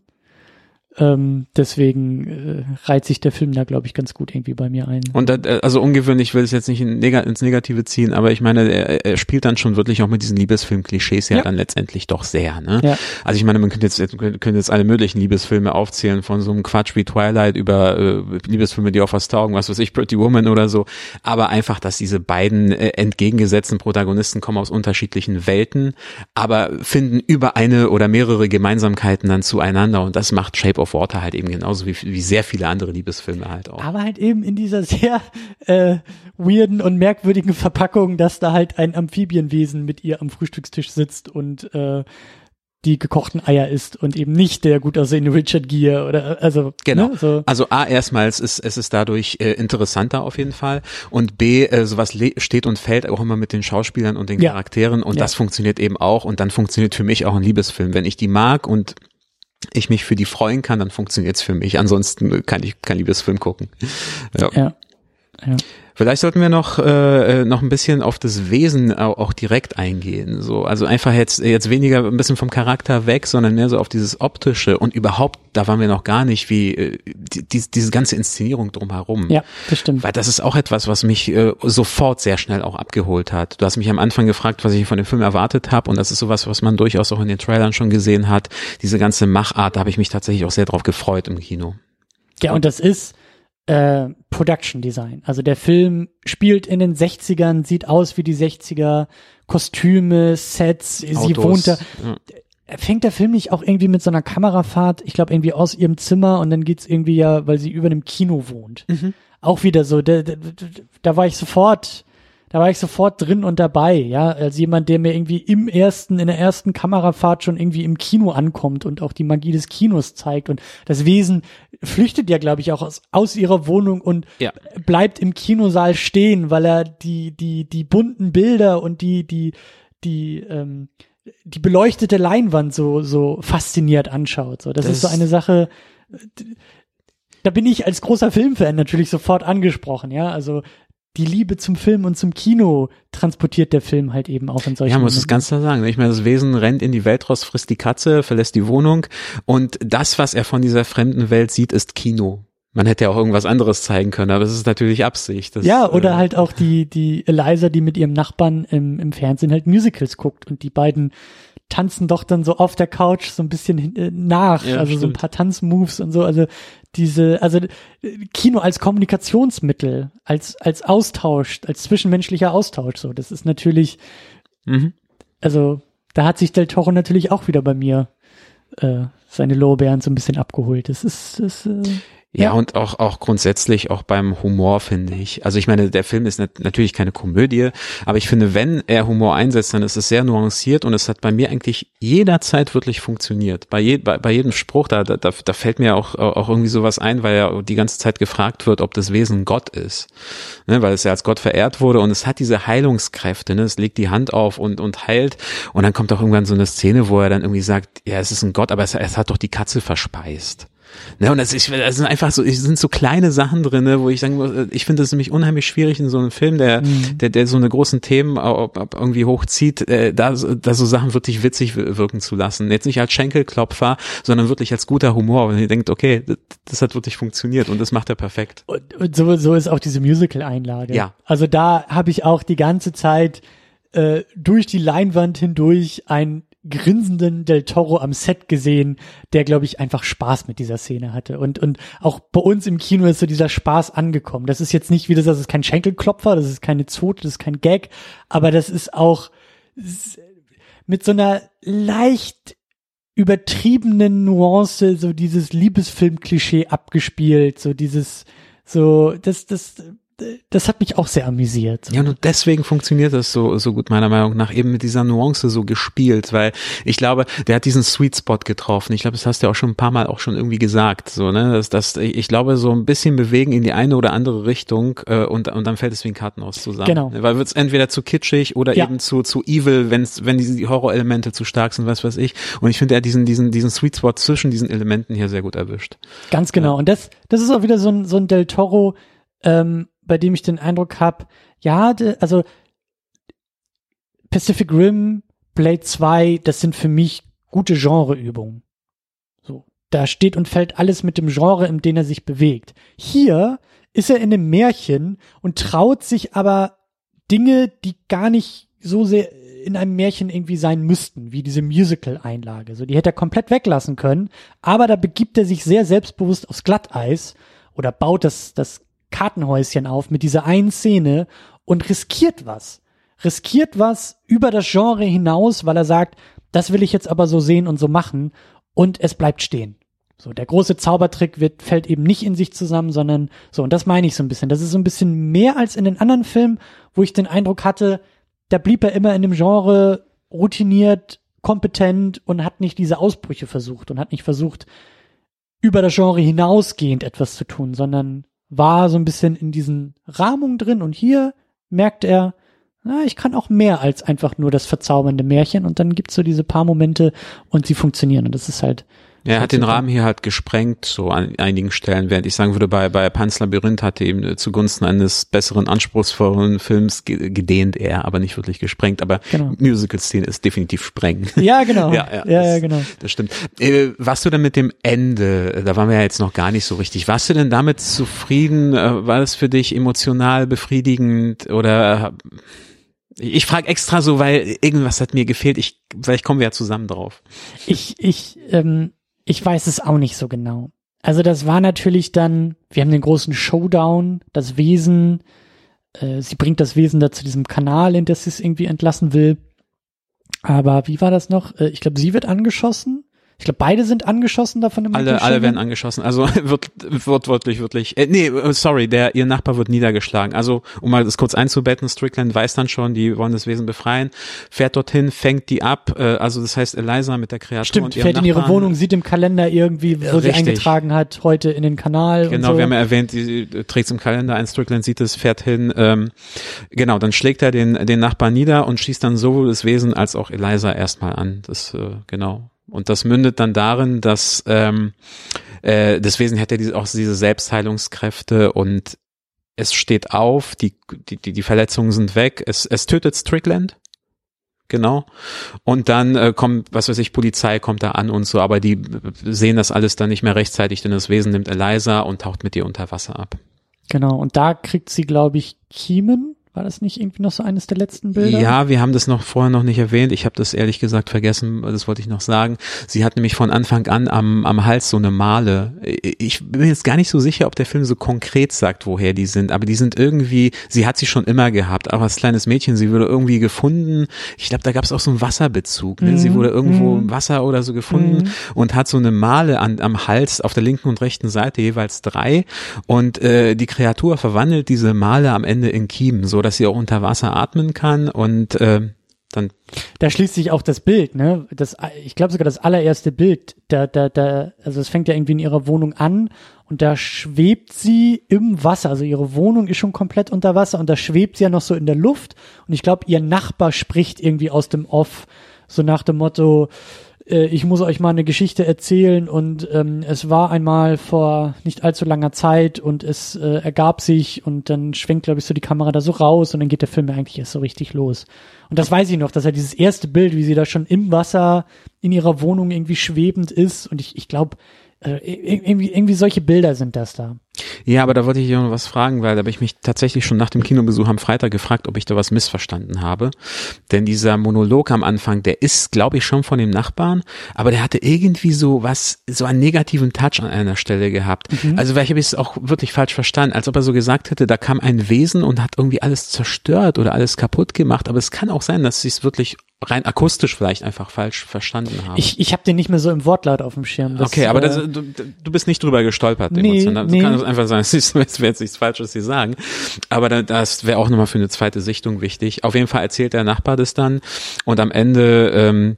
S1: Ähm, deswegen äh, reiht sich der Film da, glaube ich, ganz gut irgendwie bei mir ein.
S2: Und äh, also ungewöhnlich will es jetzt nicht in neg ins Negative ziehen, aber ich meine, er, er spielt dann schon wirklich auch mit diesen Liebesfilm-Klischees ja, ja, dann letztendlich doch sehr. Ne? Ja. Also ich meine, man könnte jetzt, könnte jetzt alle möglichen Liebesfilme aufzählen, von so einem Quatsch wie Twilight über äh, Liebesfilme, die auf was taugen, was weiß ich, Pretty Woman oder so. Aber einfach, dass diese beiden äh, entgegengesetzten Protagonisten kommen aus unterschiedlichen Welten, aber finden über eine oder mehrere Gemeinsamkeiten dann zueinander und das macht Shape of Water halt eben genauso wie, wie sehr viele andere Liebesfilme halt auch.
S1: Aber halt eben in dieser sehr äh, weirden und merkwürdigen Verpackung, dass da halt ein Amphibienwesen mit ihr am Frühstückstisch sitzt und äh, die gekochten Eier isst und eben nicht der gut aussehende Richard Gere oder also
S2: genau ne, so. also a erstmals ist es ist dadurch äh, interessanter auf jeden Fall und b äh, sowas steht und fällt auch immer mit den Schauspielern und den ja. Charakteren und ja. das funktioniert eben auch und dann funktioniert für mich auch ein Liebesfilm wenn ich die mag und ich mich für die freuen kann, dann funktioniert's für mich. Ansonsten kann ich kein Liebesfilm gucken. Ja. ja. ja. Vielleicht sollten wir noch äh, noch ein bisschen auf das Wesen auch, auch direkt eingehen. So, also einfach jetzt jetzt weniger ein bisschen vom Charakter weg, sondern mehr so auf dieses optische und überhaupt, da waren wir noch gar nicht, wie äh, die, die, diese ganze Inszenierung drumherum.
S1: Ja, das stimmt.
S2: Weil das ist auch etwas, was mich äh, sofort sehr schnell auch abgeholt hat. Du hast mich am Anfang gefragt, was ich von dem Film erwartet habe, und das ist sowas, was man durchaus auch in den Trailern schon gesehen hat. Diese ganze Machart, da habe ich mich tatsächlich auch sehr drauf gefreut im Kino.
S1: Ja, und das ist äh, Production Design. Also der Film spielt in den 60ern, sieht aus wie die 60er, Kostüme, Sets, Autos, sie wohnt da. Ja. Fängt der Film nicht auch irgendwie mit so einer Kamerafahrt, ich glaube irgendwie aus ihrem Zimmer und dann geht's irgendwie ja, weil sie über einem Kino wohnt. Mhm. Auch wieder so, da, da, da war ich sofort, da war ich sofort drin und dabei, ja, als jemand, der mir irgendwie im ersten, in der ersten Kamerafahrt schon irgendwie im Kino ankommt und auch die Magie des Kinos zeigt und das Wesen flüchtet ja, glaube ich, auch aus, aus ihrer Wohnung und ja. bleibt im Kinosaal stehen, weil er die, die, die bunten Bilder und die, die, die, ähm, die beleuchtete Leinwand so, so fasziniert anschaut. So, das, das ist so eine Sache, da bin ich als großer Filmfan natürlich sofort angesprochen, ja. Also die Liebe zum Film und zum Kino transportiert der Film halt eben auch in solchen.
S2: Ja, muss es ganz klar sagen. Ich meine, das Wesen rennt in die Welt raus, frisst die Katze, verlässt die Wohnung und das, was er von dieser fremden Welt sieht, ist Kino. Man hätte ja auch irgendwas anderes zeigen können, aber es ist natürlich Absicht. Das,
S1: ja, oder äh, halt auch die, die Eliza, die mit ihrem Nachbarn im, im Fernsehen halt Musicals guckt und die beiden tanzen doch dann so auf der Couch so ein bisschen äh, nach, ja, also stimmt. so ein paar Tanzmoves und so. Also diese, also Kino als Kommunikationsmittel, als als Austausch, als zwischenmenschlicher Austausch. So, das ist natürlich, mhm. also da hat sich Del Toro natürlich auch wieder bei mir äh, seine Lorbeeren so ein bisschen abgeholt. Das ist, das, äh,
S2: ja, und auch, auch grundsätzlich auch beim Humor, finde ich. Also ich meine, der Film ist nat natürlich keine Komödie, aber ich finde, wenn er Humor einsetzt, dann ist es sehr nuanciert und es hat bei mir eigentlich jederzeit wirklich funktioniert. Bei, je, bei, bei jedem Spruch, da, da, da fällt mir auch, auch irgendwie sowas ein, weil ja die ganze Zeit gefragt wird, ob das Wesen Gott ist. Ne, weil es ja als Gott verehrt wurde und es hat diese Heilungskräfte, ne? es legt die Hand auf und, und heilt und dann kommt auch irgendwann so eine Szene, wo er dann irgendwie sagt, ja, es ist ein Gott, aber es, es hat doch die Katze verspeist. Ne, und das, ist, das sind einfach so, es sind so kleine Sachen drin, ne, wo ich sagen muss, äh, ich finde es nämlich unheimlich schwierig in so einem Film, der, mhm. der, der so eine großen Themen irgendwie hochzieht, äh, da, da so Sachen wirklich witzig wirken zu lassen. Jetzt nicht als Schenkelklopfer, sondern wirklich als guter Humor. Und ihr denkt, okay, das, das hat wirklich funktioniert und das macht er perfekt.
S1: Und, und so, so ist auch diese Musical-Einlage. Ja. Also da habe ich auch die ganze Zeit äh, durch die Leinwand hindurch ein grinsenden Del Toro am Set gesehen, der, glaube ich, einfach Spaß mit dieser Szene hatte. Und, und auch bei uns im Kino ist so dieser Spaß angekommen. Das ist jetzt nicht wie das, das ist kein Schenkelklopfer, das ist keine Zote, das ist kein Gag, aber das ist auch mit so einer leicht übertriebenen Nuance so dieses Liebesfilm-Klischee abgespielt, so dieses, so, das, das das hat mich auch sehr amüsiert.
S2: Ja, und deswegen funktioniert das so, so gut meiner Meinung nach, eben mit dieser Nuance so gespielt, weil ich glaube, der hat diesen Sweet Spot getroffen. Ich glaube, das hast du auch schon ein paar Mal auch schon irgendwie gesagt, so, ne, dass, dass ich glaube, so ein bisschen bewegen in die eine oder andere Richtung äh, und, und dann fällt es wie ein Kartenhaus zusammen. Genau. Weil wird es entweder zu kitschig oder ja. eben zu, zu evil, wenn's, wenn die Horrorelemente zu stark sind, was weiß ich. Und ich finde, er hat diesen, diesen, diesen Sweet Spot zwischen diesen Elementen hier sehr gut erwischt.
S1: Ganz genau. Ja. Und das, das ist auch wieder so ein, so ein Del Toro, ähm, bei dem ich den Eindruck habe, ja, de, also Pacific Rim, Blade 2, das sind für mich gute Genreübungen. So, da steht und fällt alles mit dem Genre, in dem er sich bewegt. Hier ist er in einem Märchen und traut sich aber Dinge, die gar nicht so sehr in einem Märchen irgendwie sein müssten, wie diese Musical-Einlage. So, die hätte er komplett weglassen können, aber da begibt er sich sehr selbstbewusst aufs Glatteis oder baut das, das Kartenhäuschen auf mit dieser einen Szene und riskiert was. Riskiert was über das Genre hinaus, weil er sagt, das will ich jetzt aber so sehen und so machen und es bleibt stehen. So, der große Zaubertrick wird, fällt eben nicht in sich zusammen, sondern so, und das meine ich so ein bisschen. Das ist so ein bisschen mehr als in den anderen Filmen, wo ich den Eindruck hatte, da blieb er immer in dem Genre routiniert, kompetent und hat nicht diese Ausbrüche versucht und hat nicht versucht, über das Genre hinausgehend etwas zu tun, sondern war so ein bisschen in diesen Rahmungen drin und hier merkt er, na, ich kann auch mehr als einfach nur das verzaubernde Märchen und dann gibt's so diese paar Momente und sie funktionieren und das ist halt
S2: er hat den Rahmen hier halt gesprengt, so an einigen Stellen, während ich sagen würde, bei, bei Pans Labyrinth hat er eben zugunsten eines besseren, anspruchsvollen Films gedehnt er, aber nicht wirklich gesprengt. Aber genau. Musical-Szene ist definitiv sprengen.
S1: Ja, genau. ja, ja, ja,
S2: das,
S1: ja, genau.
S2: Das stimmt. Äh, warst du denn mit dem Ende, da waren wir ja jetzt noch gar nicht so richtig, warst du denn damit zufrieden? Äh, war das für dich emotional befriedigend oder ich frage extra so, weil irgendwas hat mir gefehlt. Ich, vielleicht kommen wir ja zusammen drauf.
S1: Ich, ich, ähm, ich weiß es auch nicht so genau. Also das war natürlich dann, wir haben den großen Showdown, das Wesen, äh, sie bringt das Wesen da zu diesem Kanal, in das sie es irgendwie entlassen will. Aber wie war das noch? Äh, ich glaube, sie wird angeschossen ich glaube, beide sind angeschossen davon
S2: im Alle, alle werden angeschossen. Also wird, wird wirklich. Äh, nee, äh, sorry, der ihr Nachbar wird niedergeschlagen. Also um mal das kurz einzubetten, Strickland weiß dann schon, die wollen das Wesen befreien, fährt dorthin, fängt die ab. Äh, also das heißt, Eliza mit der Kreatur
S1: Stimmt, und fährt Nachbarn, in ihre Wohnung, sieht im Kalender irgendwie, wo richtig. sie eingetragen hat, heute in den Kanal.
S2: Genau,
S1: so.
S2: wir haben ja erwähnt, die trägt im Kalender ein. Strickland sieht es, fährt hin. Ähm, genau, dann schlägt er den den Nachbarn nieder und schießt dann sowohl das Wesen als auch Eliza erstmal an. Das äh, genau und das mündet dann darin, dass ähm, äh, das Wesen hätte diese, auch diese Selbstheilungskräfte und es steht auf, die, die, die Verletzungen sind weg, es, es tötet Strickland. Genau. Und dann äh, kommt, was weiß ich, Polizei kommt da an und so, aber die sehen das alles dann nicht mehr rechtzeitig, denn das Wesen nimmt Eliza und taucht mit ihr unter Wasser ab.
S1: Genau, und da kriegt sie, glaube ich, Kiemen war das nicht irgendwie noch so eines der letzten Bilder?
S2: Ja, wir haben das noch vorher noch nicht erwähnt. Ich habe das ehrlich gesagt vergessen. Das wollte ich noch sagen. Sie hat nämlich von Anfang an am, am Hals so eine Male. Ich bin jetzt gar nicht so sicher, ob der Film so konkret sagt, woher die sind. Aber die sind irgendwie, sie hat sie schon immer gehabt. Aber als kleines Mädchen, sie wurde irgendwie gefunden. Ich glaube, da gab es auch so einen Wasserbezug. Ne? Mhm. Sie wurde irgendwo im mhm. Wasser oder so gefunden mhm. und hat so eine Male an, am Hals auf der linken und rechten Seite jeweils drei. Und äh, die Kreatur verwandelt diese Male am Ende in Kiemen. So dass sie auch unter Wasser atmen kann und äh, dann.
S1: Da schließt sich auch das Bild, ne? Das, ich glaube sogar das allererste Bild. Da, da, da, also es fängt ja irgendwie in ihrer Wohnung an und da schwebt sie im Wasser. Also ihre Wohnung ist schon komplett unter Wasser und da schwebt sie ja noch so in der Luft. Und ich glaube, ihr Nachbar spricht irgendwie aus dem Off, so nach dem Motto, äh, ich muss euch mal eine Geschichte erzählen und ähm, es war einmal vor nicht allzu langer Zeit und es äh, ergab sich und dann schwenkt, glaube ich, so die Kamera da so raus und dann geht der Film eigentlich erst so richtig los. Und das weiß ich noch, dass er dieses erste Bild, wie sie da schon im Wasser in ihrer Wohnung irgendwie schwebend ist und ich, ich glaube, irgendwie, irgendwie solche Bilder sind das da.
S2: Ja, aber da wollte ich noch was fragen, weil da habe ich mich tatsächlich schon nach dem Kinobesuch am Freitag gefragt, ob ich da was missverstanden habe. Denn dieser Monolog am Anfang, der ist, glaube ich, schon von dem Nachbarn, aber der hatte irgendwie so was, so einen negativen Touch an einer Stelle gehabt. Mhm. Also vielleicht habe ich es auch wirklich falsch verstanden, als ob er so gesagt hätte, da kam ein Wesen und hat irgendwie alles zerstört oder alles kaputt gemacht. Aber es kann auch sein, dass sie es wirklich rein akustisch vielleicht einfach falsch verstanden haben.
S1: Ich, ich habe den nicht mehr so im Wortlaut auf dem Schirm.
S2: Das, okay, aber das, äh, du, du bist nicht drüber gestolpert,
S1: nee, emotional.
S2: Nee. Kann es einfach sein, es wäre jetzt nichts Falsches hier sagen. Aber da, das wäre auch nochmal für eine zweite Sichtung wichtig. Auf jeden Fall erzählt der Nachbar das dann und am Ende ähm,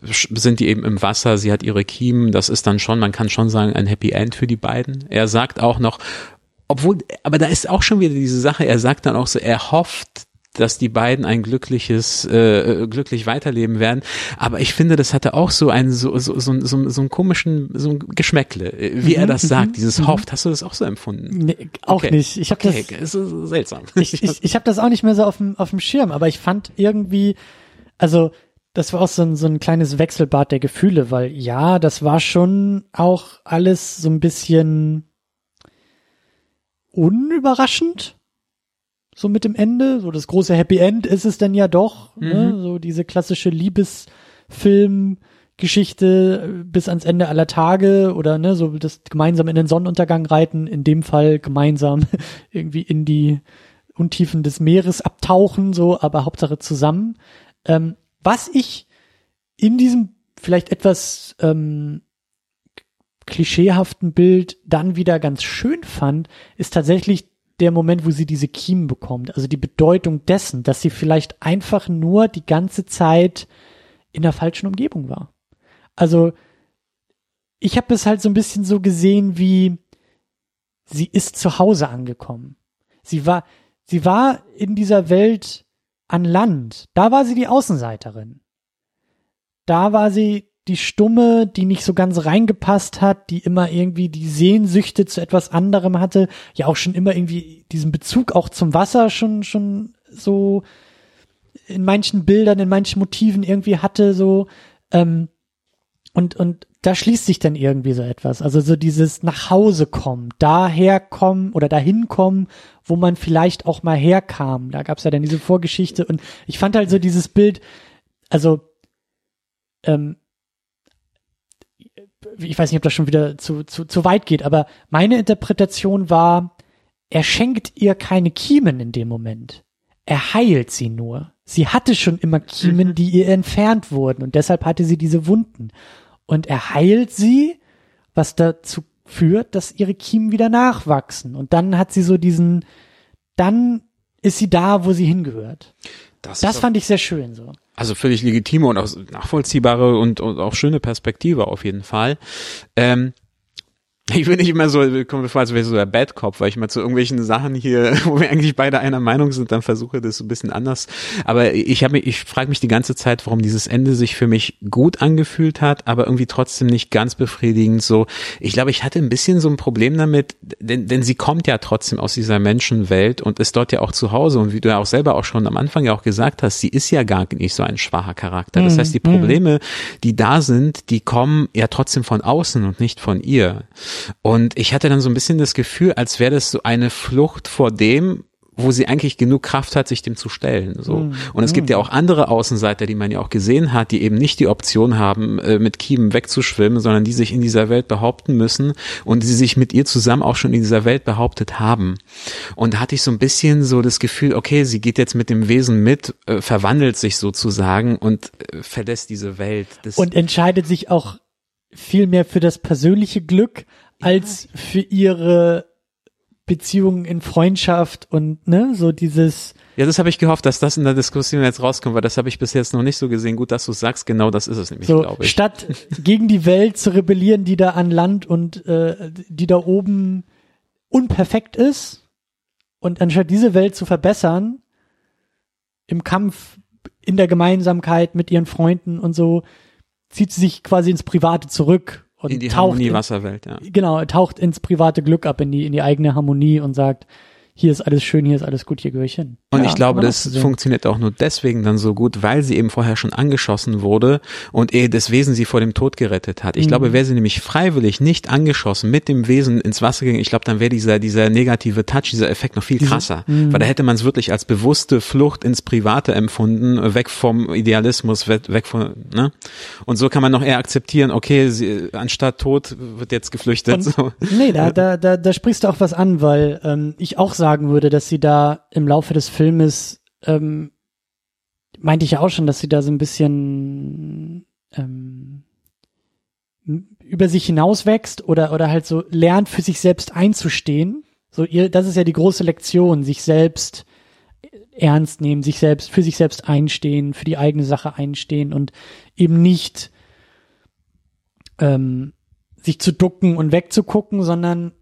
S2: sind die eben im Wasser, sie hat ihre Kiemen, das ist dann schon, man kann schon sagen, ein Happy End für die beiden. Er sagt auch noch, obwohl, aber da ist auch schon wieder diese Sache, er sagt dann auch so, er hofft, dass die beiden ein glückliches, äh, glücklich weiterleben werden. Aber ich finde, das hatte auch so einen, so, so, so, so, so einen komischen, so ein Geschmäckle, wie mhm, er das sagt, mhm, dieses mhm. hofft. Hast du das auch so empfunden?
S1: Nee, auch okay. nicht. Ich habe okay.
S2: das, ist seltsam.
S1: Ich, ich, ich habe das auch nicht mehr so auf dem, auf dem Schirm, aber ich fand irgendwie, also das war auch so ein, so ein kleines Wechselbad der Gefühle, weil ja, das war schon auch alles so ein bisschen unüberraschend. So mit dem Ende, so das große Happy End ist es dann ja doch, ne? mhm. ne? so diese klassische Liebesfilm, Geschichte bis ans Ende aller Tage oder ne, so das gemeinsam in den Sonnenuntergang reiten, in dem Fall gemeinsam irgendwie in die Untiefen des Meeres abtauchen, so, aber Hauptsache zusammen. Ähm, was ich in diesem vielleicht etwas ähm, klischeehaften Bild dann wieder ganz schön fand, ist tatsächlich der Moment, wo sie diese Kiemen bekommt. Also die Bedeutung dessen, dass sie vielleicht einfach nur die ganze Zeit in der falschen Umgebung war. Also ich habe es halt so ein bisschen so gesehen wie sie ist zu Hause angekommen. Sie war sie war in dieser Welt an Land. Da war sie die Außenseiterin. Da war sie die Stumme, die nicht so ganz reingepasst hat, die immer irgendwie die Sehnsüchte zu etwas anderem hatte, ja auch schon immer irgendwie diesen Bezug auch zum Wasser schon schon so in manchen Bildern, in manchen Motiven irgendwie hatte, so ähm, und, und da schließt sich dann irgendwie so etwas. Also so dieses nach Hause kommen, daher kommen oder dahin kommen, wo man vielleicht auch mal herkam. Da gab's ja dann diese Vorgeschichte und ich fand halt so dieses Bild, also ähm, ich weiß nicht, ob das schon wieder zu, zu, zu weit geht, aber meine Interpretation war, er schenkt ihr keine Kiemen in dem Moment. Er heilt sie nur. Sie hatte schon immer Kiemen, mhm. die ihr entfernt wurden und deshalb hatte sie diese Wunden und er heilt sie, was dazu führt, dass ihre Kiemen wieder nachwachsen. Und dann hat sie so diesen, dann ist sie da, wo sie hingehört. Das, das fand ich sehr schön so.
S2: Also völlig legitime und auch nachvollziehbare und, und auch schöne Perspektive auf jeden Fall. Ähm, ich bin nicht immer so, komme mir vor, als wäre so der Bad Cop, weil ich mal zu irgendwelchen Sachen hier, wo wir eigentlich beide einer Meinung sind, dann versuche das so ein bisschen anders. Aber ich habe ich frage mich die ganze Zeit, warum dieses Ende sich für mich gut angefühlt hat, aber irgendwie trotzdem nicht ganz befriedigend. So, ich glaube, ich hatte ein bisschen so ein Problem damit, denn, denn sie kommt ja trotzdem aus dieser Menschenwelt und ist dort ja auch zu Hause. Und wie du ja auch selber auch schon am Anfang ja auch gesagt hast, sie ist ja gar nicht so ein schwacher Charakter. Das mhm. heißt, die Probleme, die da sind, die kommen ja trotzdem von außen und nicht von ihr. Und ich hatte dann so ein bisschen das Gefühl, als wäre das so eine Flucht vor dem, wo sie eigentlich genug Kraft hat, sich dem zu stellen. So. Mhm. Und es gibt ja auch andere Außenseiter, die man ja auch gesehen hat, die eben nicht die Option haben, äh, mit Kiemen wegzuschwimmen, sondern die sich in dieser Welt behaupten müssen und die sich mit ihr zusammen auch schon in dieser Welt behauptet haben. Und da hatte ich so ein bisschen so das Gefühl, okay, sie geht jetzt mit dem Wesen mit, äh, verwandelt sich sozusagen und äh, verlässt diese Welt.
S1: Das und entscheidet sich auch viel mehr für das persönliche Glück als für ihre Beziehungen in Freundschaft und ne, so dieses.
S2: Ja, das habe ich gehofft, dass das in der Diskussion jetzt rauskommt, weil das habe ich bis jetzt noch nicht so gesehen. Gut, dass du sagst, genau das ist es nämlich,
S1: so, glaube ich. Statt gegen die Welt zu rebellieren, die da an Land und äh, die da oben unperfekt ist, und anstatt diese Welt zu verbessern, im Kampf, in der Gemeinsamkeit mit ihren Freunden und so, zieht sie sich quasi ins Private zurück und
S2: in die Harmonie-Wasserwelt, ja.
S1: Genau, taucht ins private Glück ab, in die, in die eigene Harmonie und sagt, hier ist alles schön, hier ist alles gut, hier gehöre ich hin.
S2: Und ja, ich glaube, das funktioniert auch nur deswegen dann so gut, weil sie eben vorher schon angeschossen wurde und eh das Wesen sie vor dem Tod gerettet hat. Ich mhm. glaube, wäre sie nämlich freiwillig nicht angeschossen mit dem Wesen ins Wasser gegangen, ich glaube, dann wäre dieser, dieser negative Touch, dieser Effekt noch viel krasser. Mhm. Weil da hätte man es wirklich als bewusste Flucht ins Private empfunden, weg vom Idealismus, weg von, ne? Und so kann man noch eher akzeptieren, okay, sie, anstatt Tod wird jetzt geflüchtet. Und, so.
S1: Nee, da, da, da, da sprichst du auch was an, weil ähm, ich auch sage, sagen würde, dass sie da im Laufe des Filmes, ähm, meinte ich ja auch schon, dass sie da so ein bisschen ähm, über sich hinauswächst oder, oder halt so lernt, für sich selbst einzustehen. So, ihr, das ist ja die große Lektion, sich selbst ernst nehmen, sich selbst, für sich selbst einstehen, für die eigene Sache einstehen und eben nicht ähm, sich zu ducken und wegzugucken, sondern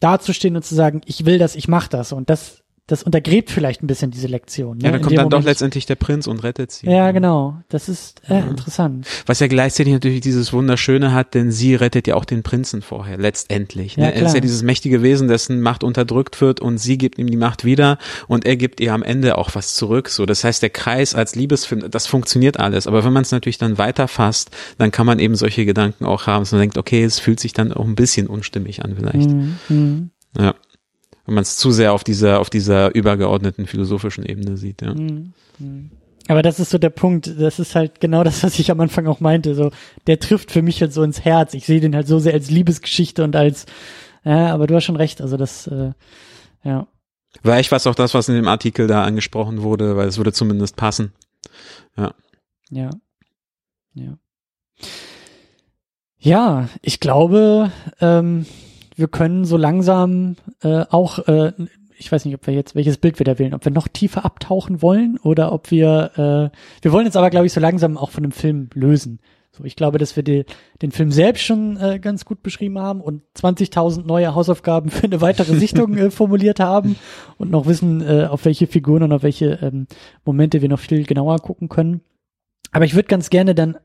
S1: dazustehen und zu sagen, ich will das, ich mach das. Und das das untergräbt vielleicht ein bisschen diese Lektion. Ne?
S2: Ja, dann kommt dann Moment. doch letztendlich der Prinz und rettet sie.
S1: Ja, genau. Das ist äh, ja. interessant.
S2: Was ja gleichzeitig natürlich dieses Wunderschöne hat, denn sie rettet ja auch den Prinzen vorher, letztendlich. Ne? Ja, er ist ja dieses mächtige Wesen, dessen Macht unterdrückt wird und sie gibt ihm die Macht wieder und er gibt ihr am Ende auch was zurück. So, das heißt, der Kreis als Liebesfilm, das funktioniert alles. Aber wenn man es natürlich dann weiterfasst, dann kann man eben solche Gedanken auch haben, dass man denkt, okay, es fühlt sich dann auch ein bisschen unstimmig an vielleicht. Mhm. Ja wenn man es zu sehr auf dieser, auf dieser übergeordneten philosophischen Ebene sieht, ja. Mhm.
S1: Aber das ist so der Punkt, das ist halt genau das, was ich am Anfang auch meinte, so, der trifft für mich halt so ins Herz. Ich sehe den halt so sehr als Liebesgeschichte und als, ja, aber du hast schon recht, also das, äh, ja.
S2: Weil ich weiß auch das, was in dem Artikel da angesprochen wurde, weil es würde zumindest passen. Ja.
S1: Ja. Ja. Ja, ich glaube, ähm, wir können so langsam äh, auch, äh, ich weiß nicht, ob wir jetzt, welches Bild wir da wählen, ob wir noch tiefer abtauchen wollen oder ob wir, äh, wir wollen jetzt aber, glaube ich, so langsam auch von dem Film lösen. So, ich glaube, dass wir die, den Film selbst schon äh, ganz gut beschrieben haben und 20.000 neue Hausaufgaben für eine weitere Sichtung äh, formuliert haben und noch wissen, äh, auf welche Figuren und auf welche ähm, Momente wir noch viel genauer gucken können. Aber ich würde ganz gerne dann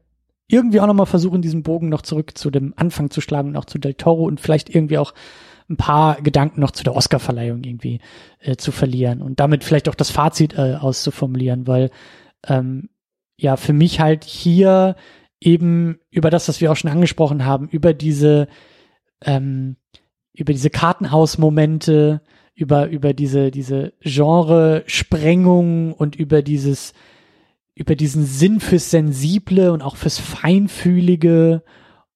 S1: irgendwie auch nochmal versuchen, diesen Bogen noch zurück zu dem Anfang zu schlagen, noch zu Del Toro und vielleicht irgendwie auch ein paar Gedanken noch zu der Oscarverleihung irgendwie äh, zu verlieren und damit vielleicht auch das Fazit äh, auszuformulieren, weil ähm, ja für mich halt hier eben über das, was wir auch schon angesprochen haben, über diese ähm, über diese Kartenhausmomente, über über diese diese Genre-Sprengung und über dieses über diesen Sinn fürs Sensible und auch fürs Feinfühlige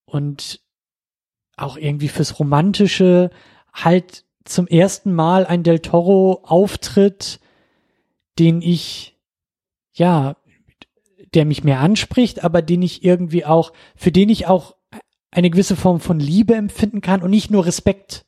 S1: und auch irgendwie fürs Romantische halt zum ersten Mal ein Del Toro auftritt, den ich, ja, der mich mehr anspricht, aber den ich irgendwie auch, für den ich auch eine gewisse Form von Liebe empfinden kann und nicht nur Respekt.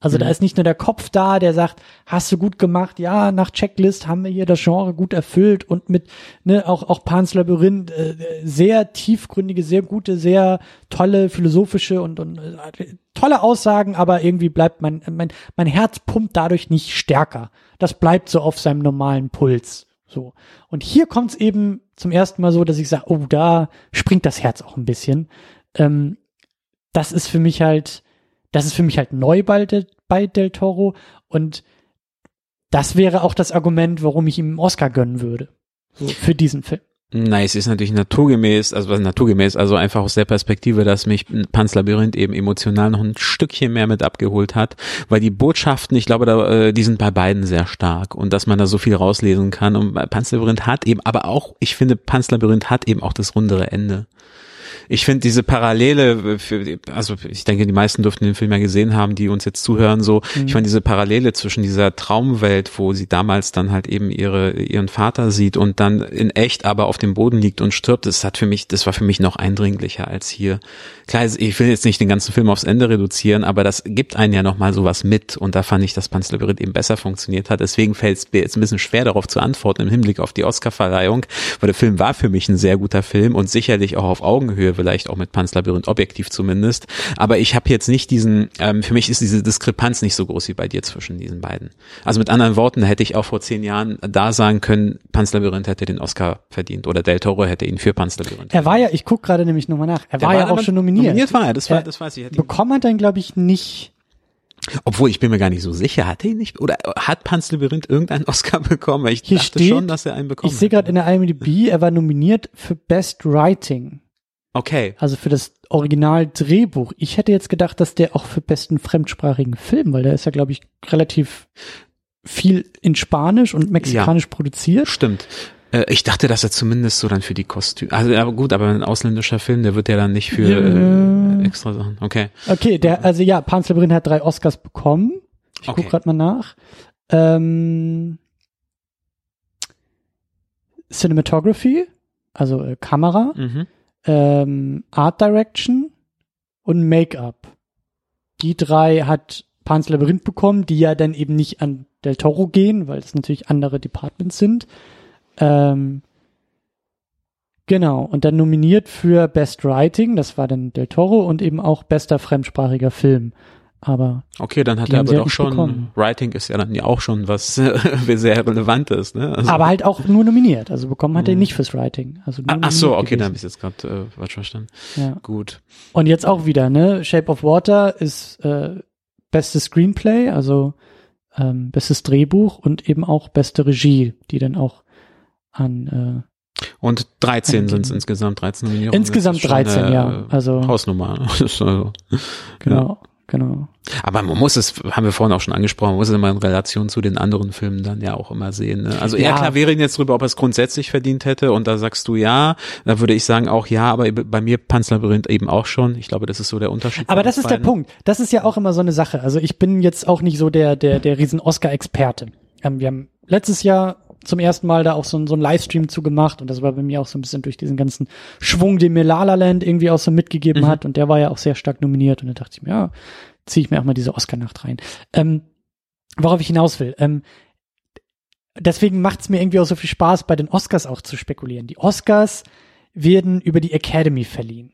S1: Also mhm. da ist nicht nur der Kopf da, der sagt, hast du gut gemacht, ja, nach Checklist haben wir hier das Genre gut erfüllt und mit, ne, auch, auch Pans Labyrinth, äh, sehr tiefgründige, sehr gute, sehr tolle philosophische und, und äh, tolle Aussagen, aber irgendwie bleibt mein, mein, mein Herz pumpt dadurch nicht stärker. Das bleibt so auf seinem normalen Puls. So. Und hier kommt es eben zum ersten Mal so, dass ich sage, oh, da springt das Herz auch ein bisschen. Ähm, das ist für mich halt, das ist für mich halt neu bei, bei Del Toro und das wäre auch das Argument, warum ich ihm einen Oscar gönnen würde. So, für diesen Film.
S2: Nein, es ist natürlich naturgemäß, also naturgemäß, also einfach aus der Perspektive, dass mich Panz Labyrinth eben emotional noch ein Stückchen mehr mit abgeholt hat, weil die Botschaften, ich glaube, da, äh, die sind bei beiden sehr stark und dass man da so viel rauslesen kann und Panz Labyrinth hat eben, aber auch, ich finde, Panz Labyrinth hat eben auch das rundere Ende ich finde diese Parallele, für, also ich denke, die meisten dürften den Film ja gesehen haben, die uns jetzt zuhören, so, mhm. ich meine, diese Parallele zwischen dieser Traumwelt, wo sie damals dann halt eben ihre, ihren Vater sieht und dann in echt aber auf dem Boden liegt und stirbt, das hat für mich, das war für mich noch eindringlicher als hier. Klar, ich will jetzt nicht den ganzen Film aufs Ende reduzieren, aber das gibt einen ja nochmal sowas mit und da fand ich, dass Panz Labyrinth eben besser funktioniert hat. Deswegen fällt es mir jetzt ein bisschen schwer darauf zu antworten im Hinblick auf die Oscarverleihung, weil der Film war für mich ein sehr guter Film und sicherlich auch auf Augenhöhe vielleicht auch mit Pan's Labyrinth, objektiv zumindest. Aber ich habe jetzt nicht diesen, ähm, für mich ist diese Diskrepanz nicht so groß wie bei dir zwischen diesen beiden. Also mit anderen Worten, hätte ich auch vor zehn Jahren da sagen können, Pan's Labyrinth hätte den Oscar verdient oder Del Toro hätte ihn für Pan's Labyrinth.
S1: Er war ja, ich gucke gerade nämlich nochmal nach, er war, war, ja auch schon nominiert. Nominiert
S2: war er, das, war, das weiß ich.
S1: Bekommen hat er, glaube ich, nicht.
S2: Obwohl, ich bin mir gar nicht so sicher, hat er ihn nicht, oder hat Pan's Labyrinth irgendeinen Oscar bekommen? Ich
S1: Hier dachte steht, schon, dass er einen bekommen Ich sehe gerade in der IMDb, er war nominiert für Best Writing.
S2: Okay.
S1: Also für das Original-Drehbuch. Ich hätte jetzt gedacht, dass der auch für besten fremdsprachigen Film, weil der ist ja, glaube ich, relativ viel in Spanisch und Mexikanisch ja, produziert.
S2: Stimmt. Äh, ich dachte, dass er zumindest so dann für die Kostüme. Also aber gut, aber ein ausländischer Film, der wird ja dann nicht für äh, extra Sachen. Okay.
S1: Okay, der, also ja, Panz Labyrinth hat drei Oscars bekommen. Ich okay. guck gerade mal nach. Ähm, Cinematography, also äh, Kamera. Mhm ähm, Art Direction und Make-up. Die drei hat Pan's Labyrinth bekommen, die ja dann eben nicht an Del Toro gehen, weil es natürlich andere Departments sind. Ähm, genau, und dann nominiert für Best Writing, das war dann Del Toro und eben auch bester fremdsprachiger Film. Aber
S2: okay, dann hat er aber doch schon bekommen. Writing ist ja dann ja auch schon was sehr relevantes, ne?
S1: Also, aber halt auch nur nominiert, also bekommen hat er mhm. nicht fürs Writing. Also
S2: nur ach so, okay, da habe ich jetzt gerade äh, falsch verstanden. Ja. Gut.
S1: Und jetzt auch wieder, ne? Shape of Water ist äh, bestes Screenplay, also ähm, bestes Drehbuch und eben auch beste Regie, die dann auch an äh,
S2: und 13 sind es insgesamt, 13 Nominierungen.
S1: Insgesamt 13, ja. Also
S2: Hausnummer. also,
S1: genau. Ja. Genau.
S2: Aber man muss es, haben wir vorhin auch schon angesprochen, man muss es immer in Relation zu den anderen Filmen dann ja auch immer sehen. Ne? Also ja. eher klar, wir reden jetzt drüber, ob er es grundsätzlich verdient hätte und da sagst du ja, da würde ich sagen auch ja, aber bei mir Panzerlabyrinth eben auch schon. Ich glaube, das ist so der Unterschied.
S1: Aber das ist beiden. der Punkt. Das ist ja auch immer so eine Sache. Also ich bin jetzt auch nicht so der, der, der riesen Oscar-Experte. Ähm, wir haben letztes Jahr zum ersten Mal da auch so, so ein Livestream zu gemacht und das war bei mir auch so ein bisschen durch diesen ganzen Schwung, den mir La La Land irgendwie auch so mitgegeben mhm. hat und der war ja auch sehr stark nominiert und da dachte ich mir, ja, ziehe ich mir auch mal diese Oscar-Nacht rein. Ähm, worauf ich hinaus will, ähm, deswegen macht es mir irgendwie auch so viel Spaß, bei den Oscars auch zu spekulieren. Die Oscars werden über die Academy verliehen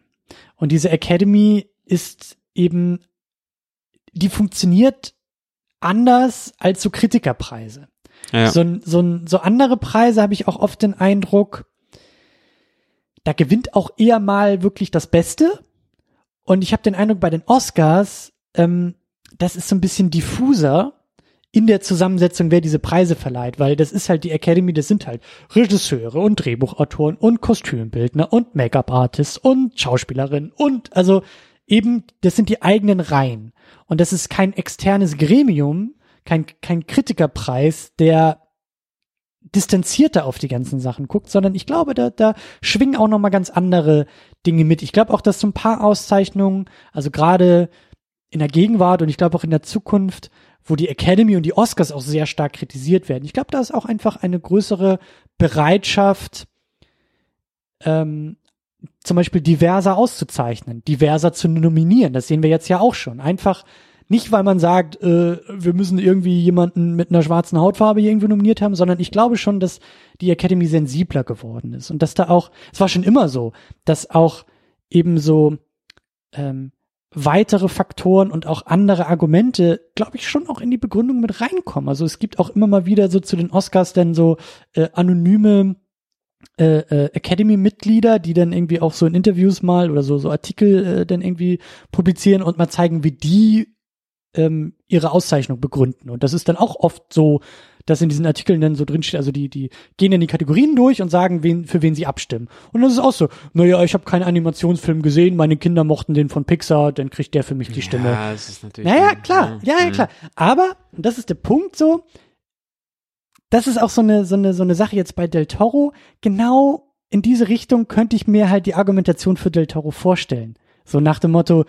S1: und diese Academy ist eben, die funktioniert anders als so Kritikerpreise. Ja. So, so, so andere Preise habe ich auch oft den Eindruck, da gewinnt auch eher mal wirklich das Beste. Und ich habe den Eindruck, bei den Oscars, ähm, das ist so ein bisschen diffuser in der Zusammensetzung, wer diese Preise verleiht, weil das ist halt die Academy, das sind halt Regisseure und Drehbuchautoren und Kostümbildner und Make-up-Artists und Schauspielerinnen und also eben, das sind die eigenen Reihen. Und das ist kein externes Gremium, kein, kein Kritikerpreis, der distanzierter auf die ganzen Sachen guckt, sondern ich glaube, da, da schwingen auch noch mal ganz andere Dinge mit. Ich glaube auch, dass so ein paar Auszeichnungen, also gerade in der Gegenwart und ich glaube auch in der Zukunft, wo die Academy und die Oscars auch sehr stark kritisiert werden. Ich glaube, da ist auch einfach eine größere Bereitschaft, ähm, zum Beispiel diverser auszuzeichnen, diverser zu nominieren. Das sehen wir jetzt ja auch schon. Einfach nicht, weil man sagt, äh, wir müssen irgendwie jemanden mit einer schwarzen Hautfarbe irgendwie nominiert haben, sondern ich glaube schon, dass die Academy sensibler geworden ist und dass da auch, es war schon immer so, dass auch eben so ähm, weitere Faktoren und auch andere Argumente, glaube ich, schon auch in die Begründung mit reinkommen. Also es gibt auch immer mal wieder so zu den Oscars dann so äh, anonyme äh, äh, Academy-Mitglieder, die dann irgendwie auch so in Interviews mal oder so so Artikel äh, dann irgendwie publizieren und mal zeigen, wie die ähm, ihre Auszeichnung begründen. Und das ist dann auch oft so, dass in diesen Artikeln dann so drinsteht, also die, die gehen dann die Kategorien durch und sagen, wen, für wen sie abstimmen. Und das ist auch so, naja, ich habe keinen Animationsfilm gesehen, meine Kinder mochten den von Pixar, dann kriegt der für mich die Stimme. Ja, das ist natürlich. Naja, klar, ja, ja, klar. Aber, und das ist der Punkt so, das ist auch so eine, so eine, so eine Sache jetzt bei Del Toro. Genau in diese Richtung könnte ich mir halt die Argumentation für Del Toro vorstellen. So nach dem Motto,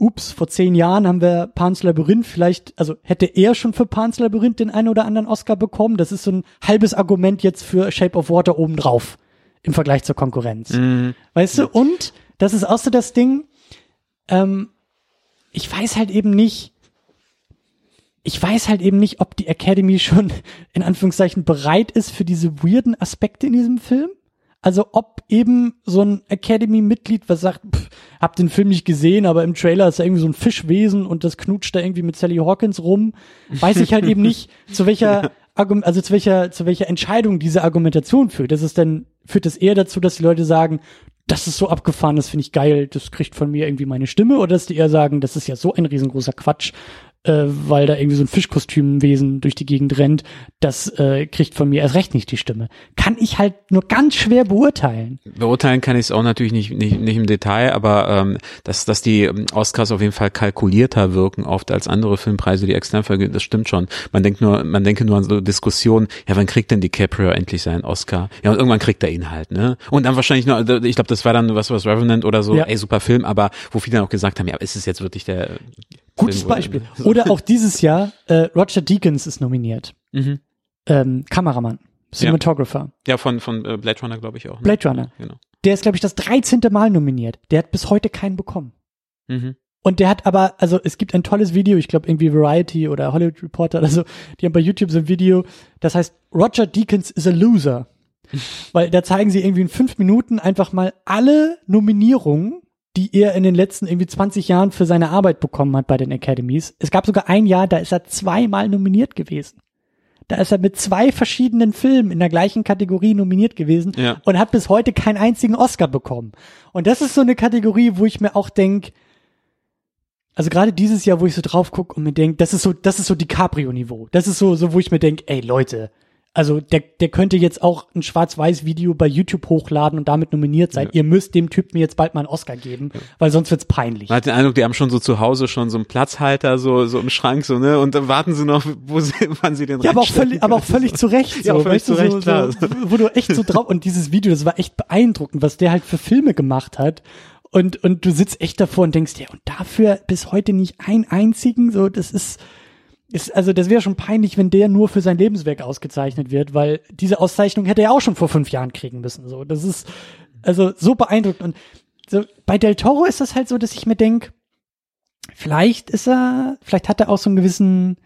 S1: ups, vor zehn Jahren haben wir Pan's Labyrinth vielleicht, also hätte er schon für Pan's Labyrinth den einen oder anderen Oscar bekommen. Das ist so ein halbes Argument jetzt für Shape of Water obendrauf im Vergleich zur Konkurrenz. Mhm. Weißt du? Und das ist auch so das Ding, ähm, ich weiß halt eben nicht, ich weiß halt eben nicht, ob die Academy schon in Anführungszeichen bereit ist für diese weirden Aspekte in diesem Film. Also ob eben so ein Academy-Mitglied, was sagt, pff, hab den Film nicht gesehen, aber im Trailer ist da irgendwie so ein Fischwesen und das knutscht da irgendwie mit Sally Hawkins rum, weiß ich halt eben nicht, zu welcher also zu welcher, zu welcher Entscheidung diese Argumentation führt. Das ist dann, führt es eher dazu, dass die Leute sagen, das ist so abgefahren, das finde ich geil, das kriegt von mir irgendwie meine Stimme, oder dass die eher sagen, das ist ja so ein riesengroßer Quatsch, äh, weil da irgendwie so ein Fischkostümwesen durch die Gegend rennt, das äh, kriegt von mir erst recht nicht die Stimme. Kann ich halt nur ganz schwer beurteilen.
S2: Beurteilen kann ich es auch natürlich nicht, nicht, nicht im Detail, aber ähm, dass, dass die ähm, Oscars auf jeden Fall kalkulierter wirken oft als andere Filmpreise, die extern vergeben, das stimmt schon. Man denkt nur, man denke nur an so Diskussionen, ja, wann kriegt denn DiCaprio endlich seinen Oscar? Ja, und irgendwann kriegt er ihn halt, ne? Und dann wahrscheinlich nur, ich glaube, das war dann was, was Revenant oder so, ja. ey, super Film, aber wo viele dann auch gesagt haben, ja, ist es jetzt wirklich der
S1: Gutes Beispiel. Oder auch dieses Jahr, äh, Roger Deakins ist nominiert. Mhm. Ähm, Kameramann, Cinematographer.
S2: Ja, ja von, von äh, Blade Runner, glaube ich auch.
S1: Ne? Blade Runner. Ja, genau. Der ist, glaube ich, das 13. Mal nominiert. Der hat bis heute keinen bekommen. Mhm. Und der hat aber, also es gibt ein tolles Video, ich glaube irgendwie Variety oder Hollywood Reporter oder so, die haben bei YouTube so ein Video, das heißt Roger Deakins is a loser. Weil da zeigen sie irgendwie in fünf Minuten einfach mal alle Nominierungen die er in den letzten irgendwie 20 Jahren für seine Arbeit bekommen hat bei den Academies. Es gab sogar ein Jahr, da ist er zweimal nominiert gewesen. Da ist er mit zwei verschiedenen Filmen in der gleichen Kategorie nominiert gewesen
S2: Ja.
S1: und hat bis heute keinen einzigen Oscar bekommen. Und das ist so eine Kategorie, wo ich mir auch denk, also gerade dieses Jahr, wo ich so drauf gucke und mir denk, das ist so, das ist so DiCaprio-Niveau. Das ist so, so, wo ich mir denk, ey Leute, also der, der könnte jetzt auch ein Schwarz-Weiß-Video bei YouTube hochladen und damit nominiert sein. Ihr müsst dem Typen jetzt bald mal einen Oscar geben, weil sonst wird's peinlich.
S2: Man hat den Eindruck, die haben schon so zu Hause schon so einen Platzhalter so so im Schrank so ne und dann warten sie noch, wo sie, wann sie den
S1: Ja, aber auch völlig, aber auch völlig zu Recht. So,
S2: Ja, völlig zu Recht,
S1: so,
S2: klar.
S1: So, wo du echt so drauf, und dieses Video, das war echt beeindruckend, was der halt für Filme gemacht hat. Und, und du sitzt echt davor und denkst dir, und dafür bis heute nicht ein einzigen, so, das ist, ist, also das wäre schon peinlich, wenn der nur für sein Lebenswerk ausgezeichnet wird, weil diese Auszeichnung hätte er auch schon vor fünf Jahren kriegen müssen, so. Das ist, also so beeindruckend. Und so, bei Del Toro ist das halt so, dass ich mir denk, vielleicht ist er, vielleicht hat er auch so einen gewissen,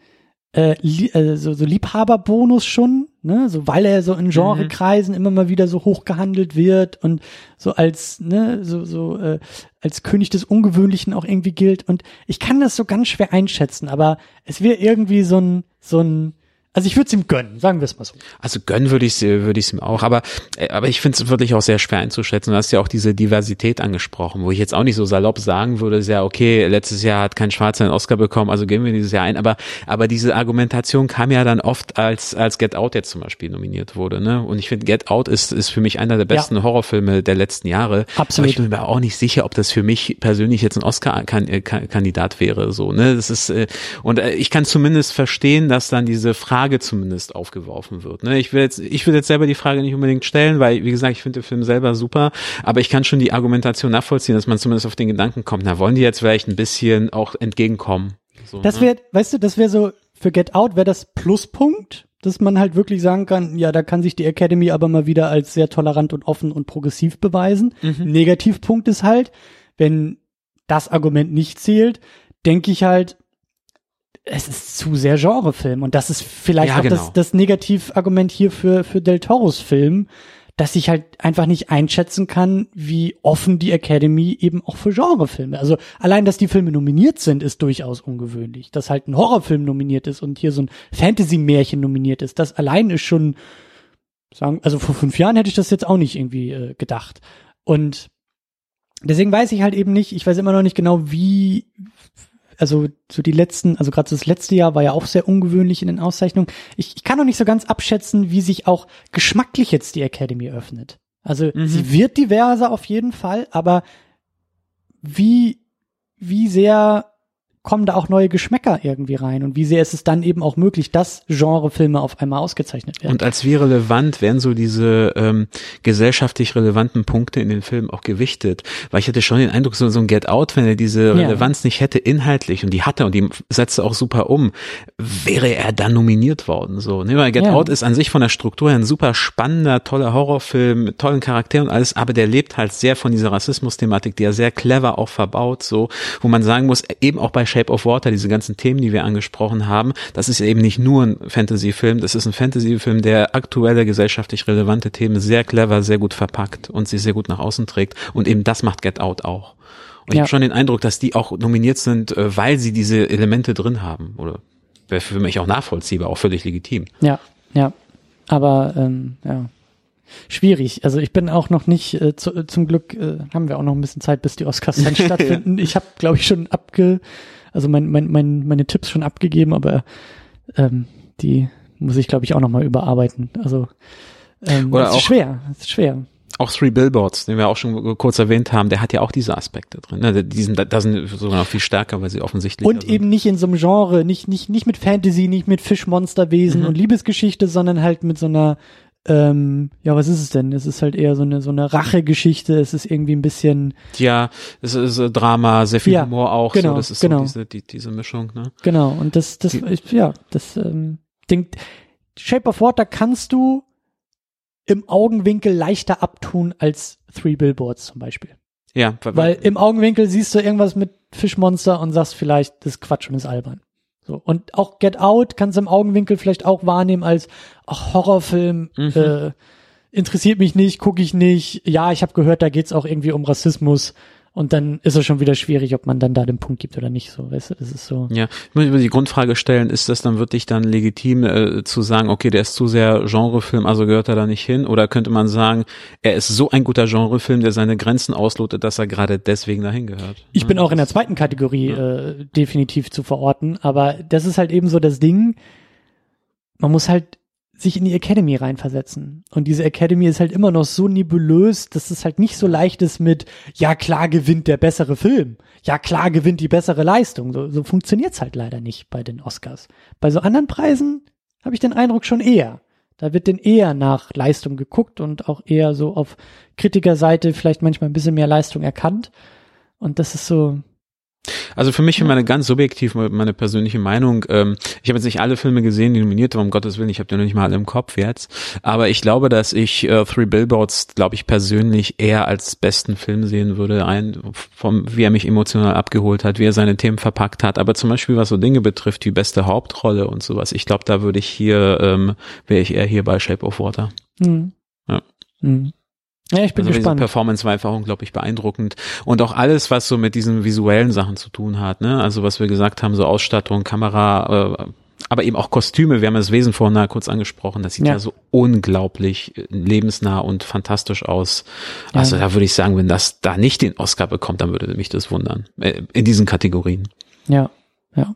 S1: äh, li äh, so, so Liebhaberbonus schon, ne, so weil er so in Genrekreisen immer mal wieder so hoch gehandelt wird und so als, ne, so, so, äh, als König des Ungewöhnlichen auch irgendwie gilt. Und ich kann das so ganz schwer einschätzen, aber es wäre irgendwie so ein, so ein, also ich würde es ihm gönnen, sagen wir es mal so.
S2: Also gönnen würde ich würde ich ihm auch, aber äh, aber ich finde es wirklich auch sehr schwer einzuschätzen. Du hast ja auch diese Diversität angesprochen, wo ich jetzt auch nicht so salopp sagen würde, ist ja okay, letztes Jahr hat kein Schwarzer einen Oscar bekommen, also gehen wir dieses Jahr ein. Aber aber diese Argumentation kam ja dann oft als als Get Out jetzt zum Beispiel nominiert wurde, ne? Und ich finde Get Out ist ist für mich einer der besten Horrorfilme der letzten Jahre.
S1: Absolut.
S2: Aber ich bin mir auch nicht sicher, ob das für mich persönlich jetzt ein Oscar-Kandidat wäre, so ne? Das ist äh, und äh, ich kann zumindest verstehen, dass dann diese Frage zumindest aufgeworfen wird. Ne? Ich will jetzt, ich will jetzt selber die Frage nicht unbedingt stellen, weil wie gesagt, ich finde den Film selber super, aber ich kann schon die Argumentation nachvollziehen, dass man zumindest auf den Gedanken kommt, na wollen die jetzt vielleicht ein bisschen auch entgegenkommen? So,
S1: Das
S2: ne?
S1: wäre, weißt du, das wäre so, für Get Out wäre das Pluspunkt, dass man halt wirklich sagen kann, ja, da kann sich die Academy aber mal wieder als sehr tolerant und offen und progressiv beweisen.
S2: Mhm.
S1: Negativpunkt ist halt, wenn das Argument nicht zählt, denke ich halt, es ist zu sehr Genrefilm und das ist vielleicht
S2: Ja,
S1: auch
S2: genau.
S1: das, das Negativargument hier für, für Del Toros Film, dass ich halt einfach nicht einschätzen kann, wie offen die Academy eben auch für Genrefilme. Also allein, dass die Filme nominiert sind, ist durchaus ungewöhnlich. Dass halt ein Horrorfilm nominiert ist und hier so ein Fantasy-Märchen nominiert ist, das allein ist schon, sagen, also vor fünf Jahren hätte ich das jetzt auch nicht irgendwie äh, gedacht. Und deswegen weiß ich halt eben nicht, ich weiß immer noch nicht genau, wie, also so die letzten, also gerade das letzte Jahr war ja auch sehr ungewöhnlich in den Auszeichnungen. Ich, ich kann noch nicht so ganz abschätzen, wie sich auch geschmacklich jetzt die Academy öffnet. Also
S2: Mhm.
S1: sie wird diverser auf jeden Fall, aber wie, wie sehr kommen da auch neue Geschmäcker irgendwie rein und wie sehr ist es dann eben auch möglich, dass Genrefilme auf einmal ausgezeichnet werden.
S2: Und als wie relevant werden so diese ähm, gesellschaftlich relevanten Punkte in den Filmen auch gewichtet? Weil ich hatte schon den Eindruck, so, so ein Get Out, wenn er diese
S1: Ja.
S2: Relevanz nicht hätte inhaltlich und die hatte und die setzte auch super um, wäre er dann nominiert worden. So, ne? Weil Get
S1: Ja.
S2: Out ist an sich von der Struktur her ein super spannender, toller Horrorfilm mit tollen Charakteren und alles, aber der lebt halt sehr von dieser Rassismus-Thematik, die er sehr clever auch verbaut, so, wo man sagen muss, eben auch bei Shape of Water, diese ganzen Themen, die wir angesprochen haben, das ist eben nicht nur ein Fantasy-Film, das ist ein Fantasy-Film, der aktuelle gesellschaftlich relevante Themen sehr clever, sehr gut verpackt und sie sehr gut nach außen trägt. Und eben das macht Get Out auch. Und ich
S1: Ja.
S2: habe schon den Eindruck, dass die auch nominiert sind, äh, weil sie diese Elemente drin haben. Oder wäre für mich auch nachvollziehbar, auch völlig legitim.
S1: Ja, ja. Aber ähm, ja. Schwierig. Also ich bin auch noch nicht, äh, zu, zum Glück äh, haben wir auch noch ein bisschen Zeit, bis die Oscars dann stattfinden. Ich habe, glaube ich, schon abge, also mein, mein, mein, meine Tipps schon abgegeben, aber ähm, die muss ich, glaube ich, auch noch mal überarbeiten. Also ähm,
S2: Oder
S1: es
S2: auch-
S1: ist schwer, es ist schwer.
S2: Auch Three Billboards, den wir auch schon kurz erwähnt haben, der hat ja auch diese Aspekte drin. Ne? Die sind, da sind sogar noch viel stärker, weil sie offensichtlich
S1: Und eben nicht in so einem Genre, nicht, nicht, nicht mit Fantasy, nicht mit Fischmonsterwesen
S2: Mhm.
S1: und Liebesgeschichte, sondern halt mit so einer, ähm, ja, was ist es denn? Es ist halt eher so eine, so eine Rachegeschichte, es ist irgendwie ein bisschen,
S2: Ja, es ist äh, Drama, sehr viel
S1: Ja,
S2: Humor auch.
S1: genau,
S2: so, das ist
S1: genau.
S2: so diese, die, diese Mischung. Ne?
S1: genau, und das, das, ich, ja, das, ähm, Ding, Shape of Water kannst du im Augenwinkel leichter abtun als Three Billboards zum Beispiel.
S2: Ja,
S1: Weil im Augenwinkel siehst du irgendwas mit Fischmonster und sagst vielleicht, das ist Quatsch und ist albern. So. Und auch Get Out kannst du im Augenwinkel vielleicht auch wahrnehmen als ach, Horrorfilm,
S2: Mhm.
S1: äh, interessiert mich nicht, gucke ich nicht. Ja, ich habe gehört, da geht's auch irgendwie um Rassismus, Und dann ist es schon wieder schwierig, ob man dann da den Punkt gibt oder nicht. So, weißt du, das ist so.
S2: Ja, ich muss über die Grundfrage stellen: Ist das dann wirklich dann legitim äh, zu sagen, okay, der ist zu sehr Genrefilm, also gehört er da nicht hin? Oder könnte man sagen, er ist so ein guter Genrefilm, der seine Grenzen auslotet, dass er gerade deswegen dahin gehört?
S1: Ich bin auch in der zweiten Kategorie ja. äh, definitiv zu verorten, aber das ist halt eben so das Ding. Man muss halt sich in die Academy reinversetzen. Und diese Academy ist halt immer noch so nebulös, dass es halt nicht so leicht ist mit, ja klar gewinnt der bessere Film. Ja klar gewinnt die bessere Leistung. So, so funktioniert's halt leider nicht bei den Oscars. Bei so anderen Preisen habe ich den Eindruck schon eher. Da wird denn eher nach Leistung geguckt und auch eher so auf Kritikerseite vielleicht manchmal ein bisschen mehr Leistung erkannt. Und das ist so,
S2: also für mich, für meine ganz subjektiv, meine persönliche Meinung, ähm, ich habe jetzt nicht alle Filme gesehen, die nominiert waren, um Gottes Willen, ich habe die noch nicht mal alle im Kopf jetzt, aber ich glaube, dass ich äh, Three Billboards, glaube ich, persönlich eher als besten Film sehen würde, ein, vom, wie er mich emotional abgeholt hat, wie er seine Themen verpackt hat, aber zum Beispiel, was so Dinge betrifft, die beste Hauptrolle und sowas, ich glaube, da würde ich hier, ähm, wäre ich eher hier bei Shape of Water. Mhm. Ja. Mhm.
S1: Ja, ich bin also gespannt.
S2: Diese Performance war einfach unglaublich beeindruckend. Und auch alles, was so mit diesen visuellen Sachen zu tun hat, ne? Also was wir gesagt haben, so Ausstattung, Kamera, äh, aber eben auch Kostüme, wir haben das Wesen vorhin kurz angesprochen, das sieht ja, ja so unglaublich äh, lebensnah und fantastisch aus. Ja. Also da würde ich sagen, wenn das da nicht den Oscar bekommt, dann würde mich das wundern. Äh, in diesen Kategorien.
S1: Ja, ja.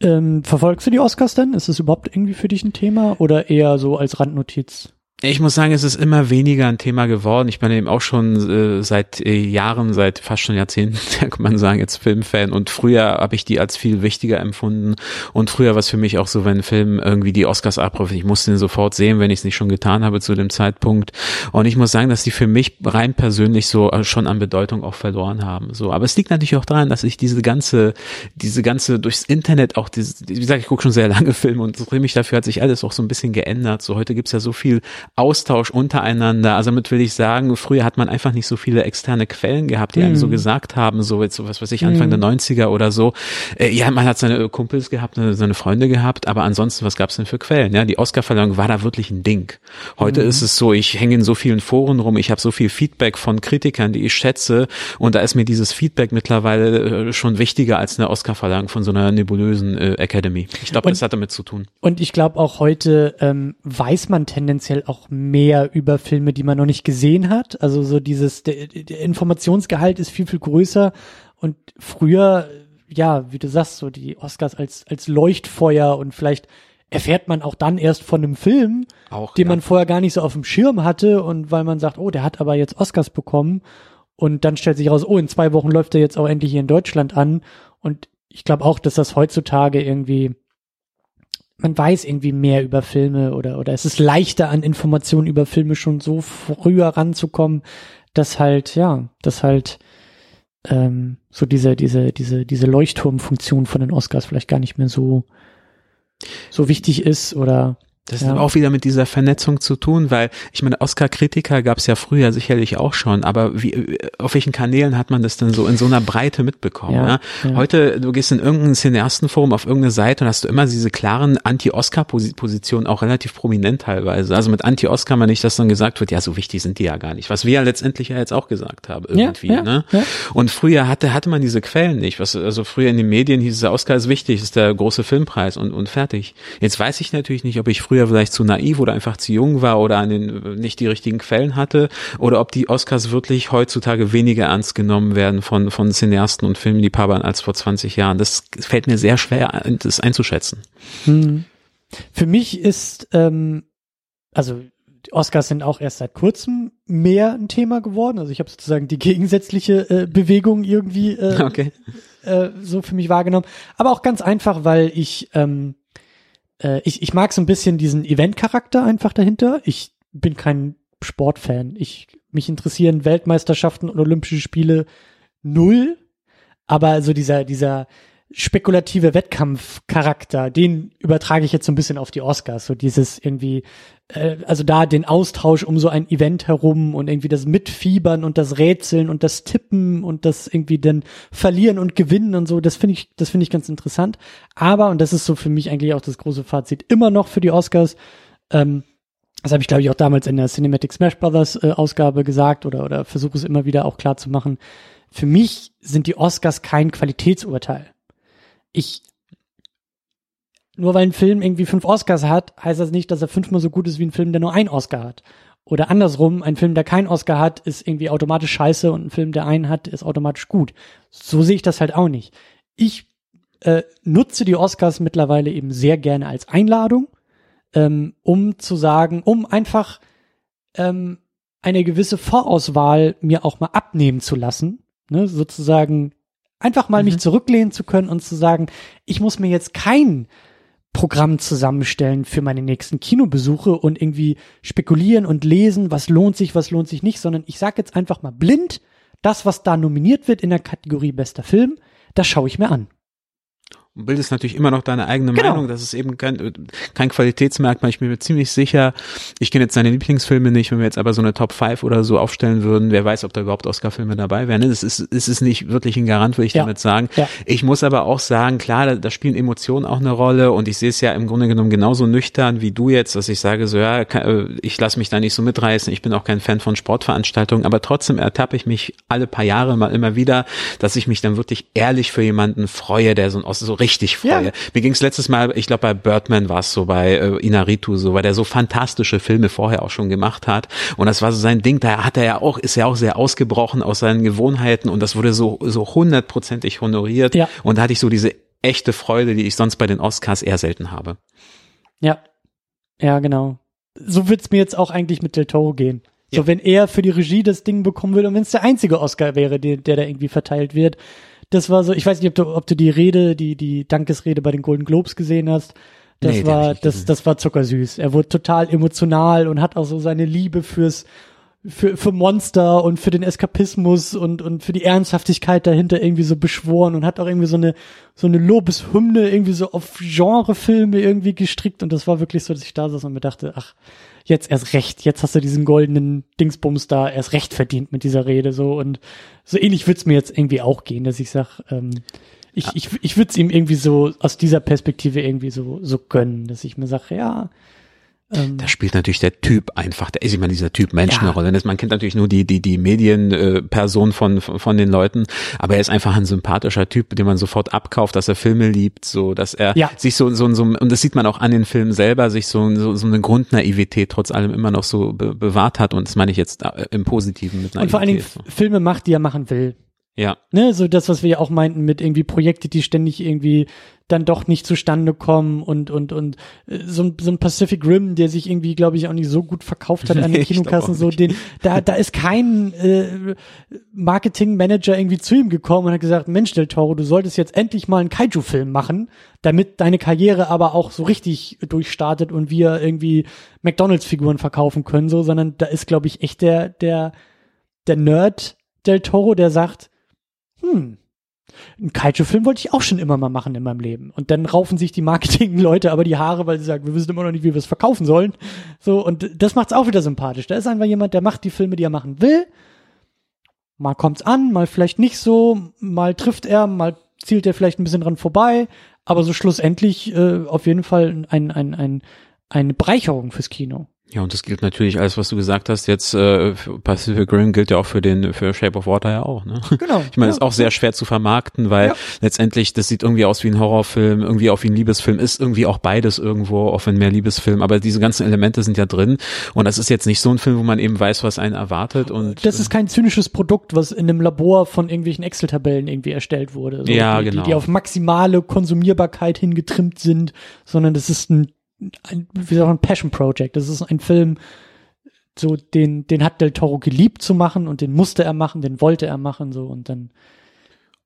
S1: Ähm, verfolgst du die Oscars denn? Ist es überhaupt irgendwie für dich ein Thema oder eher so als Randnotiz?
S2: Ich muss sagen, es ist immer weniger ein Thema geworden. Ich bin eben auch schon äh, seit äh, Jahren, seit fast schon Jahrzehnten, kann man sagen, jetzt Filmfan. Und früher habe ich die als viel wichtiger empfunden. Und früher war es für mich auch so, wenn ein Film irgendwie die Oscars abruft, ich musste ihn sofort sehen, wenn ich es nicht schon getan habe zu dem Zeitpunkt. Und ich muss sagen, dass die für mich rein persönlich so äh, schon an Bedeutung auch verloren haben. So, aber es liegt natürlich auch daran, dass ich diese ganze, diese ganze durchs Internet auch, diese, wie gesagt, ich gucke schon sehr lange Filme und für mich dafür hat sich alles auch so ein bisschen geändert. So heute gibt's ja so viel Austausch untereinander. Also damit will ich sagen, früher hat man einfach nicht so viele externe Quellen gehabt, die mm. einem so mhm. gesagt haben, so jetzt so was weiß ich, Anfang mm. der 90er oder so. Äh, ja, man hat seine Kumpels gehabt, seine Freunde gehabt, aber ansonsten, was gab's denn für Quellen? Ja, die Oscarverleihung war da wirklich ein Ding. Heute mm. ist es so, ich hänge in so vielen Foren rum, ich habe so viel Feedback von Kritikern, die ich schätze, und da ist mir dieses Feedback mittlerweile äh, schon wichtiger als eine Oscarverleihung von so einer nebulösen äh, Academy. Ich glaube, das hat damit zu tun.
S1: Und ich glaube auch heute ähm, weiß man tendenziell auch mehr über Filme, die man noch nicht gesehen hat. Also so dieses, der, der Informationsgehalt ist viel, viel größer. Und früher, ja, wie du sagst, so die Oscars als, als Leuchtfeuer und vielleicht erfährt man auch dann erst von einem Film, auch, den ja. man vorher gar nicht so auf dem Schirm hatte und weil man sagt, oh, der hat aber jetzt Oscars bekommen und dann stellt sich raus, oh, in zwei Wochen läuft er jetzt auch endlich hier in Deutschland an und ich glaube auch, dass das heutzutage irgendwie man weiß irgendwie mehr über Filme oder, oder es ist leichter an Informationen über Filme schon so früher ranzukommen, dass halt, ja, dass halt ähm, so diese, diese, diese, diese Leuchtturmfunktion von den Oscars vielleicht gar nicht mehr so, so wichtig ist oder
S2: das ja. hat auch wieder mit dieser Vernetzung zu tun, weil ich meine, Oscar-Kritiker gab es ja früher sicherlich auch schon, aber wie, auf welchen Kanälen hat man das denn so in so einer Breite mitbekommen? Ja, ne? ja. Heute, du gehst in irgendein Cineastenforum auf irgendeine Seite und hast du immer diese klaren Anti-Oscar-Positionen auch relativ prominent teilweise. Also mit Anti-Oscar meine ich, dass dann gesagt wird, ja, so wichtig sind die ja gar nicht. Was wir ja letztendlich ja jetzt auch gesagt haben, irgendwie. ne? Und früher hatte, hatte man diese Quellen nicht. Was, also früher in den Medien hieß es, der Oscar ist wichtig, ist der große Filmpreis und, und fertig. Jetzt weiß ich natürlich nicht, ob ich früher früher vielleicht zu naiv oder einfach zu jung war oder an den, nicht die richtigen Quellen hatte oder ob die Oscars wirklich heutzutage weniger ernst genommen werden von, von Cineasten und Filmliebhabern als vor 20 Jahren. Das fällt mir sehr schwer, das einzuschätzen. Hm.
S1: Für mich ist, ähm, also die Oscars sind auch erst seit kurzem mehr ein Thema geworden. Also ich habe sozusagen die gegensätzliche äh, Bewegung irgendwie äh, okay. äh, so für mich wahrgenommen. Aber auch ganz einfach, weil ich ähm, äh, ich, ich mag so ein bisschen diesen Event-Charakter einfach dahinter. Ich bin kein Sportfan. Ich, mich interessieren Weltmeisterschaften und Olympische Spiele null. Aber so dieser, dieser spekulative Wettkampfcharakter, den übertrage ich jetzt so ein bisschen auf die Oscars. So dieses irgendwie, äh, also da den Austausch um so ein Event herum und irgendwie das Mitfiebern und das Rätseln und das Tippen und das irgendwie dann Verlieren und Gewinnen und so, das finde ich, das finde ich ganz interessant. Aber, und das ist so für mich eigentlich auch das große Fazit, immer noch für die Oscars, ähm, das habe ich, glaube ich, auch damals in der Cinematic Smash Brothers äh, Ausgabe gesagt oder, oder versuche es immer wieder auch klar zu machen für mich sind die Oscars kein Qualitätsurteil. Ich nur weil ein Film irgendwie fünf Oscars hat, heißt das nicht, dass er fünfmal so gut ist wie ein Film, der nur ein Oscar hat. Oder andersrum, ein Film, der keinen Oscar hat, ist irgendwie automatisch scheiße und ein Film, der einen hat, ist automatisch gut. So sehe ich das halt auch nicht. Ich äh, nutze die Oscars mittlerweile eben sehr gerne als Einladung, ähm, um zu sagen, um einfach ähm, eine gewisse Vorauswahl mir auch mal abnehmen zu lassen, ne, sozusagen einfach mal mhm. mich zurücklehnen zu können und zu sagen, ich muss mir jetzt kein Programm zusammenstellen für meine nächsten Kinobesuche und irgendwie spekulieren und lesen, was lohnt sich, was lohnt sich nicht, sondern ich sage jetzt einfach mal blind, das, was da nominiert wird in der Kategorie bester Film, das schaue ich mir an
S2: und bildest natürlich immer noch deine eigene genau. Meinung. Das ist eben kein, kein Qualitätsmerkmal. Ich bin mir ziemlich sicher, ich kenne jetzt seine Lieblingsfilme nicht, wenn wir jetzt aber so eine Top 5 oder so aufstellen würden, wer weiß, ob da überhaupt Oscar-Filme dabei wären. Das ist, es ist nicht wirklich ein Garant, würde ich ja. damit sagen. Ja. Ich muss aber auch sagen, klar, da, da, spielen Emotionen auch eine Rolle und ich sehe es ja im Grunde genommen genauso nüchtern wie du jetzt, dass ich sage, so ja, äh, ich lasse mich da nicht so mitreißen, ich bin auch kein Fan von Sportveranstaltungen, aber trotzdem ertappe ich mich alle paar Jahre mal immer wieder, dass ich mich dann wirklich ehrlich für jemanden freue, der so, so richtig richtig freue. Ja. Mir ging es letztes Mal, ich glaube bei Birdman war es so, bei äh, Inaritu so, weil der so fantastische Filme vorher auch schon gemacht hat. Und das war so sein Ding, da hat er ja auch, ist ja auch sehr ausgebrochen aus seinen Gewohnheiten und das wurde so, so hundertprozentig honoriert. Ja. Und da hatte ich so diese echte Freude, die ich sonst bei den Oscars eher selten habe.
S1: Ja. Ja, genau. So wird's mir jetzt auch eigentlich mit Del Toro gehen. So, ja. wenn er für die Regie das Ding bekommen würde und wenn es der einzige Oscar wäre, der, der da irgendwie verteilt wird, das war so, ich weiß nicht, ob du, ob du die Rede, die, die Dankesrede bei den Golden Globes gesehen hast. Das nee, war, das, das war zuckersüß. Er wurde total emotional und hat auch so seine Liebe fürs, für, für Monster und für den Eskapismus und, und für die Ernsthaftigkeit dahinter irgendwie so beschworen und hat auch irgendwie so eine, so eine Lobeshymne irgendwie so auf Genrefilme irgendwie gestrickt und das war wirklich so, dass ich da saß und mir dachte, ach, jetzt erst recht, jetzt hast du diesen goldenen Dingsbums da erst recht verdient mit dieser Rede so. Und so ähnlich wird's mir jetzt irgendwie auch gehen, dass ich sag, ähm, ich, ich, ich würde es ihm irgendwie so aus dieser Perspektive irgendwie so, so gönnen, dass ich mir sage, ja,
S2: ähm, da spielt natürlich der Typ einfach, der ist immer dieser Typ Mensch eine Rolle. Man kennt natürlich nur die, die, die Medienperson äh, von, von den Leuten, aber er ist einfach ein sympathischer Typ, den man sofort abkauft, dass er Filme liebt, so, dass er ja. sich so, so, so, und das sieht man auch an den Filmen selber, sich so, so, so eine Grundnaivität trotz allem immer noch so be bewahrt hat und das meine ich jetzt äh, im Positiven mit
S1: Naivität. Und vor allen Dingen. Filme macht, die er machen will.
S2: Ja.
S1: Ne, so das, was wir ja auch meinten mit irgendwie Projekte, die ständig irgendwie dann doch nicht zustande kommen und und und äh, so, so ein Pacific Rim, der sich irgendwie, glaube ich, auch nicht so gut verkauft hat an den Kinokassen, so den, da da ist kein äh, Marketing-Manager irgendwie zu ihm gekommen und hat gesagt, Mensch, Del Toro, du solltest jetzt endlich mal einen Kaiju-Film machen, damit deine Karriere aber auch so richtig durchstartet und wir irgendwie McDonalds-Figuren verkaufen können, so, sondern da ist, glaube ich, echt der der der Nerd Del Toro, der sagt hm, ein Kaiju-Film wollte ich auch schon immer mal machen in meinem Leben. Und dann raufen sich die Marketing-Leute aber die Haare, weil sie sagen, wir wissen immer noch nicht, wie wir es verkaufen sollen. So, und das macht's auch wieder sympathisch. Da ist einfach jemand, der macht die Filme, die er machen will. Mal kommt's an, mal vielleicht nicht so, mal trifft er, mal zielt er vielleicht ein bisschen dran vorbei, aber so schlussendlich äh, auf jeden Fall ein, ein, ein, eine Bereicherung fürs Kino.
S2: Ja, und das gilt natürlich, alles was du gesagt hast, jetzt äh, Pacific Rim gilt ja auch für den für Shape of Water ja auch, ne? Genau. Ich meine, ja. ist auch sehr schwer zu vermarkten, weil ja. letztendlich das sieht irgendwie aus wie ein Horrorfilm, irgendwie auch wie ein Liebesfilm, ist irgendwie auch beides irgendwo, auch wenn mehr Liebesfilm, aber diese ganzen Elemente sind ja drin und das ist jetzt nicht so ein Film, wo man eben weiß, was einen erwartet und
S1: Das ist kein zynisches Produkt, was in einem Labor von irgendwelchen Excel-Tabellen irgendwie erstellt wurde,
S2: so, ja,
S1: die,
S2: genau.
S1: die, die auf maximale Konsumierbarkeit hingetrimmt sind, sondern das ist ein ein, wie sagt man, Passion Project. Das ist ein Film, so den, den hat Del Toro geliebt zu machen und den musste er machen, den wollte er machen, so und dann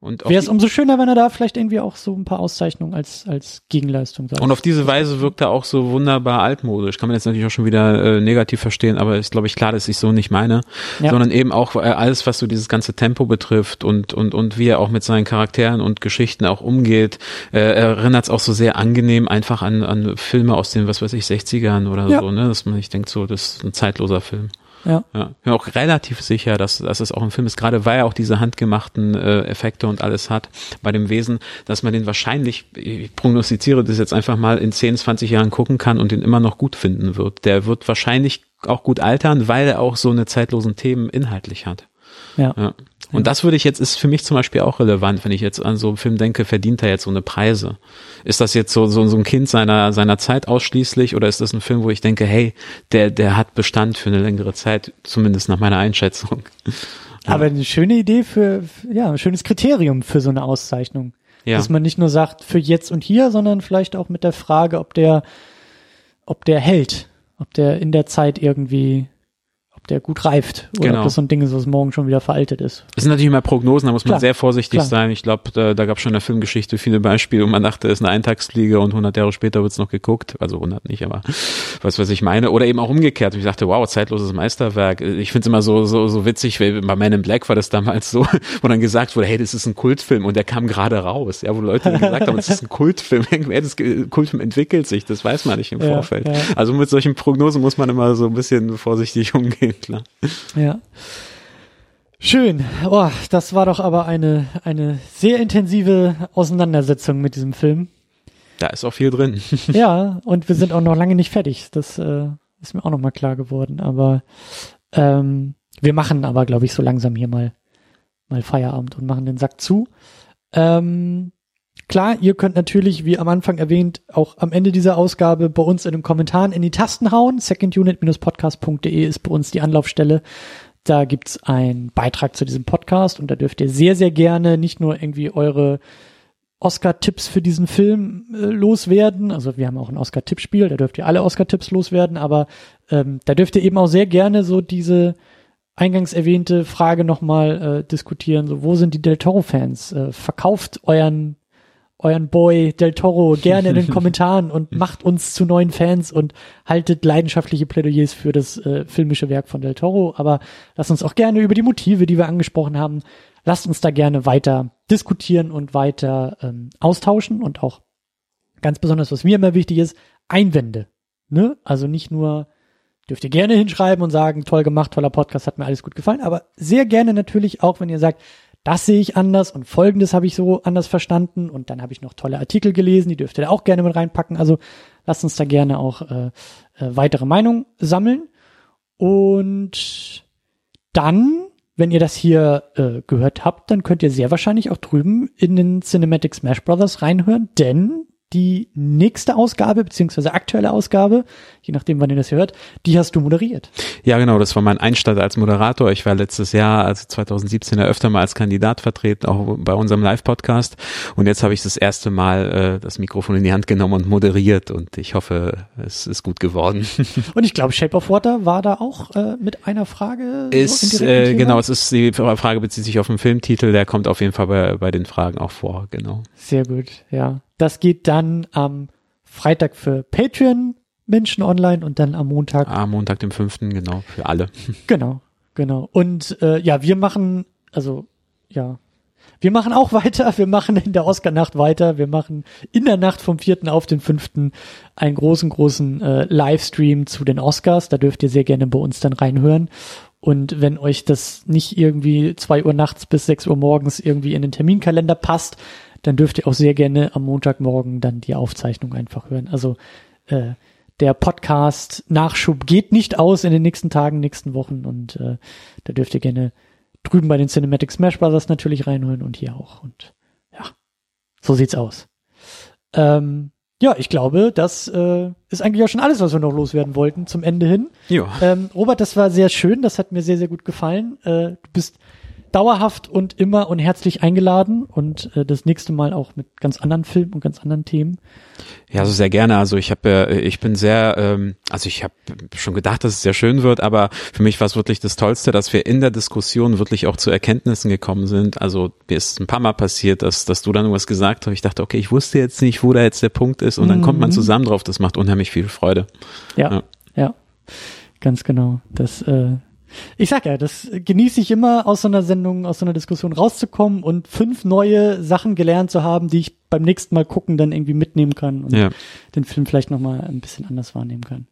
S1: Wäre es umso schöner, wenn er da vielleicht irgendwie auch so ein paar Auszeichnungen als, als Gegenleistung
S2: sagt. Und auf diese Weise wirkt er auch so wunderbar altmodisch. Kann man jetzt natürlich auch schon wieder äh, negativ verstehen, aber ist, glaube ich, klar, dass ich so nicht meine. Ja. Sondern eben auch äh, alles, was so dieses ganze Tempo betrifft und, und, und wie er auch mit seinen Charakteren und Geschichten auch umgeht, äh, erinnert es auch so sehr angenehm einfach an, an Filme aus den, was weiß ich, 60ern oder ja. so, ne? Dass man, ich denke so, das ist ein zeitloser Film. Ja. ja. Ich bin auch relativ sicher, dass, dass es auch ein Film ist, gerade weil er auch diese handgemachten äh, Effekte und alles hat bei dem Wesen, dass man den wahrscheinlich, ich prognostiziere das jetzt einfach mal, in 10, 20 Jahren gucken kann und den immer noch gut finden wird. Der wird wahrscheinlich auch gut altern, weil er auch so eine zeitlosen Themen inhaltlich hat.
S1: Ja. ja.
S2: Und das würde ich jetzt, ist für mich zum Beispiel auch relevant, wenn ich jetzt an so einen Film denke, verdient er jetzt so eine Preise? Ist das jetzt so, so, so ein Kind seiner, seiner Zeit ausschließlich oder ist das ein Film, wo ich denke, hey, der, der hat Bestand für eine längere Zeit, zumindest nach meiner Einschätzung?
S1: Aber eine schöne Idee für, ja, ein schönes Kriterium für so eine Auszeichnung. Ja. Dass man nicht nur sagt, für jetzt und hier, sondern vielleicht auch mit der Frage, ob der, ob der hält, ob der in der Zeit irgendwie ob der gut reift oder genau. ob das so ein Ding ist, was morgen schon wieder veraltet ist.
S2: Es sind natürlich immer Prognosen, da muss man klar, sehr vorsichtig klar. sein. Ich glaube, da, da gab es schon in der Filmgeschichte viele Beispiele, wo man dachte, es ist eine Eintagsfliege und 100 Jahre später wird es noch geguckt. Also 100 nicht, aber was was ich meine. Oder eben auch umgekehrt. Ich dachte, wow, zeitloses Meisterwerk. Ich finde es immer so, so, so witzig, weil bei Man in Black war das damals so, wo dann gesagt wurde, hey, das ist ein Kultfilm und der kam gerade raus. Ja, wo Leute gesagt haben, es ist ein Kultfilm. das Kultfilm entwickelt sich, das weiß man nicht im ja, Vorfeld. Ja. Also mit solchen Prognosen muss man immer so ein bisschen vorsichtig umgehen klar.
S1: Ja. Schön. Oh, das war doch aber eine, eine sehr intensive Auseinandersetzung mit diesem Film.
S2: Da ist auch viel drin.
S1: ja, und wir sind auch noch lange nicht fertig. Das äh, ist mir auch noch mal klar geworden. Aber ähm, wir machen aber, glaube ich, so langsam hier mal, mal Feierabend und machen den Sack zu. Ähm, Klar, ihr könnt natürlich, wie am Anfang erwähnt, auch am Ende dieser Ausgabe bei uns in den Kommentaren in die Tasten hauen. Secondunit-podcast.de ist bei uns die Anlaufstelle. Da gibt's einen Beitrag zu diesem Podcast und da dürft ihr sehr, sehr gerne nicht nur irgendwie eure Oscar-Tipps für diesen Film äh, loswerden. Also wir haben auch ein Oscar-Tippspiel, da dürft ihr alle Oscar-Tipps loswerden, aber ähm, da dürft ihr eben auch sehr gerne so diese eingangs erwähnte Frage nochmal äh, diskutieren. So, wo sind die Del Toro-Fans? Äh, verkauft euren euren Boy Del Toro gerne in den Kommentaren und macht uns zu neuen Fans und haltet leidenschaftliche Plädoyers für das äh, filmische Werk von Del Toro. Aber lasst uns auch gerne über die Motive, die wir angesprochen haben, lasst uns da gerne weiter diskutieren und weiter ähm, austauschen und auch ganz besonders, was mir immer wichtig ist, Einwände. Ne? Also nicht nur dürft ihr gerne hinschreiben und sagen, toll gemacht, toller Podcast, hat mir alles gut gefallen, aber sehr gerne natürlich auch, wenn ihr sagt, das sehe ich anders und folgendes habe ich so anders verstanden und dann habe ich noch tolle Artikel gelesen, die dürft ihr da auch gerne mit reinpacken. Also lasst uns da gerne auch äh, äh, weitere Meinungen sammeln. Und dann, wenn ihr das hier äh, gehört habt, dann könnt ihr sehr wahrscheinlich auch drüben in den Cinematic Smash Brothers reinhören, denn die nächste Ausgabe, beziehungsweise aktuelle Ausgabe, je nachdem, wann ihr das hört, die hast du moderiert.
S2: Ja, genau, das war mein Einstand als Moderator. Ich war letztes Jahr, also 2017, ja öfter mal als Kandidat vertreten, auch bei unserem Live-Podcast. Und jetzt habe ich das erste Mal äh, das Mikrofon in die Hand genommen und moderiert. Und ich hoffe, es ist gut geworden.
S1: Und ich glaube, Shape of Water war da auch äh, mit einer Frage.
S2: Ist, so äh, genau, es ist, die Frage bezieht sich auf den Filmtitel, der kommt auf jeden Fall bei, bei den Fragen auch vor, genau.
S1: Sehr gut, ja. Das geht dann am Freitag für Patreon Menschen online und dann am Montag.
S2: Am Montag, dem fünften, genau, für alle.
S1: Genau, genau. Und äh, ja, wir machen, also ja, wir machen auch weiter. Wir machen in der Oscar-Nacht weiter. Wir machen in der Nacht vom vierten auf den fünften einen großen, großen äh, Livestream zu den Oscars. Da dürft ihr sehr gerne bei uns dann reinhören. Und wenn euch das nicht irgendwie zwei Uhr nachts bis sechs Uhr morgens irgendwie in den Terminkalender passt, dann dürft ihr auch sehr gerne am Montagmorgen dann die Aufzeichnung einfach hören. Also äh, der Podcast Nachschub geht nicht aus in den nächsten Tagen, nächsten Wochen und äh, da dürft ihr gerne drüben bei den Cinematic Smash Brothers natürlich reinhören und hier auch. Und ja, so sieht's aus. Ähm, ja, ich glaube, das äh, ist eigentlich auch schon alles, was wir noch loswerden wollten zum Ende hin.
S2: Ja.
S1: Ähm, Robert, das war sehr schön, das hat mir sehr, sehr gut gefallen. Äh, du bist dauerhaft und immer und herzlich eingeladen und äh, das nächste Mal auch mit ganz anderen Filmen und ganz anderen Themen.
S2: Ja, also sehr gerne. Also ich habe, äh, ich bin sehr, ähm, also ich habe schon gedacht, dass es sehr schön wird, aber für mich war es wirklich das Tollste, dass wir in der Diskussion wirklich auch zu Erkenntnissen gekommen sind. Also mir ist ein paar Mal passiert, dass, dass du dann was gesagt hast. Ich dachte, okay, ich wusste jetzt nicht, wo da jetzt der Punkt ist und dann kommt man mhm. zusammen drauf. Das macht unheimlich viel Freude.
S1: Ja, ja, ja ganz genau. Das äh, ich sag ja, das genieße ich immer aus so einer Sendung, aus so einer Diskussion rauszukommen und fünf neue Sachen gelernt zu haben, die ich beim nächsten Mal gucken dann irgendwie mitnehmen kann und ja. den Film vielleicht nochmal ein bisschen anders wahrnehmen kann.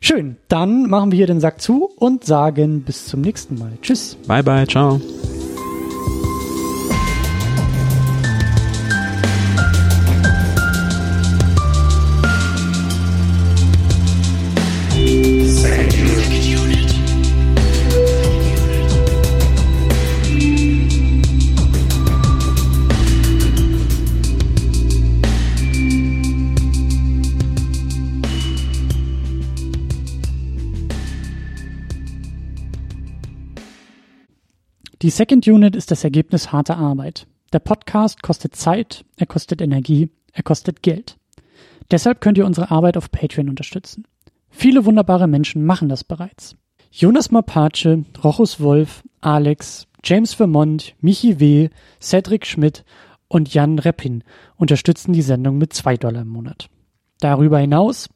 S1: Schön, dann machen wir hier den Sack zu und sagen bis zum nächsten Mal. Tschüss.
S2: Bye bye, ciao.
S1: Die Second Unit ist das Ergebnis harter Arbeit. Der Podcast kostet Zeit, er kostet Energie, er kostet Geld. Deshalb könnt ihr unsere Arbeit auf Patreon unterstützen. Viele wunderbare Menschen machen das bereits. Jonas Mapace, Rochus Wolf, Alex, James Vermont, Michi W., Cedric Schmidt und Jan Reppin unterstützen die Sendung mit zwei Dollar im Monat. Darüber hinaus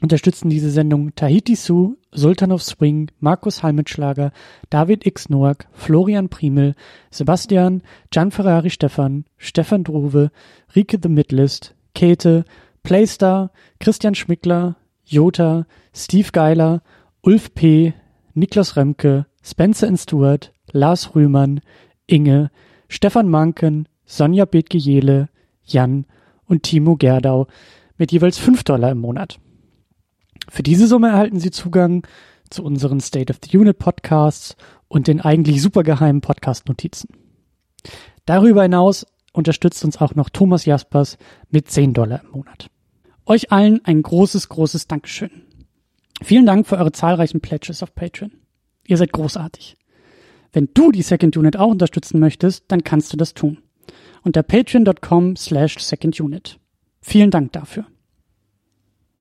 S1: unterstützen diese Sendung Tahiti Su, Sultan of Swing, Markus Halmitschlager, David X. Noack, Florian Primel, Sebastian, Gian Ferrari Stefan, Stefan Druwe, Rike The Midlist, Käthe, Playstar, Christian Schmickler, Jota, Steve Geiler, Ulf P., Niklas Remke, Spencer Stewart, Lars Rühmann, Inge, Stefan Manken, Sonja Bethgejele, Jan und Timo Gerdau mit jeweils 5 Dollar im Monat. Für diese Summe erhalten Sie Zugang zu unseren State of the Unit Podcasts und den eigentlich supergeheimen Podcast-Notizen. Darüber hinaus unterstützt uns auch noch Thomas Jaspers mit 10 Dollar im Monat. Euch allen ein großes, großes Dankeschön. Vielen Dank für eure zahlreichen Pledges auf Patreon. Ihr seid großartig. Wenn du die Second Unit auch unterstützen möchtest, dann kannst du das tun. Unter patreon.com slash secondunit. Vielen Dank dafür.